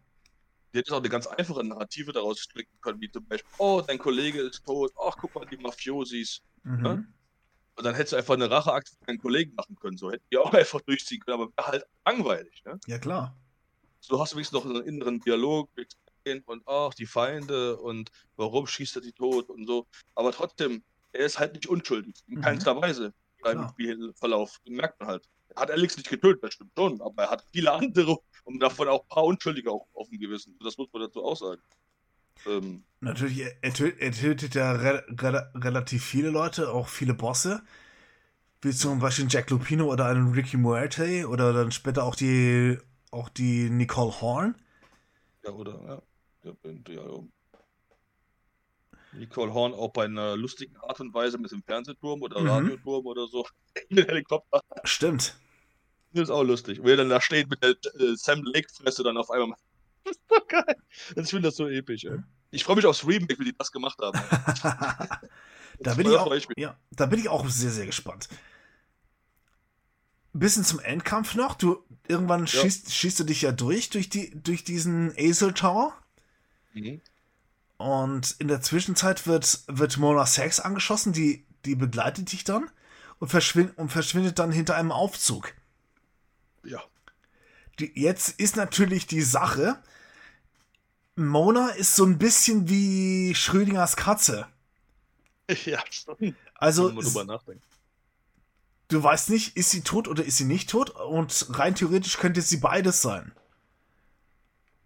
Die hätte auch eine ganz einfache Narrative daraus stricken können, wie zum Beispiel, oh, dein Kollege ist tot, ach, guck mal, die Mafiosis. Mhm. Ja? Und dann hättest du einfach eine Racheakt für deinen Kollegen machen können. So hätten die auch einfach durchziehen können, aber halt langweilig. Ne? Ja, klar so hast du wenigstens noch einen inneren Dialog mit und ach, die Feinde und warum schießt er die tot und so. Aber trotzdem, er ist halt nicht unschuldig, in mhm. keinster Weise beim Spielverlauf. Merkt man halt. Er hat Alex nicht getötet, das stimmt schon, aber er hat viele andere und davon auch ein paar Unschuldige auch auf dem Gewissen. Das muss man dazu auch sagen. Ähm, Natürlich, er, tötet, er re re relativ viele Leute, auch viele Bosse. Wie zum Beispiel Jack Lupino oder einen Ricky Muerte oder dann später auch die auch die Nicole Horn. Ja, oder? Ja. ja, ja, ja. Nicole Horn auch bei einer lustigen Art und Weise mit dem Fernsehturm oder mhm. Radioturm oder so. mit Helikopter. Stimmt. Das ist auch lustig. Wo er dann da steht mit der äh, Sam Lake-Fresse dann auf einmal. Das ist so geil. Ich finde das so episch, ey. Ich freue mich aufs Remake, wie die das gemacht haben. da, bin ich auch, ja, da bin ich auch sehr, sehr gespannt. Bisschen zum Endkampf noch. Du irgendwann ja. schießt, schießt du dich ja durch durch die durch diesen Azel Tower. Mhm. Und in der Zwischenzeit wird, wird Mona Sachs angeschossen, die, die begleitet dich dann und, verschwind, und verschwindet dann hinter einem Aufzug. Ja. Die, jetzt ist natürlich die Sache, Mona ist so ein bisschen wie Schrödingers Katze. Ja, stimmt. Also, du weißt nicht, ist sie tot oder ist sie nicht tot? Und rein theoretisch könnte sie beides sein.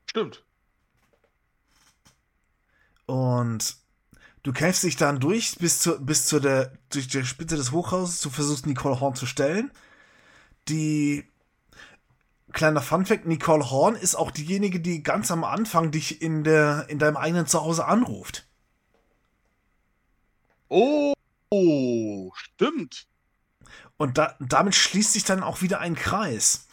Stimmt. Und du kämpfst dich dann durch bis zu, bis zu der, durch die Spitze des Hochhauses. Du versuchst Nicole Horn zu stellen. Die, kleiner Funfact, Nicole Horn ist auch diejenige, die ganz am Anfang dich in der, in deinem eigenen Zuhause anruft. Oh, oh stimmt. Und da, damit schließt sich dann auch wieder ein Kreis.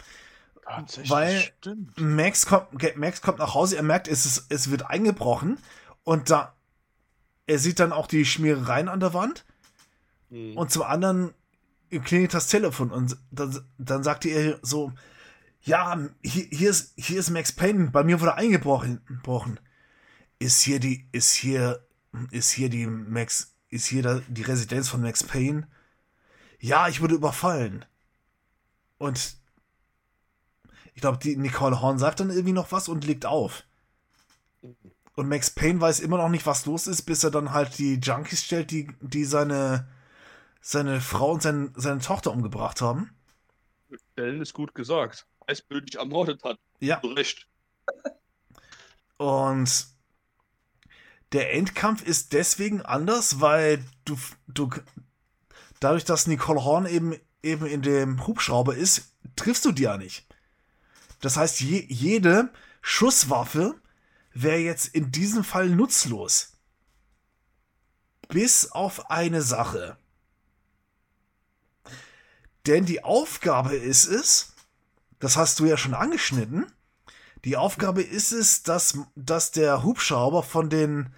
Weil stimmt. Max kommt, Max kommt nach Hause, er merkt, es, ist, es wird eingebrochen und da, er sieht dann auch die Schmierereien an der Wand. Mhm. Und zum anderen klingelt das Telefon und dann, dann sagte er so, ja, hier, hier, ist, hier ist Max Payne, bei mir wurde eingebrochen. Ist hier die, ist hier, ist hier die Max, ist hier die Residenz von Max Payne? Ja, ich wurde überfallen. Und ich glaube, die Nicole Horn sagt dann irgendwie noch was und legt auf. Und Max Payne weiß immer noch nicht, was los ist, bis er dann halt die Junkies stellt, die, die seine, seine Frau und sein, seine Tochter umgebracht haben. Stellen ist gut gesagt. Eisbildlich ermordet hat. Ja. Zu Recht. Und der Endkampf ist deswegen anders, weil du, du dadurch, dass Nicole Horn eben, eben in dem Hubschrauber ist, triffst du die ja nicht. Das heißt, je, jede Schusswaffe wäre jetzt in diesem Fall nutzlos. Bis auf eine Sache. Denn die Aufgabe ist es, das hast du ja schon angeschnitten, die Aufgabe ist es, dass, dass der Hubschrauber von den,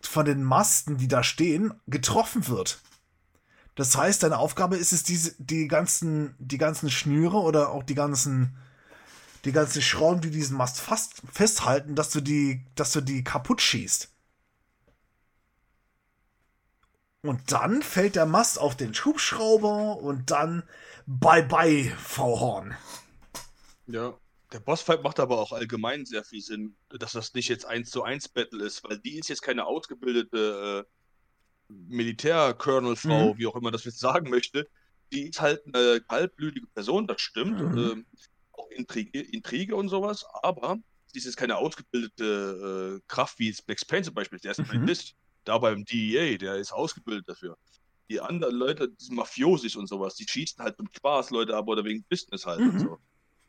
von den Masten, die da stehen, getroffen wird. Das heißt, deine Aufgabe ist es, diese, die, ganzen, die ganzen Schnüre oder auch die ganzen die ganzen Schrauben, die diesen Mast fast festhalten, dass du die, dass du die kaputt schießt. Und dann fällt der Mast auf den Hubschrauber und dann bye bye, Frau Horn. Ja, der Bossfight macht aber auch allgemein sehr viel Sinn, dass das nicht jetzt 1 zu 1 Battle ist, weil die ist jetzt keine ausgebildete äh, Militär-Colonel-Frau, mhm. wie auch immer das jetzt sagen möchte. Die ist halt eine kaltblütige Person, das stimmt. Mhm. Ähm, Intrige, Intrige und sowas, aber sie ist jetzt keine ausgebildete äh, Kraft wie Max Payne zum Beispiel, der ist mhm. ein List. Da beim DEA, der ist ausgebildet dafür. Die anderen Leute, die sind Mafiosis und sowas, die schießen halt zum Spaß Leute ab oder wegen Business halt mhm. und so.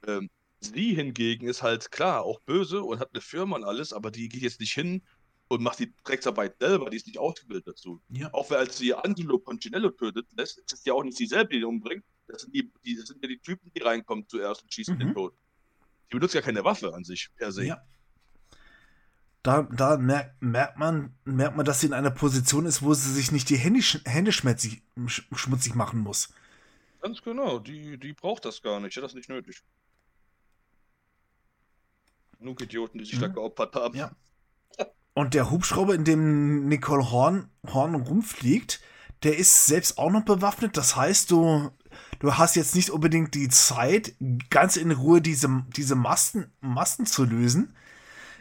Ähm, sie hingegen ist halt klar, auch böse und hat eine Firma und alles, aber die geht jetzt nicht hin und macht die Drecksarbeit selber, die ist nicht ausgebildet dazu. Ja. Auch als sie Angelo Poncinello tötet, lässt, ist es ja auch nicht sie selbst, die ihn umbringt, das sind, die, die, das sind ja die Typen, die reinkommen zuerst und schießen mhm. den tot. Die benutzen ja keine Waffe an sich per se. Ja. Da, da merkt, merkt, man, merkt man, dass sie in einer Position ist, wo sie sich nicht die Hände, Hände schmutzig, schmutzig machen muss. Ganz genau, die, die braucht das gar nicht, hat das nicht nötig. Genug Idioten, die sich mhm. da geopfert haben. Ja. Und der Hubschrauber, in dem Nicole Horn, Horn rumfliegt, der ist selbst auch noch bewaffnet. Das heißt, du du hast jetzt nicht unbedingt die Zeit, ganz in Ruhe diese, diese Masten, Masten zu lösen,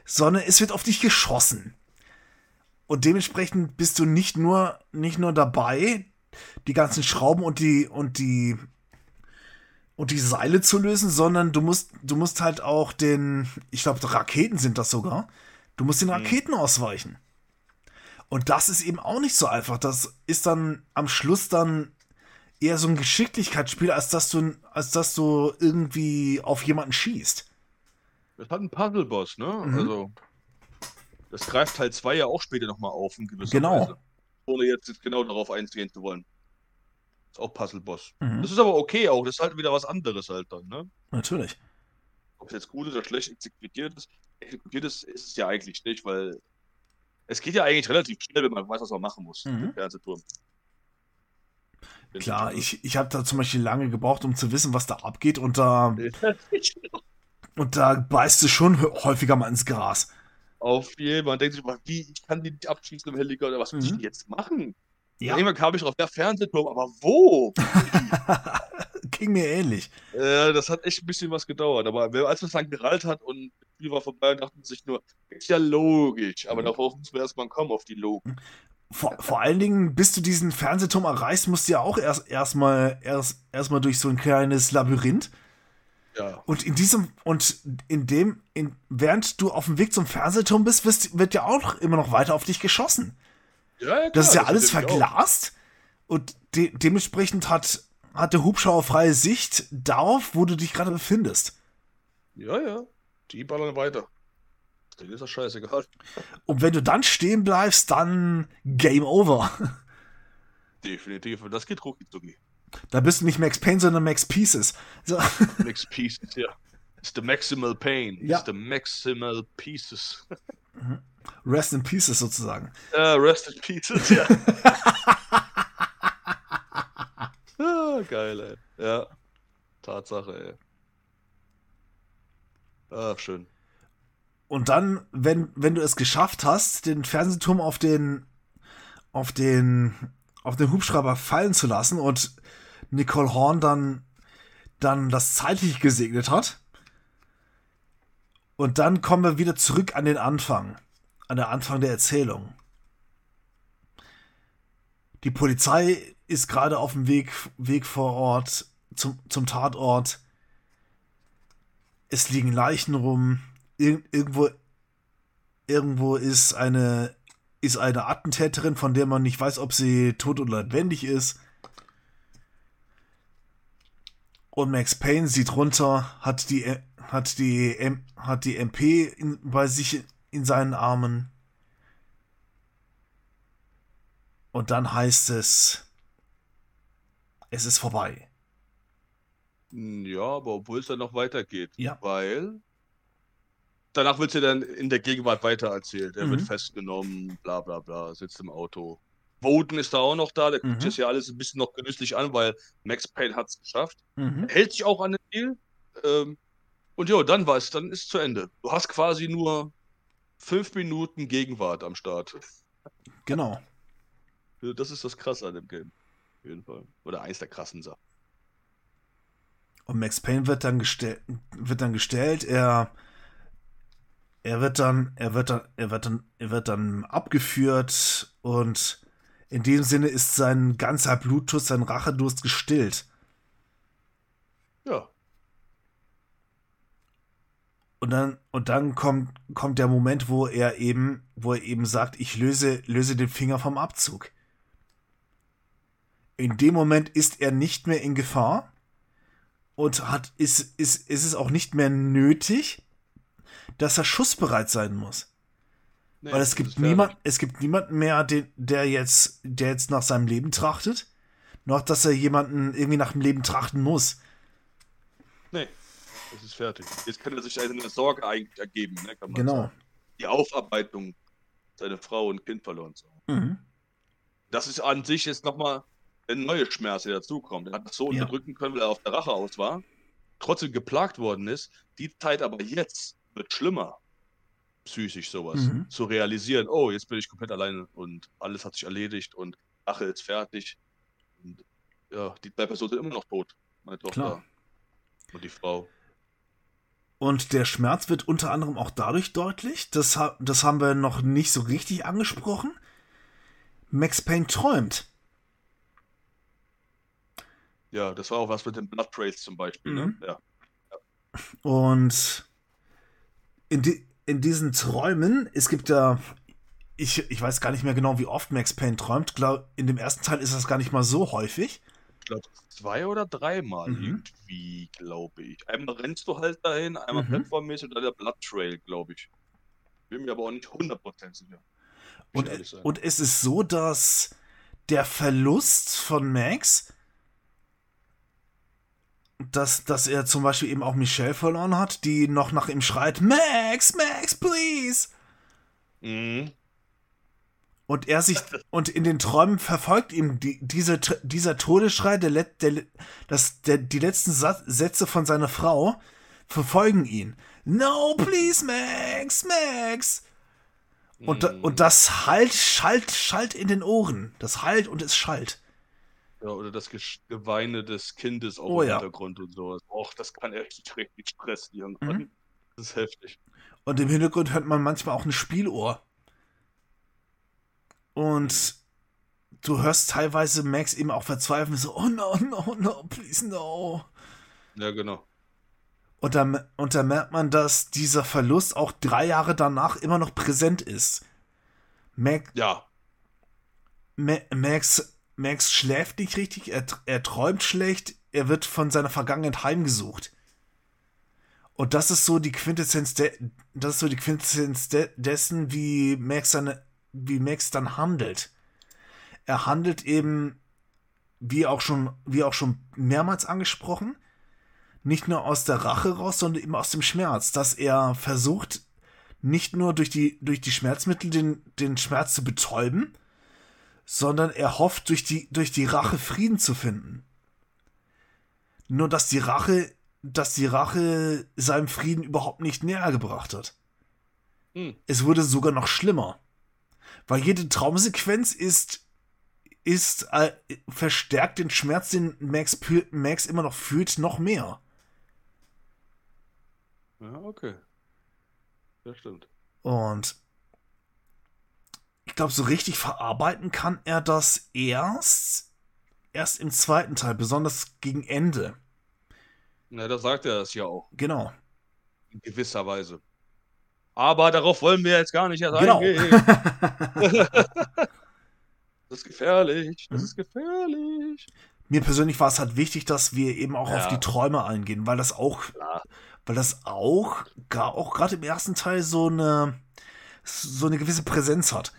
sondern es wird auf dich geschossen. Und dementsprechend bist du nicht nur, nicht nur dabei, die ganzen Schrauben und die, und die, und die Seile zu lösen, sondern du musst, du musst halt auch den, ich glaube, Raketen sind das sogar. Du musst den mhm. Raketen mhm. ausweichen. Und das ist eben auch nicht so einfach. Das ist dann am Schluss dann eher so ein Geschicklichkeitsspiel, als dass du, als dass du irgendwie auf jemanden schießt. Das hat einen Puzzle-Boss, ne? Mhm. Also. Das greift Teil 2 ja auch später nochmal auf in gewisser Genau. Weise. Ohne jetzt, jetzt genau darauf eingehen zu wollen. Ist auch Puzzle-Boss. Mhm. Das ist aber okay auch, das ist halt wieder was anderes halt dann, ne? Natürlich. Ob es jetzt gut oder schlecht exekutiert ist, exekutiert ist, ist es ja eigentlich nicht, weil es geht ja eigentlich relativ schnell, wenn man weiß, was man machen muss. Mhm. im Fernsehturm. Klar, ich, ich habe da zum Beispiel lange gebraucht, um zu wissen, was da abgeht und da, und da beißt du schon häufiger mal ins Gras. Auf jeden Fall. Man denkt sich mal, wie, ich kann die nicht abschießen im Helikopter, was muss ich Mhm. denn jetzt machen? Ja, Irgendwann kam ich drauf, der Fernsehturm, aber wo? ging mir ähnlich. äh, das hat echt ein bisschen was gedauert. Aber als man es dann gerallt hat und das Spiel war vorbei, dachte man sich nur, ist ja logisch. Aber Mhm. darauf müssen wir erstmal kommen, auf die Logik. Vor, vor allen Dingen, bis du diesen Fernsehturm erreichst, musst du ja auch erst erstmal erst, erstmal durch so ein kleines Labyrinth. Ja. Und in diesem, und in dem, in, während du auf dem Weg zum Fernsehturm bist, wirst, wird ja auch immer noch weiter auf dich geschossen. Ja, ja, Das ist klar, ja alles verglast und de dementsprechend hat, hat der Hubschrauber freie Sicht darauf, wo du dich gerade befindest. Ja, ja. Die ballern weiter. Denen ist das scheißegal. Und wenn du dann stehen bleibst, dann Game Over. Definitiv. Und das geht rucki zucki. Da bist du nicht Max Payne, sondern Max Pieces. So. Max Pieces, ja. It's the maximal pain. Ja. It's the maximal pieces. Rest in Pieces sozusagen. Äh, rest in pieces, ja. ah, geil, ey. Ja. Tatsache, ey. Ach, schön. Und dann, wenn, wenn du es geschafft hast, den Fernsehturm auf den, auf den, auf den Hubschrauber fallen zu lassen und Nicole Horn dann, dann das zeitlich gesegnet hat. Und dann kommen wir wieder zurück an den Anfang, an den Anfang der Erzählung. Die Polizei ist gerade auf dem Weg, Weg vor Ort zum, zum Tatort. Es liegen Leichen rum. Ir irgendwo, irgendwo ist eine, ist eine Attentäterin, von der man nicht weiß, ob sie tot oder lebendig ist. Und Max Payne sieht runter, hat die, hat die, hat die MP in, bei sich in seinen Armen. Und dann heißt es, es ist vorbei. Ja, aber obwohl es dann noch weitergeht. Ja. Weil danach wird sie dann in der Gegenwart weitererzählt. Er wird Mhm. festgenommen, bla bla bla, sitzt im Auto. Woden ist da auch noch da, der guckt Mhm. sich ja alles ein bisschen noch genüsslich an, weil Max Payne hat es geschafft. Mhm. Hält sich auch an den Deal. Ähm, und ja, dann war es, dann ist es zu Ende. Du hast quasi nur fünf Minuten Gegenwart am Start. Genau. Das ist das Krasse an dem Game. Auf jeden Fall. Oder eins der krassen Sachen. Und Max Payne wird dann gestellt, wird dann gestellt, er, er wird dann, er wird dann, er wird dann, er wird dann abgeführt und in dem Sinne ist sein ganzer Blutdurst, sein Rachedurst gestillt. Ja. Und dann, und dann kommt, kommt der Moment, wo er eben, wo er eben sagt, ich löse, löse den Finger vom Abzug. In dem Moment ist er nicht mehr in Gefahr und hat, ist, ist, ist es auch nicht mehr nötig, dass er schussbereit sein muss. Nee, Weil es gibt niemand, es gibt niemanden mehr, den, der jetzt, der jetzt nach seinem Leben trachtet, noch dass er jemanden irgendwie nach dem Leben trachten muss. Nee, das ist fertig. Jetzt kann er sich eine Sorge eigentlich ergeben, ne, kann man Genau. sagen. Die Aufarbeitung, seine Frau und Kind verloren zu haben. Mhm. Das ist an sich jetzt nochmal ein neuer Schmerz, der dazukommt. Er hat das so Ja. unterdrücken können, weil er auf der Rache aus war, trotzdem geplagt worden ist. Die Zeit aber jetzt wird schlimmer, psychisch sowas, Mhm. zu realisieren, oh, jetzt bin ich komplett alleine und alles hat sich erledigt und Rache ist fertig. Und ja, die zwei Personen sind immer noch tot. Meine Tochter Klar. und die Frau. Und der Schmerz wird unter anderem auch dadurch deutlich, das, das haben wir noch nicht so richtig angesprochen. Max Payne träumt. Ja, das war auch was mit den Blood Trails zum Beispiel. Mhm. Ne? Ja. Und in, di in diesen Träumen, es gibt ja, ich, ich weiß gar nicht mehr genau, wie oft Max Payne träumt. Glaub, in dem ersten Teil ist das gar nicht mal so häufig. Glaube, zwei oder dreimal Mhm. irgendwie, glaube ich. Einmal rennst du halt dahin, einmal Mhm. plattformmäßig und dann der Blood Trail, glaube ich. Bin mir aber auch nicht 100% sicher. Und, und es ist so, dass der Verlust von Max, dass, dass er zum Beispiel eben auch Michelle verloren hat, die noch nach ihm schreit, Max, Max, please. Mhm. Und er sich, und in den Träumen verfolgt ihm die, diese, dieser Todesschrei, der, Let- der, das, der, die letzten Sa Sätze von seiner Frau verfolgen ihn. No, please, Max, Max. Und, Mhm. und das halt, schallt, schallt in den Ohren. Das halt und es schallt. Ja, oder das Geweine des Kindes auch Oh im ja. Hintergrund und sowas. Och, das kann echt richtig Stress irgendwann. Mhm. Das ist heftig. Und im Hintergrund hört man manchmal auch ein Spielohr. Und du hörst teilweise Max eben auch verzweifeln, so, oh no, no, no, please no. Ja, genau. Und da, und da merkt man, dass dieser Verlust auch drei Jahre danach immer noch präsent ist. Mac, Ja. Ma- Max, Max schläft nicht richtig, er, er träumt schlecht, er wird von seiner Vergangenheit heimgesucht. Und das ist so die Quintessenz, de, das ist so die Quintessenz de, dessen, wie Max seine, wie Max dann handelt. Er handelt eben, wie auch schon, wie auch schon mehrmals angesprochen, nicht nur aus der Rache raus, sondern eben aus dem Schmerz, dass er versucht, nicht nur durch die, durch die Schmerzmittel den, den Schmerz zu betäuben, sondern er hofft, durch die, durch die Rache Frieden zu finden. Nur dass die Rache, dass die Rache seinem Frieden überhaupt nicht näher gebracht hat. Hm. Es wurde sogar noch schlimmer. Weil jede Traumsequenz ist, ist, äh, verstärkt den Schmerz, den Max, Max immer noch fühlt, noch mehr. Ja, okay. Das stimmt. Und ich glaube, so richtig verarbeiten kann er das erst, erst im zweiten Teil, besonders gegen Ende. Na, da sagt er das ja auch. Genau. In gewisser Weise. Aber darauf wollen wir jetzt gar nicht erst Genau. eingehen. Das ist gefährlich. Das ist gefährlich. Mir persönlich war es halt wichtig, dass wir eben auch auf Ja. die Träume eingehen, weil das auch, Klar. weil das auch, gar, auch gerade im ersten Teil so eine, so eine gewisse Präsenz hat.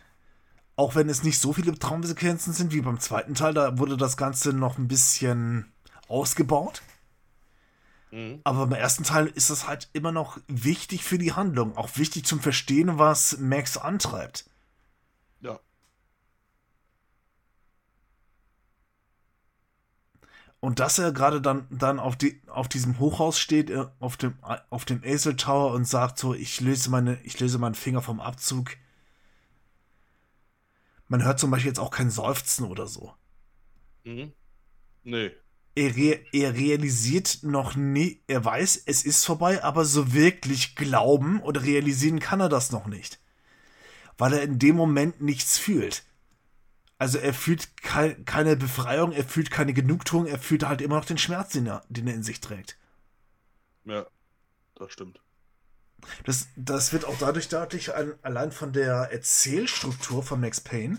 Auch wenn es nicht so viele Traumsequenzen sind wie beim zweiten Teil, da wurde das Ganze noch ein bisschen ausgebaut. Mhm. Aber beim ersten Teil ist es halt immer noch wichtig für die Handlung, auch wichtig zum Verstehen, was Max antreibt. Ja. Und dass er gerade dann, dann auf, die, auf diesem Hochhaus steht, äh, auf dem, auf dem Azel Tower und sagt so, ich löse, meine, ich löse meinen Finger vom Abzug. Man hört zum Beispiel jetzt auch kein Seufzen oder so. Mhm. Nee. Er, re er realisiert noch nie, er weiß, es ist vorbei, aber so wirklich glauben oder realisieren kann er das noch nicht. Weil er in dem Moment nichts fühlt. Also er fühlt kei keine Befreiung, er fühlt keine Genugtuung, er fühlt halt immer noch den Schmerz, den er, den er in sich trägt. Ja. Das stimmt. Das, das wird auch dadurch deutlich, ein, allein von der Erzählstruktur von Max Payne,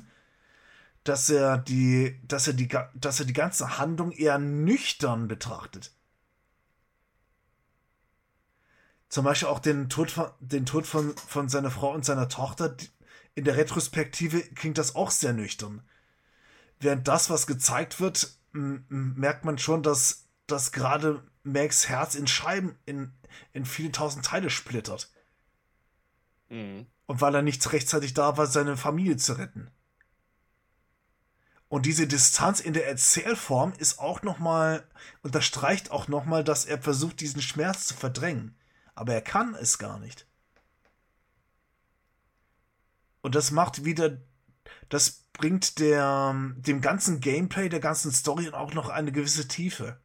dass er die, dass er die, dass er die ganze Handlung eher nüchtern betrachtet. Zum Beispiel auch den Tod von, den Tod von, von seiner Frau und seiner Tochter. In der Retrospektive klingt das auch sehr nüchtern. Während das, was gezeigt wird, merkt man schon, dass, dass gerade Max Herz in Scheiben, in, in viele tausend Teile splittert. Mhm. Und weil er nicht rechtzeitig da war, seine Familie zu retten. Und diese Distanz in der Erzählform ist auch nochmal, unterstreicht auch nochmal, dass er versucht, diesen Schmerz zu verdrängen. Aber er kann es gar nicht. Und das macht wieder, das bringt der, dem ganzen Gameplay, der ganzen Story auch noch eine gewisse Tiefe.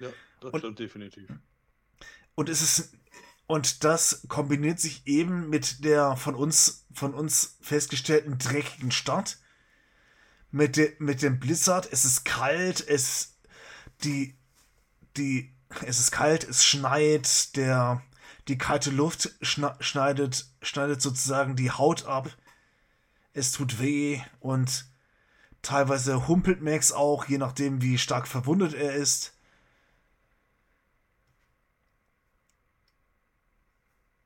Ja, das Und- stimmt definitiv. Und es ist und das kombiniert sich eben mit der von uns von uns festgestellten dreckigen Stadt mit de, mit dem Blizzard. Es ist kalt, es die die es ist kalt, es schneit, der die kalte Luft schneidet schneidet sozusagen die Haut ab. Es tut weh und Teilweise humpelt Max auch, je nachdem, wie stark verwundet er ist.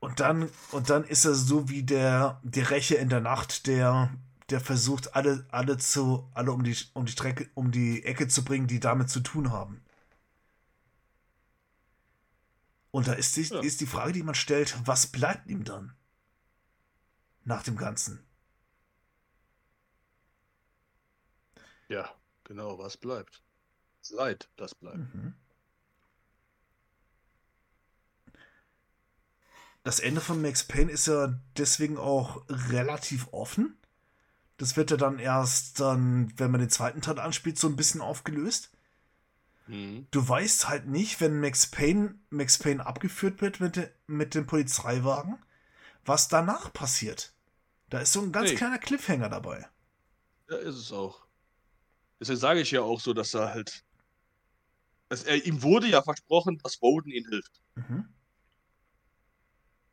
Und dann, und dann ist er so wie der, der Räche in der Nacht, der, der versucht, alle, alle zu, alle um die, um die Strecke, um die Ecke zu bringen, die damit zu tun haben. Und da ist die, ja. ist die Frage, die man stellt, was bleibt ihm dann? Nach dem Ganzen. Ja, genau, was bleibt? Leid, das bleibt. Mhm. Das Ende von Max Payne ist ja deswegen auch relativ offen. Das wird ja dann erst dann, wenn man den zweiten Teil anspielt, so ein bisschen aufgelöst. Mhm. Du weißt halt nicht, wenn Max Payne, Max Payne abgeführt wird mit, de, mit dem Polizeiwagen, was danach passiert. Da ist so ein ganz hey. kleiner Cliffhanger dabei. Ja, ist es auch. Deswegen sage ich ja auch so, dass er halt. Dass er, ihm wurde ja versprochen, dass Woden ihm hilft. Mhm.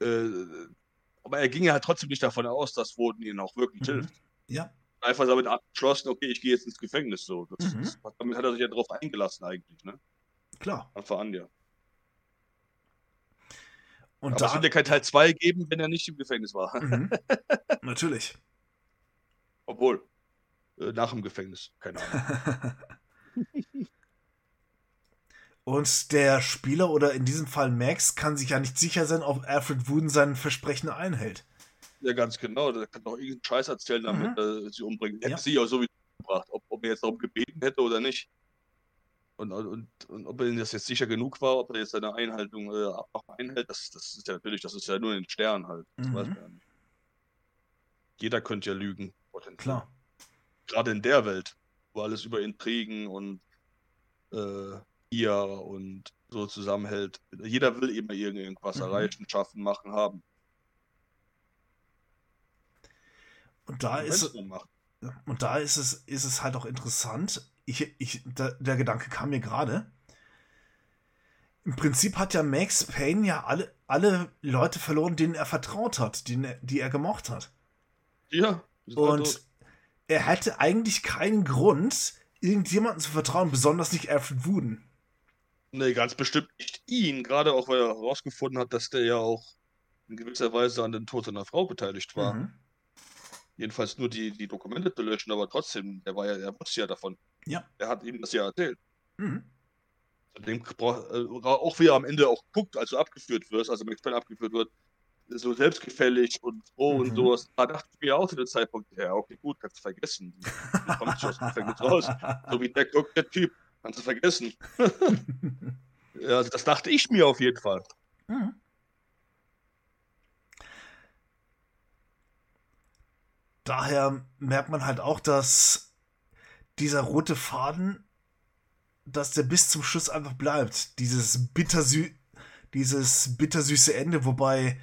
Äh, aber er ging ja halt trotzdem nicht davon aus, dass Woden ihm auch wirklich mhm. hilft. Ja einfach damit abgeschlossen, okay, ich gehe jetzt ins Gefängnis. So. Das, mhm. das, damit hat er sich ja darauf eingelassen eigentlich, ne? Klar. Anfang an, ja. Und Aber da... es wird ja kein Teil 2 geben, wenn er nicht im Gefängnis war. Mhm. Natürlich. Obwohl, äh, nach dem Gefängnis, keine Ahnung. Und der Spieler oder in diesem Fall Max kann sich ja nicht sicher sein, ob Alfred Wooden sein Versprechen einhält. Ja, ganz genau. Der kann doch irgendeinen Scheiß erzählen, damit mhm. er sie umbringt. Hätte ja. sie auch sowieso gebracht, ob, ob er jetzt darum gebeten hätte oder nicht. Und, und, und ob er das jetzt sicher genug war, ob er jetzt seine Einhaltung äh, einhält, das, das ist ja natürlich, das ist ja nur in den Sternen halt. Das mhm. weiß man ja nicht. Jeder könnte ja lügen, potenziell. Klar. Gerade in der Welt, wo alles über Intrigen und äh, ihr und so zusammenhält. Jeder will immer irgendwas mhm. erreichen, schaffen, machen, haben. Und da ist und da ist es, ist es halt auch interessant. Ich, ich, da, der Gedanke kam mir gerade. Im Prinzip hat ja Max Payne ja alle, alle Leute verloren, denen er vertraut hat, die, die er gemocht hat. Ja. Und er hätte eigentlich keinen Grund, irgendjemanden zu vertrauen, besonders nicht Alfred Wooden. Nee, ganz bestimmt nicht ihn, gerade auch weil er herausgefunden hat, dass der ja auch in gewisser Weise an den Tod seiner Frau beteiligt war. Mhm jedenfalls nur die, die Dokumente zu löschen, aber trotzdem, der war ja, er wusste ja davon. Ja. Er hat ihm das ja erzählt. Mhm. Dem, äh, auch wie er am Ende auch guckt, als du abgeführt wirst, also Max Payne abgeführt wird, so selbstgefällig und froh mhm. und sowas. Da dachte ich mir auch zu dem Zeitpunkt, ja, okay, gut, kannst du vergessen. Kommt dem Gefängnis raus. So wie der guckt, der Typ, kannst du vergessen. ja, also das dachte ich mir auf jeden Fall. Mhm. daher merkt man halt auch, dass dieser rote Faden, dass der bis zum Schluss einfach bleibt. Dieses bittersü dieses bittersüße Ende, wobei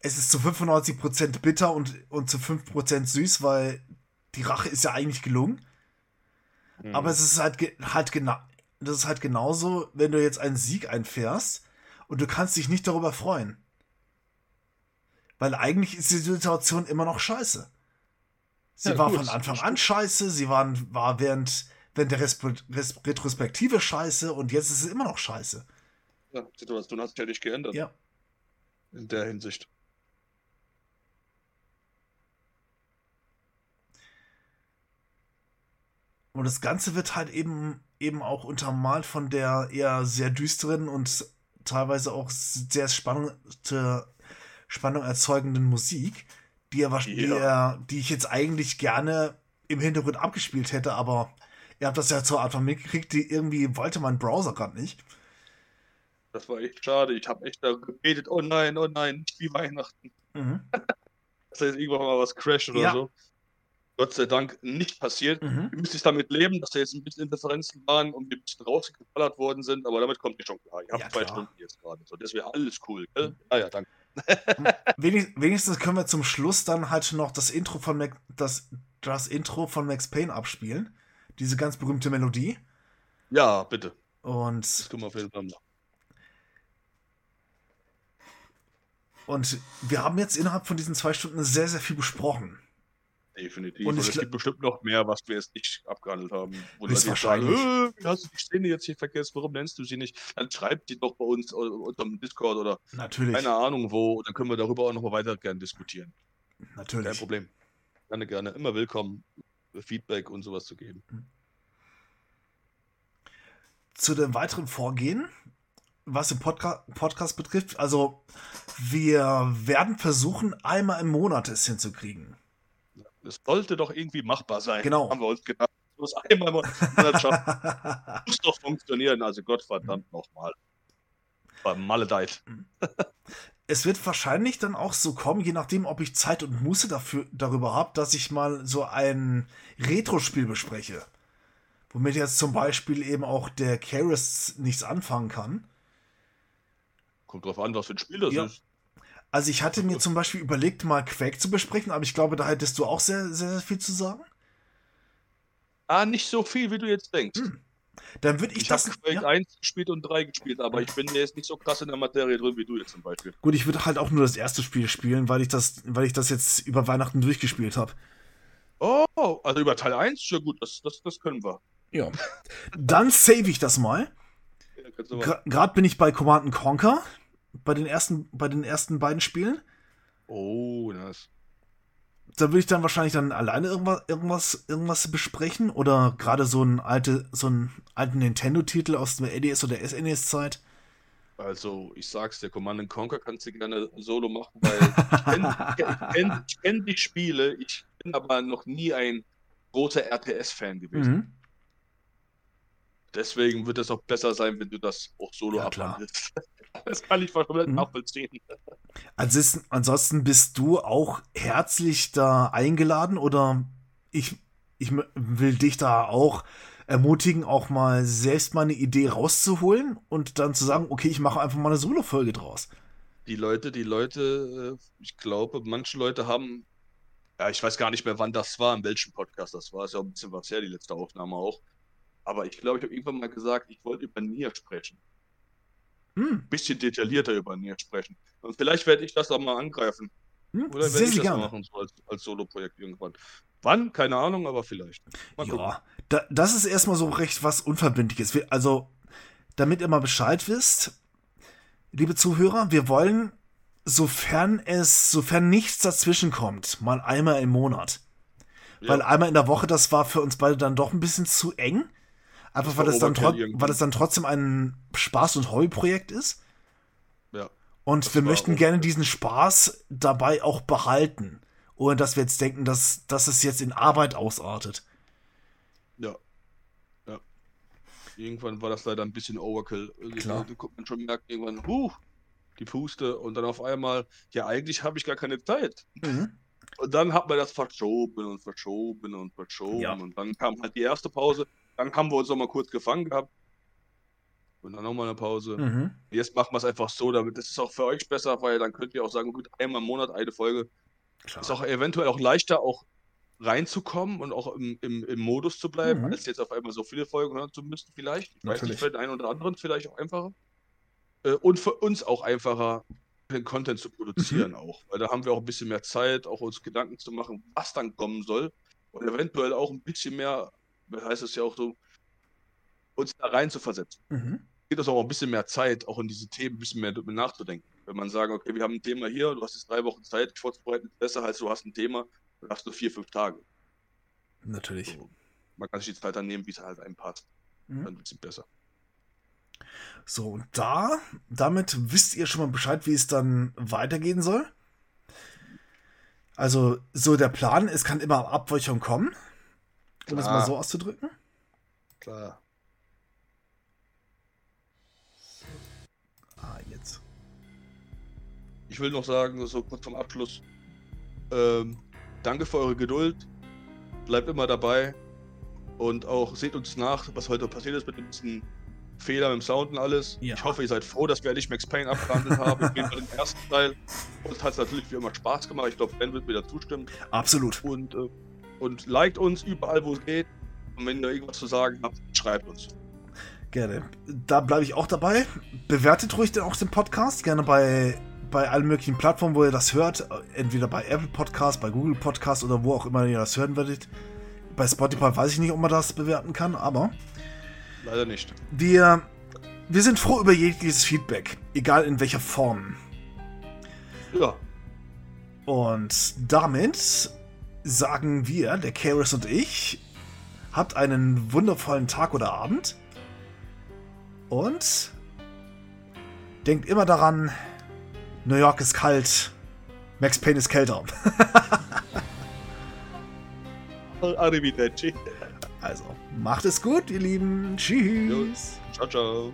es ist zu 95% bitter und, und zu 5% süß, weil die Rache ist ja eigentlich gelungen. Mhm. Aber es ist halt, halt genau, das ist halt genauso, wenn du jetzt einen Sieg einfährst und du kannst dich nicht darüber freuen. Weil eigentlich ist die Situation immer noch scheiße. Sie ja, war gut, von Anfang an scheiße, sie waren, war während, während der Retrospektive scheiße und jetzt ist es immer noch scheiße. Ja, Situation hat sich ja nicht geändert. Ja. In der Hinsicht. Und das Ganze wird halt eben, eben auch untermalt von der eher sehr düsteren und teilweise auch sehr Spannung, Spannung erzeugenden Musik die, er, die, er, die ich jetzt eigentlich gerne im Hintergrund abgespielt hätte, aber ihr habt das ja zur Art von mitgekriegt, die irgendwie wollte mein Browser gerade nicht. Das war echt schade. Ich habe echt da gebetet, oh nein, oh nein, nicht wie Weihnachten. Mhm. Dass jetzt irgendwann mal was crasht oder ja. so. Gott sei Dank nicht passiert. Mhm. Wir müssen damit leben, dass da jetzt ein bisschen Interferenzen waren und wir ein bisschen rausgeballert worden sind, aber damit kommt ihr schon klar. Ihr habt ja, zwei klar. Stunden jetzt gerade. So, das wäre alles cool. Gell? Mhm. Ah ja, danke. wenigstens können wir zum Schluss dann halt noch das Intro von Mac, das, das Intro von Max Payne abspielen. Diese ganz berühmte Melodie. Ja, bitte. Und. Das können wir auf jeden Fall machen. Und wir haben jetzt innerhalb von diesen zwei Stunden sehr, sehr viel besprochen. Definitiv. Und Und, es gibt bestimmt noch mehr, was wir jetzt nicht abgehandelt haben. Wo Leute jetzt Höchstwahrscheinlich. sagen, äh, hast du die Szene jetzt hier vergessen? Warum nennst du sie nicht? Dann schreibt die doch bei uns unter dem Discord oder Natürlich. keine Ahnung wo. Dann können wir darüber auch nochmal weiter gerne diskutieren. Kein Natürlich. Problem. Gerne, gerne. Immer willkommen, Feedback und sowas zu geben. Zu dem weiteren Vorgehen, was den Podca Podcast betrifft. Also, wir werden versuchen, einmal im Monat es hinzukriegen. Das sollte doch irgendwie machbar sein. Genau. Haben wir uns gedacht. Muss einmal schaffen. muss doch funktionieren. Also Gottverdammt nochmal. Maledeit. es wird wahrscheinlich dann auch so kommen, je nachdem, ob ich Zeit und Muße dafür, darüber habe, dass ich mal so ein Retro-Spiel bespreche. Womit jetzt zum Beispiel eben auch der Keras nichts anfangen kann. Kommt drauf an, was für ein Spiel das Ja. ist. Also ich hatte mir zum Beispiel überlegt, mal Quake zu besprechen, aber ich glaube, da hättest du auch sehr, sehr, sehr viel zu sagen. Ah, nicht so viel, wie du jetzt denkst. Dann würde ich, Ich, das. habe Quake ja, 1 gespielt und 3 gespielt, aber ich bin jetzt nicht so krass in der Materie drin wie du jetzt zum Beispiel. gut, ich würde halt auch nur das erste Spiel spielen, weil ich das, weil ich das jetzt über Weihnachten durchgespielt habe. Oh, also über Teil 1? Ja gut, das, das, das können wir. Ja. Dann save ich das mal. Ja, Gerade bin ich bei Command and Conquer. Bei den ersten, bei den ersten beiden Spielen. Oh, das. Da würde ich dann wahrscheinlich dann alleine irgendwas, irgendwas, irgendwas besprechen. Oder gerade so einen alte, so einen alten Nintendo-Titel aus der NES oder SNES-Zeit. Also, ich sag's dir, Command Conquer kannst du gerne solo machen, weil ich kenne kenn, kenn die Spiele, ich bin aber noch nie ein großer RTS-Fan gewesen. Mhm. Deswegen wird es auch besser sein, wenn du das auch solo Ja, abhandelst. Das kann ich komplett Mhm. nachvollziehen. Ansonsten, ansonsten bist du auch herzlich da eingeladen oder ich, ich will dich da auch ermutigen, auch mal selbst mal eine Idee rauszuholen und dann zu sagen, okay, ich mache einfach mal eine Solo-Folge draus. Die Leute, die Leute, äh, ich glaube, manche Leute haben, ja, ich weiß gar nicht mehr, wann das war, in welchem Podcast das war, ist ja auch ein bisschen was her, die letzte Aufnahme auch. Aber ich glaube, ich habe irgendwann mal gesagt, ich wollte über Nier sprechen. Hm, bisschen detaillierter über Nier sprechen. Und vielleicht werde ich das auch mal angreifen. hm, Oder werde ich das gerne. machen, so als, als Solo-Projekt irgendwann. Wann? Keine Ahnung, aber vielleicht. Mal. Ja, da, das ist erstmal so recht was Unverbindliches. Wir, also, damit ihr mal Bescheid wisst, liebe Zuhörer, wir wollen, sofern es, sofern nichts dazwischen kommt, mal einmal im Monat. Weil Ja, einmal in der Woche, das war für uns beide dann doch ein bisschen zu eng. Einfach weil es, dann weil dann trotzdem ein Spaß- und Hobbyprojekt ist. ja. Und wir möchten gerne diesen Spaß dabei auch behalten. Ohne dass wir jetzt denken, dass, dass es jetzt in Arbeit ausartet. Ja. Ja. Irgendwann war das leider ein bisschen Overkill. Also, Klar. Da kommt man schon merkt irgendwann, huh, die Puste und dann auf einmal, ja, eigentlich habe ich gar keine Zeit. Mhm. Und dann hat man das verschoben und verschoben und verschoben. Ja. Und dann kam halt die erste Pause. Dann haben wir uns noch mal kurz gefangen gehabt. Und dann nochmal eine Pause. Mhm. Jetzt machen wir es einfach so, damit das ist auch für euch besser, weil dann könnt ihr auch sagen, gut, einmal im Monat eine Folge. Klar. Ist auch eventuell auch leichter, auch reinzukommen und auch im, im, im Modus zu bleiben, Mhm. als jetzt auf einmal so viele Folgen hören zu müssen, vielleicht. Ich weiß Natürlich. nicht, für den einen oder anderen vielleicht auch einfacher. Äh, Und für uns auch einfacher, den Content zu Mhm. produzieren auch. Weil da haben wir auch ein bisschen mehr Zeit, auch uns Gedanken zu machen, was dann kommen soll. Und eventuell auch ein bisschen mehr, heißt es ja auch so, uns da rein zu versetzen Mhm. gibt es auch ein bisschen mehr Zeit, auch in diese Themen ein bisschen mehr nachzudenken. Wenn man sagt, okay, wir haben ein Thema hier, du hast jetzt drei Wochen Zeit, dich vorzubereiten, ist besser als du hast ein Thema, dann hast du vier, fünf Tage. Natürlich. So, man kann sich die Zeit dann nehmen, wie es halt einem passt. Mhm. Dann ein bisschen besser. So, und da, damit wisst ihr schon mal Bescheid, wie es dann weitergehen soll. Also, so der Plan, es kann immer Abweichung kommen, um es mal Klar. so auszudrücken. Klar. Ah, jetzt. Ich will noch sagen, so kurz zum Abschluss, ähm, danke für eure Geduld, bleibt immer dabei und auch seht uns nach, was heute passiert ist mit dem bisschen Fehler im Sound und alles. Ja. Ich hoffe, ihr seid froh, dass wir nicht Max Payne abgehandelt haben. Auf jeden den ersten Teil. Uns hat es natürlich wie immer Spaß gemacht. Ich glaube, Ben wird mir da zustimmen. Absolut. Und, äh, und liked uns überall, wo es geht. Und wenn ihr irgendwas zu sagen habt, schreibt uns. Gerne. Da bleibe ich auch dabei. Bewertet ruhig dann auch den Podcast. Gerne bei, bei allen möglichen Plattformen, wo ihr das hört. Entweder bei Apple Podcast, bei Google Podcast oder wo auch immer ihr das hören werdet. Bei Spotify weiß ich nicht, ob man das bewerten kann, aber. Leider nicht. Wir, wir sind froh über jegliches Feedback, egal in welcher Form. Ja. Und damit sagen wir, der Karis und ich, habt einen wundervollen Tag oder Abend. Und denkt immer daran, New York ist kalt, Max Payne ist kälter. Arrivederci. Also, macht es gut, ihr Lieben. Tschüss. Ciao, ciao.